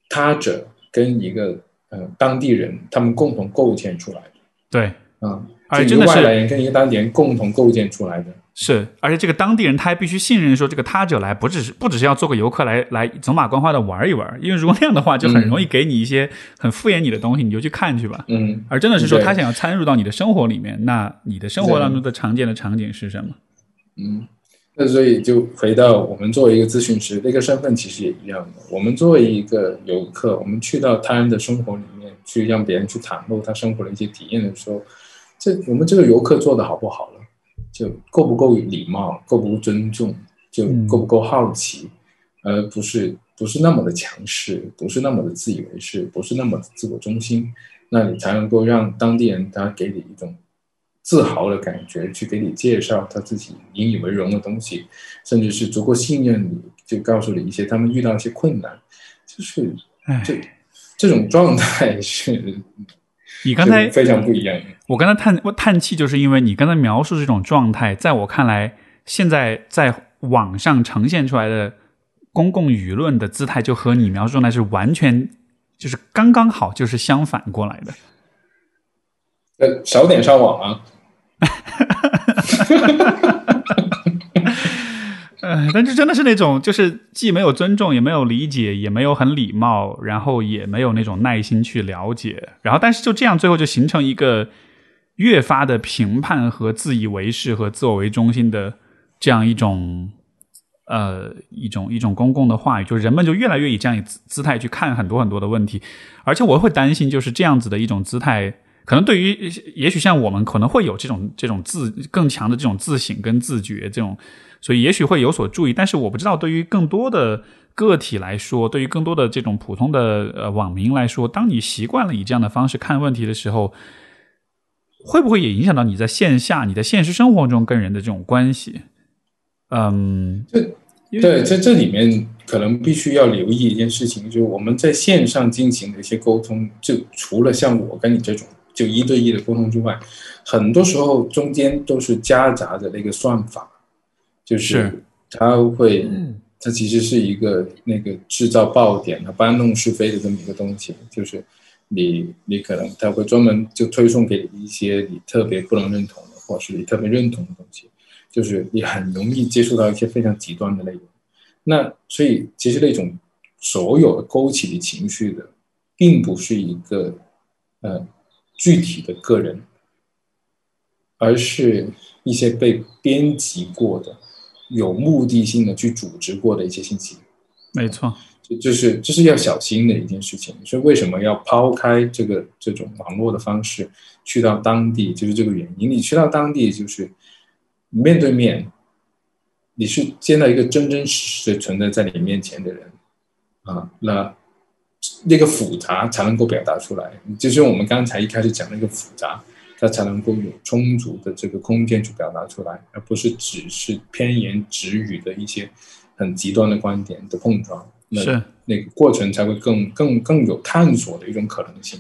Speaker 2: 他者跟一个呃当地人他们共同构建出来。
Speaker 1: 对，
Speaker 2: 嗯，
Speaker 1: 而且真的是
Speaker 2: 外来人跟一个当地人共同构建出来的。
Speaker 1: 是，而且这个当地人他还必须信任说，这个他者来不只是不只是要做个游客来来走马观花的玩一玩，因为如果那样的话，就很容易给你一些很敷衍你的东西，你就去看去吧。
Speaker 2: 嗯，
Speaker 1: 而真的是说他想要参入到你的生活里面，那你的生活当中的常见的场景是什么？
Speaker 2: 嗯，那所以就回到我们作为一个咨询师，那个身份其实也一样的。我们作为一个游客，我们去到他人的生活里面。去让别人去袒露他生活的一些体验的时候，这我们这个游客做的好不好了？就够不够礼貌，够不够尊重，就够不够好奇，而不是不是那么的强势，不是那么的自以为是，不是那么的自我中心，那你才能够让当地人他给你一种自豪的感觉，去给你介绍他自己引以为荣的东西，甚至是足够信任你，就告诉你一些他们遇到一些困难，就是就。这种状态是，
Speaker 1: 你刚才
Speaker 2: 非常不一样。
Speaker 1: 我刚才叹我叹气，就是因为你刚才描述这种状态，在我看来，现在在网上呈现出来的公共舆论的姿态，就和你描述状态是完全就是刚刚好，就是相反过来的。
Speaker 2: 呃，少点上网啊。
Speaker 1: 呃，但是真的是那种，就是既没有尊重，也没有理解，也没有很礼貌，然后也没有那种耐心去了解，然后但是就这样，最后就形成一个越发的评判和自以为是和自我为中心的这样一种呃一种一种公共的话语，就是人们就越来越以这样姿姿态去看很多很多的问题，而且我会担心，就是这样子的一种姿态，可能对于也许像我们可能会有这种这种自更强的这种自省跟自觉这种。所以也许会有所注意，但是我不知道对于更多的个体来说，对于更多的这种普通的呃网民来说，当你习惯了以这样的方式看问题的时候，会不会也影响到你在线下、你在现实生活中跟人的这种关系？嗯，
Speaker 2: 对，在这里面可能必须要留意一件事情，就是我们在线上进行的一些沟通，就除了像我跟你这种就一对一的沟通之外，很多时候中间都是夹杂着那个算法。就是他会，他其实是一个那个制造爆点、他搬弄是非的这么一个东西。就是你，你可能他会专门就推送给你一些你特别不能认同的，或是你特别认同的东西。就是你很容易接触到一些非常极端的内容。那所以其实那种所有的勾起你情绪的，并不是一个呃具体的个人，而是一些被编辑过的。有目的性的去组织过的一些信息，
Speaker 1: 没错，
Speaker 2: 这就是这是要小心的一件事情。所以为什么要抛开这个这种网络的方式去到当地，就是这个原因。你去到当地，就是面对面，你是见到一个真真实实存在在你面前的人啊，那那个复杂才能够表达出来。就是我们刚才一开始讲那个复杂。它才能够有充足的这个空间去表达出来，而不是只是偏言直语的一些很极端的观点的碰撞。
Speaker 1: 是
Speaker 2: 那个过程才会更更更有探索的一种可能性。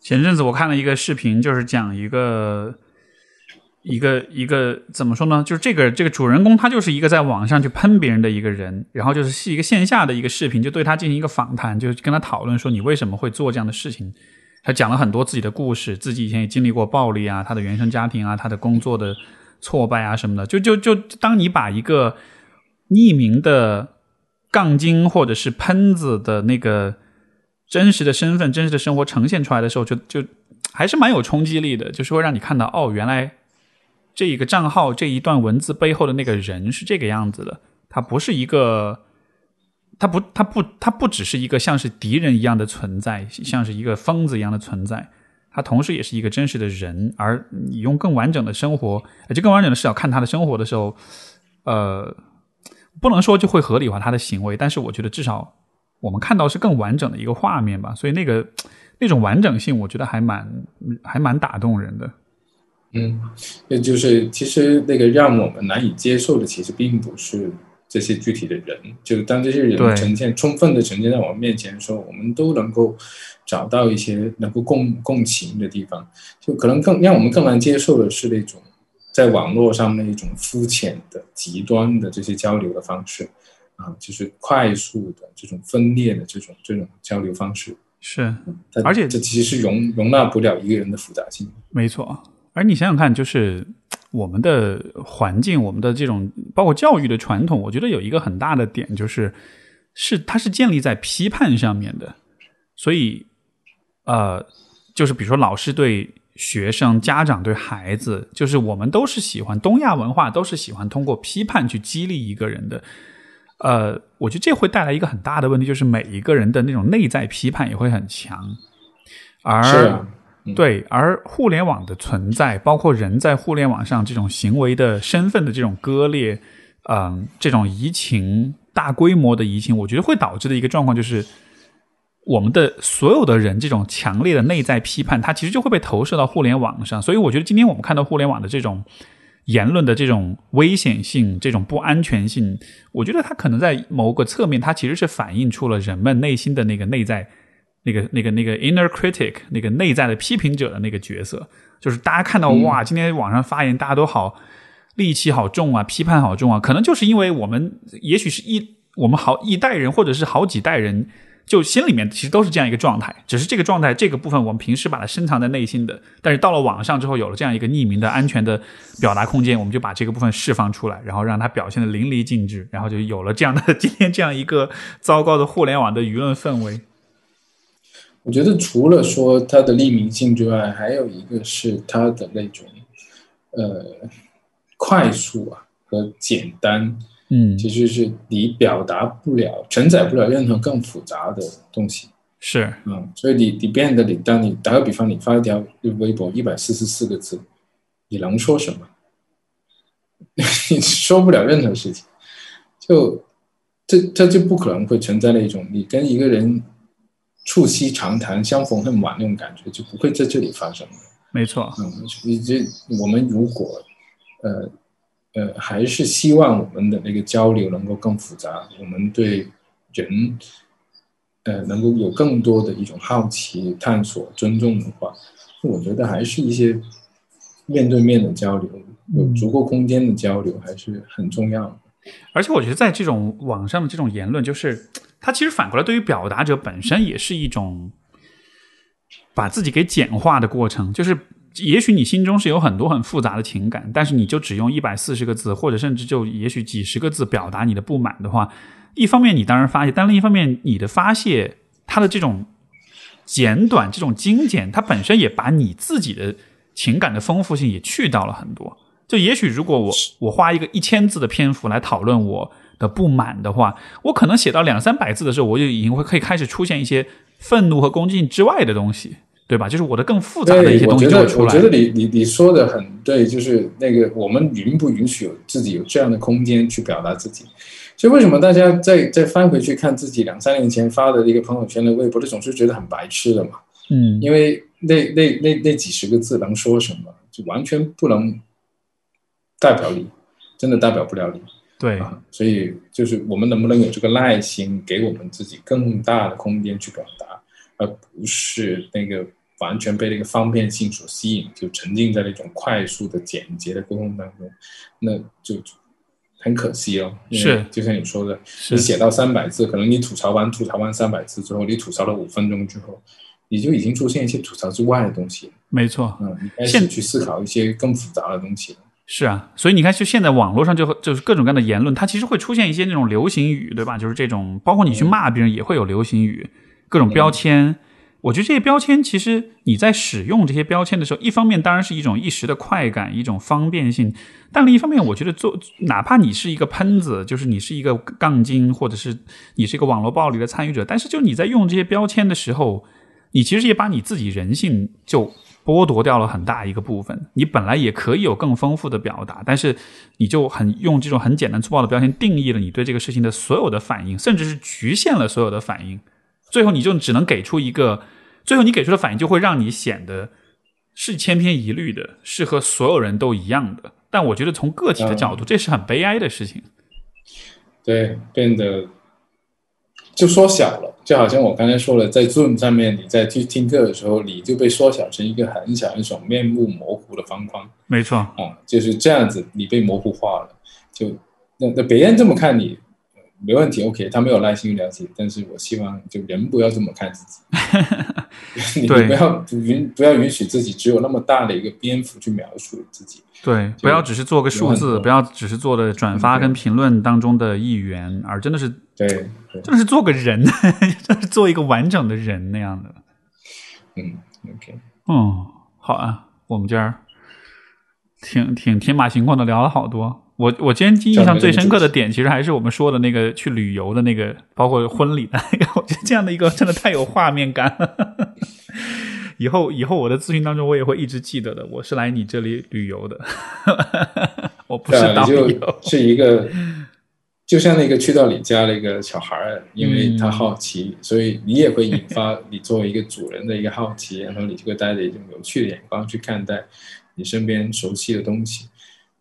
Speaker 1: 前阵子我看了一个视频，就是讲一个一个一个怎么说呢？就是这个这个主人公他就是一个在网上去喷别人的一个人，然后就是是一个线下的一个视频，就对他进行一个访谈，就跟他讨论说你为什么会做这样的事情。他讲了很多自己的故事，自己以前也经历过暴力啊，他的原生家庭啊，他的工作的挫败啊什么的。就就就，当你把一个匿名的杠精或者是喷子的那个真实的身份、真实的生活呈现出来的时候，就就还是蛮有冲击力的，就是会让你看到哦，原来这一个账号这一段文字背后的那个人是这个样子的，他不是一个。他不，他不，他不只是一个像是敌人一样的存在，像是一个疯子一样的存在，他同时也是一个真实的人。而你用更完整的生活，就更完整的视角看他的生活的时候，呃，不能说就会合理化他的行为，但是我觉得至少我们看到是更完整的一个画面吧。所以那个那种完整性，我觉得还蛮还蛮打动人的。
Speaker 2: 嗯，那就是其实那个让我们难以接受的，其实并不是。这些具体的人，就当这些人呈现充分的呈现在我们面前的时候，我们都能够找到一些能够共共情的地方。就可能更让我们更难接受的是那种在网络上那一种肤浅的、极端的这些交流的方式啊，就是快速的这种分裂的这种这种交流方式。
Speaker 1: 是，而且
Speaker 2: 这其实是容容纳不了一个人的复杂性。
Speaker 1: 没错，而你想想看，就是。我们的环境，我们的这种包括教育的传统，我觉得有一个很大的点，就是是它是建立在批判上面的。所以，呃，就是比如说老师对学生、家长对孩子，就是我们都是喜欢东亚文化，都是喜欢通过批判去激励一个人的。呃，我觉得这会带来一个很大的问题，就是每一个人的那种内在批判也会很强，而。对，而互联网的存在，包括人在互联网上这种行为的身份的这种割裂，嗯，这种移情大规模的移情，我觉得会导致的一个状况就是，我们的所有的人这种强烈的内在批判，它其实就会被投射到互联网上。所以，我觉得今天我们看到互联网的这种言论的这种危险性、这种不安全性，我觉得它可能在某个侧面，它其实是反映出了人们内心的那个内在。那个那个那个 inner critic 那个内在的批评者的那个角色，就是大家看到哇，今天网上发言大家都好戾气好重啊，批判好重啊，可能就是因为我们也许是一我们好一代人或者是好几代人。就心里面其实都是这样一个状态，只是这个状态这个部分我们平时把它深藏在内心的，但是到了网上之后有了这样一个匿名的安全的表达空间，我们就把这个部分释放出来，然后让它表现的淋漓尽致，然后就有了这样的 今天这样一个糟糕的互联网的舆论氛围。
Speaker 2: 我觉得除了说它的匿名性之外，还有一个是它的那种呃快速啊和简单。
Speaker 1: 嗯，
Speaker 2: 其实是你表达不了、承载不了任何更复杂的东西，
Speaker 1: 是，
Speaker 2: 嗯，所以你你变得你，当你打个比方，你发一条微博一百四十四个字，你能说什么？你说不了任何事情，就这这就不可能会存在那种你跟一个人促膝长谈、相逢恨晚那种感觉，就不会在这里发生的。
Speaker 1: 没错，
Speaker 2: 嗯，以这我们如果呃。呃，还是希望我们的那个交流能够更复杂，我们对人，呃，能够有更多的一种好奇、探索、尊重的话，我觉得还是一些面对面的交流，有足够空间的交流还是很重要的。
Speaker 1: 而且，我觉得在这种网上的这种言论，就是它其实反过来对于表达者本身也是一种把自己给简化的过程，就是。也许你心中是有很多很复杂的情感，但是你就只用一百四十个字，或者甚至就也许几十个字表达你的不满的话，一方面你当然发泄，但另一方面你的发泄，它的这种简短、这种精简，它本身也把你自己的情感的丰富性也去掉了很多。就也许如果我我花一个一千字的篇幅来讨论我的不满的话，我可能写到两三百字的时候，我就已经会可以开始出现一些愤怒和攻击性之外的东西。对吧？就是我的更复杂的一些东西
Speaker 2: 就会出来。我觉得你你你说的很对，就是那个我们允不允许有自己有这样的空间去表达自己？所以为什么大家再再翻回去看自己两三年前发的一个朋友圈的微博，总是觉得很白痴的嘛？
Speaker 1: 嗯，
Speaker 2: 因为那那那那几十个字能说什么？就完全不能代表你，真的代表不了你。
Speaker 1: 对
Speaker 2: 啊，所以就是我们能不能有这个耐心，给我们自己更大的空间去表达，而不是那个。完全被那个方便性所吸引，就沉浸在那种快速的、简洁的沟通当中，那就很可惜哦。
Speaker 1: 是，
Speaker 2: 就像你说的，你写到三百字，可能你吐槽完吐槽完三百字之后，你吐槽了五分钟之后，你就已经出现一些吐槽之外的东西。
Speaker 1: 没错，
Speaker 2: 嗯，你开始去思考一些更复杂的东西。
Speaker 1: 是啊，所以你看，就现在网络上就就是各种各样的言论，它其实会出现一些那种流行语，对吧？就是这种，包括你去骂别人也会有流行语，各种标签。我觉得这些标签，其实你在使用这些标签的时候，一方面当然是一种一时的快感，一种方便性；但另一方面，我觉得做哪怕你是一个喷子，就是你是一个杠精，或者是你是一个网络暴力的参与者，但是就你在用这些标签的时候，你其实也把你自己人性就剥夺掉了很大一个部分。你本来也可以有更丰富的表达，但是你就很用这种很简单粗暴的标签定义了你对这个事情的所有的反应，甚至是局限了所有的反应。最后你就只能给出一个，最后你给出的反应就会让你显得是千篇一律的，是和所有人都一样的。但我觉得从个体的角度，这是很悲哀的事情。
Speaker 2: 对，变得就缩小了，就好像我刚才说了，在 Zoom 上面你在去听课的时候，你就被缩小成一个很小很小面目模糊的方框。
Speaker 1: 没错，
Speaker 2: 啊，就是这样子，你被模糊化了。就那那别人这么看你。没问题，OK，他没有耐心了解，但是我希望就人不要这么看自己，你不要允不要允许自己只有那么大的一个篇幅去描述自己，
Speaker 1: 对，不要只是做个数字，不要只是做的转发跟评论当中的一员，而真的是
Speaker 2: 对，
Speaker 1: 真的是做个人，真是做一个完整的人那样的，
Speaker 2: 嗯，OK，
Speaker 1: 嗯，好啊，我们今儿挺挺天马行空的聊了好多。我我今天印象最深刻的点，其实还是我们说的那个去旅游的那个，包括婚礼的那个。我觉得这样的一个真的太有画面感了。以后以后我的咨询当中，我也会一直记得的。我是来你这里旅游的，我不是导游。
Speaker 2: 是一个，就像那个去到你家的一个小孩儿，因为他好奇，所以你也会引发你作为一个主人的一个好奇，然后你就会带着一种有趣的眼光去看待你身边熟悉的东西。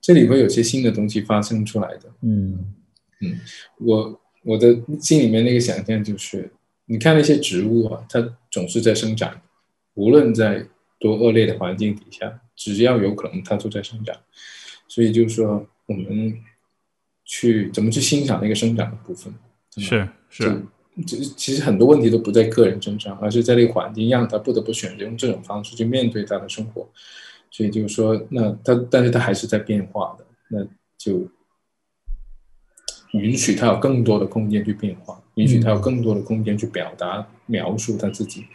Speaker 2: 这里会有些新的东西发生出来的。
Speaker 1: 嗯
Speaker 2: 嗯，我我的心里面那个想象就是，你看那些植物啊，它总是在生长，无论在多恶劣的环境底下，只要有可能，它都在生长。所以就是说，我们去怎么去欣赏那个生长的部分？
Speaker 1: 是是，
Speaker 2: 这其实很多问题都不在个人身上，而是在那个环境让他不得不选择用这种方式去面对他的生活。所以就是说，那他但是他还是在变化的，那就允许他有更多的空间去变化，允许他有更多的空间去表达、描述他自己。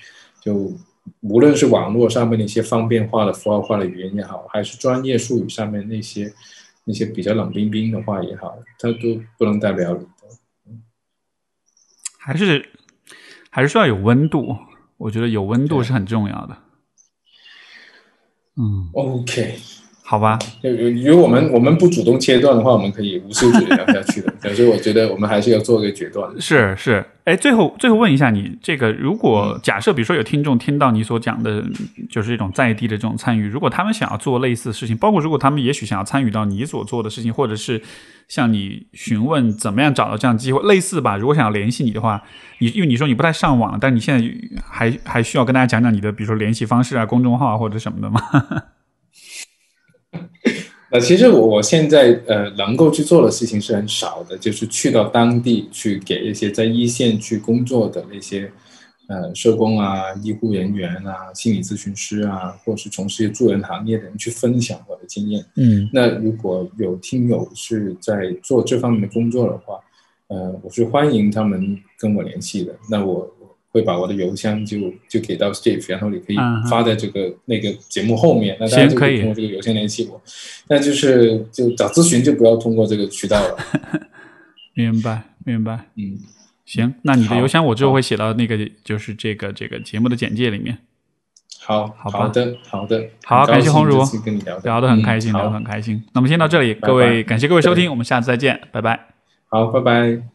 Speaker 2: 就无论是网络上面那些方便化的符号化的语言也好，还是专业术语上面那些那些比较冷冰冰的话也好，它都不能代表你的。
Speaker 1: 还是还是需要有温度，我觉得有温度是很重要的。嗯
Speaker 2: ，OK，
Speaker 1: 好吧。
Speaker 2: 如果我们我们不主动切断的话，我们可以无休止的聊下去的。所以我觉得我们还是要做个决断。
Speaker 1: 是是，哎，最后最后问一下你，这个如果假设，比如说有听众听到你所讲的，就是这种在地的这种参与，如果他们想要做类似的事情，包括如果他们也许想要参与到你所做的事情，或者是向你询问怎么样找到这样机会，类似吧。如果想要联系你的话，你因为你说你不太上网，但你现在还还需要跟大家讲讲你的，比如说联系方式啊、公众号啊或者什么的吗？
Speaker 2: 呃，其实我我现在呃能够去做的事情是很少的，就是去到当地去给一些在一线去工作的那些呃社工啊、医护人员啊、心理咨询师啊，或是从事助人行业的人去分享我的经验。
Speaker 1: 嗯，
Speaker 2: 那如果有听友是在做这方面的工作的话，呃，我是欢迎他们跟我联系的。那我。会把我的邮箱就就给到 Steve，然后你可以发在这个那个节目后面，那大家就可以通过这个邮箱联系我。那就是就找咨询就不要通过这个渠道了。
Speaker 1: 明白，明白。
Speaker 2: 嗯，
Speaker 1: 行，那你的邮箱我之后会写到那个就是这个这个节目的简介里面。
Speaker 2: 好，
Speaker 1: 好
Speaker 2: 的，好的，
Speaker 1: 好，感谢红茹，
Speaker 2: 跟你聊
Speaker 1: 聊得很开心，聊得很开心。那么先到这里，各位感谢各位收听，我们下次再见，拜拜。
Speaker 2: 好，拜拜。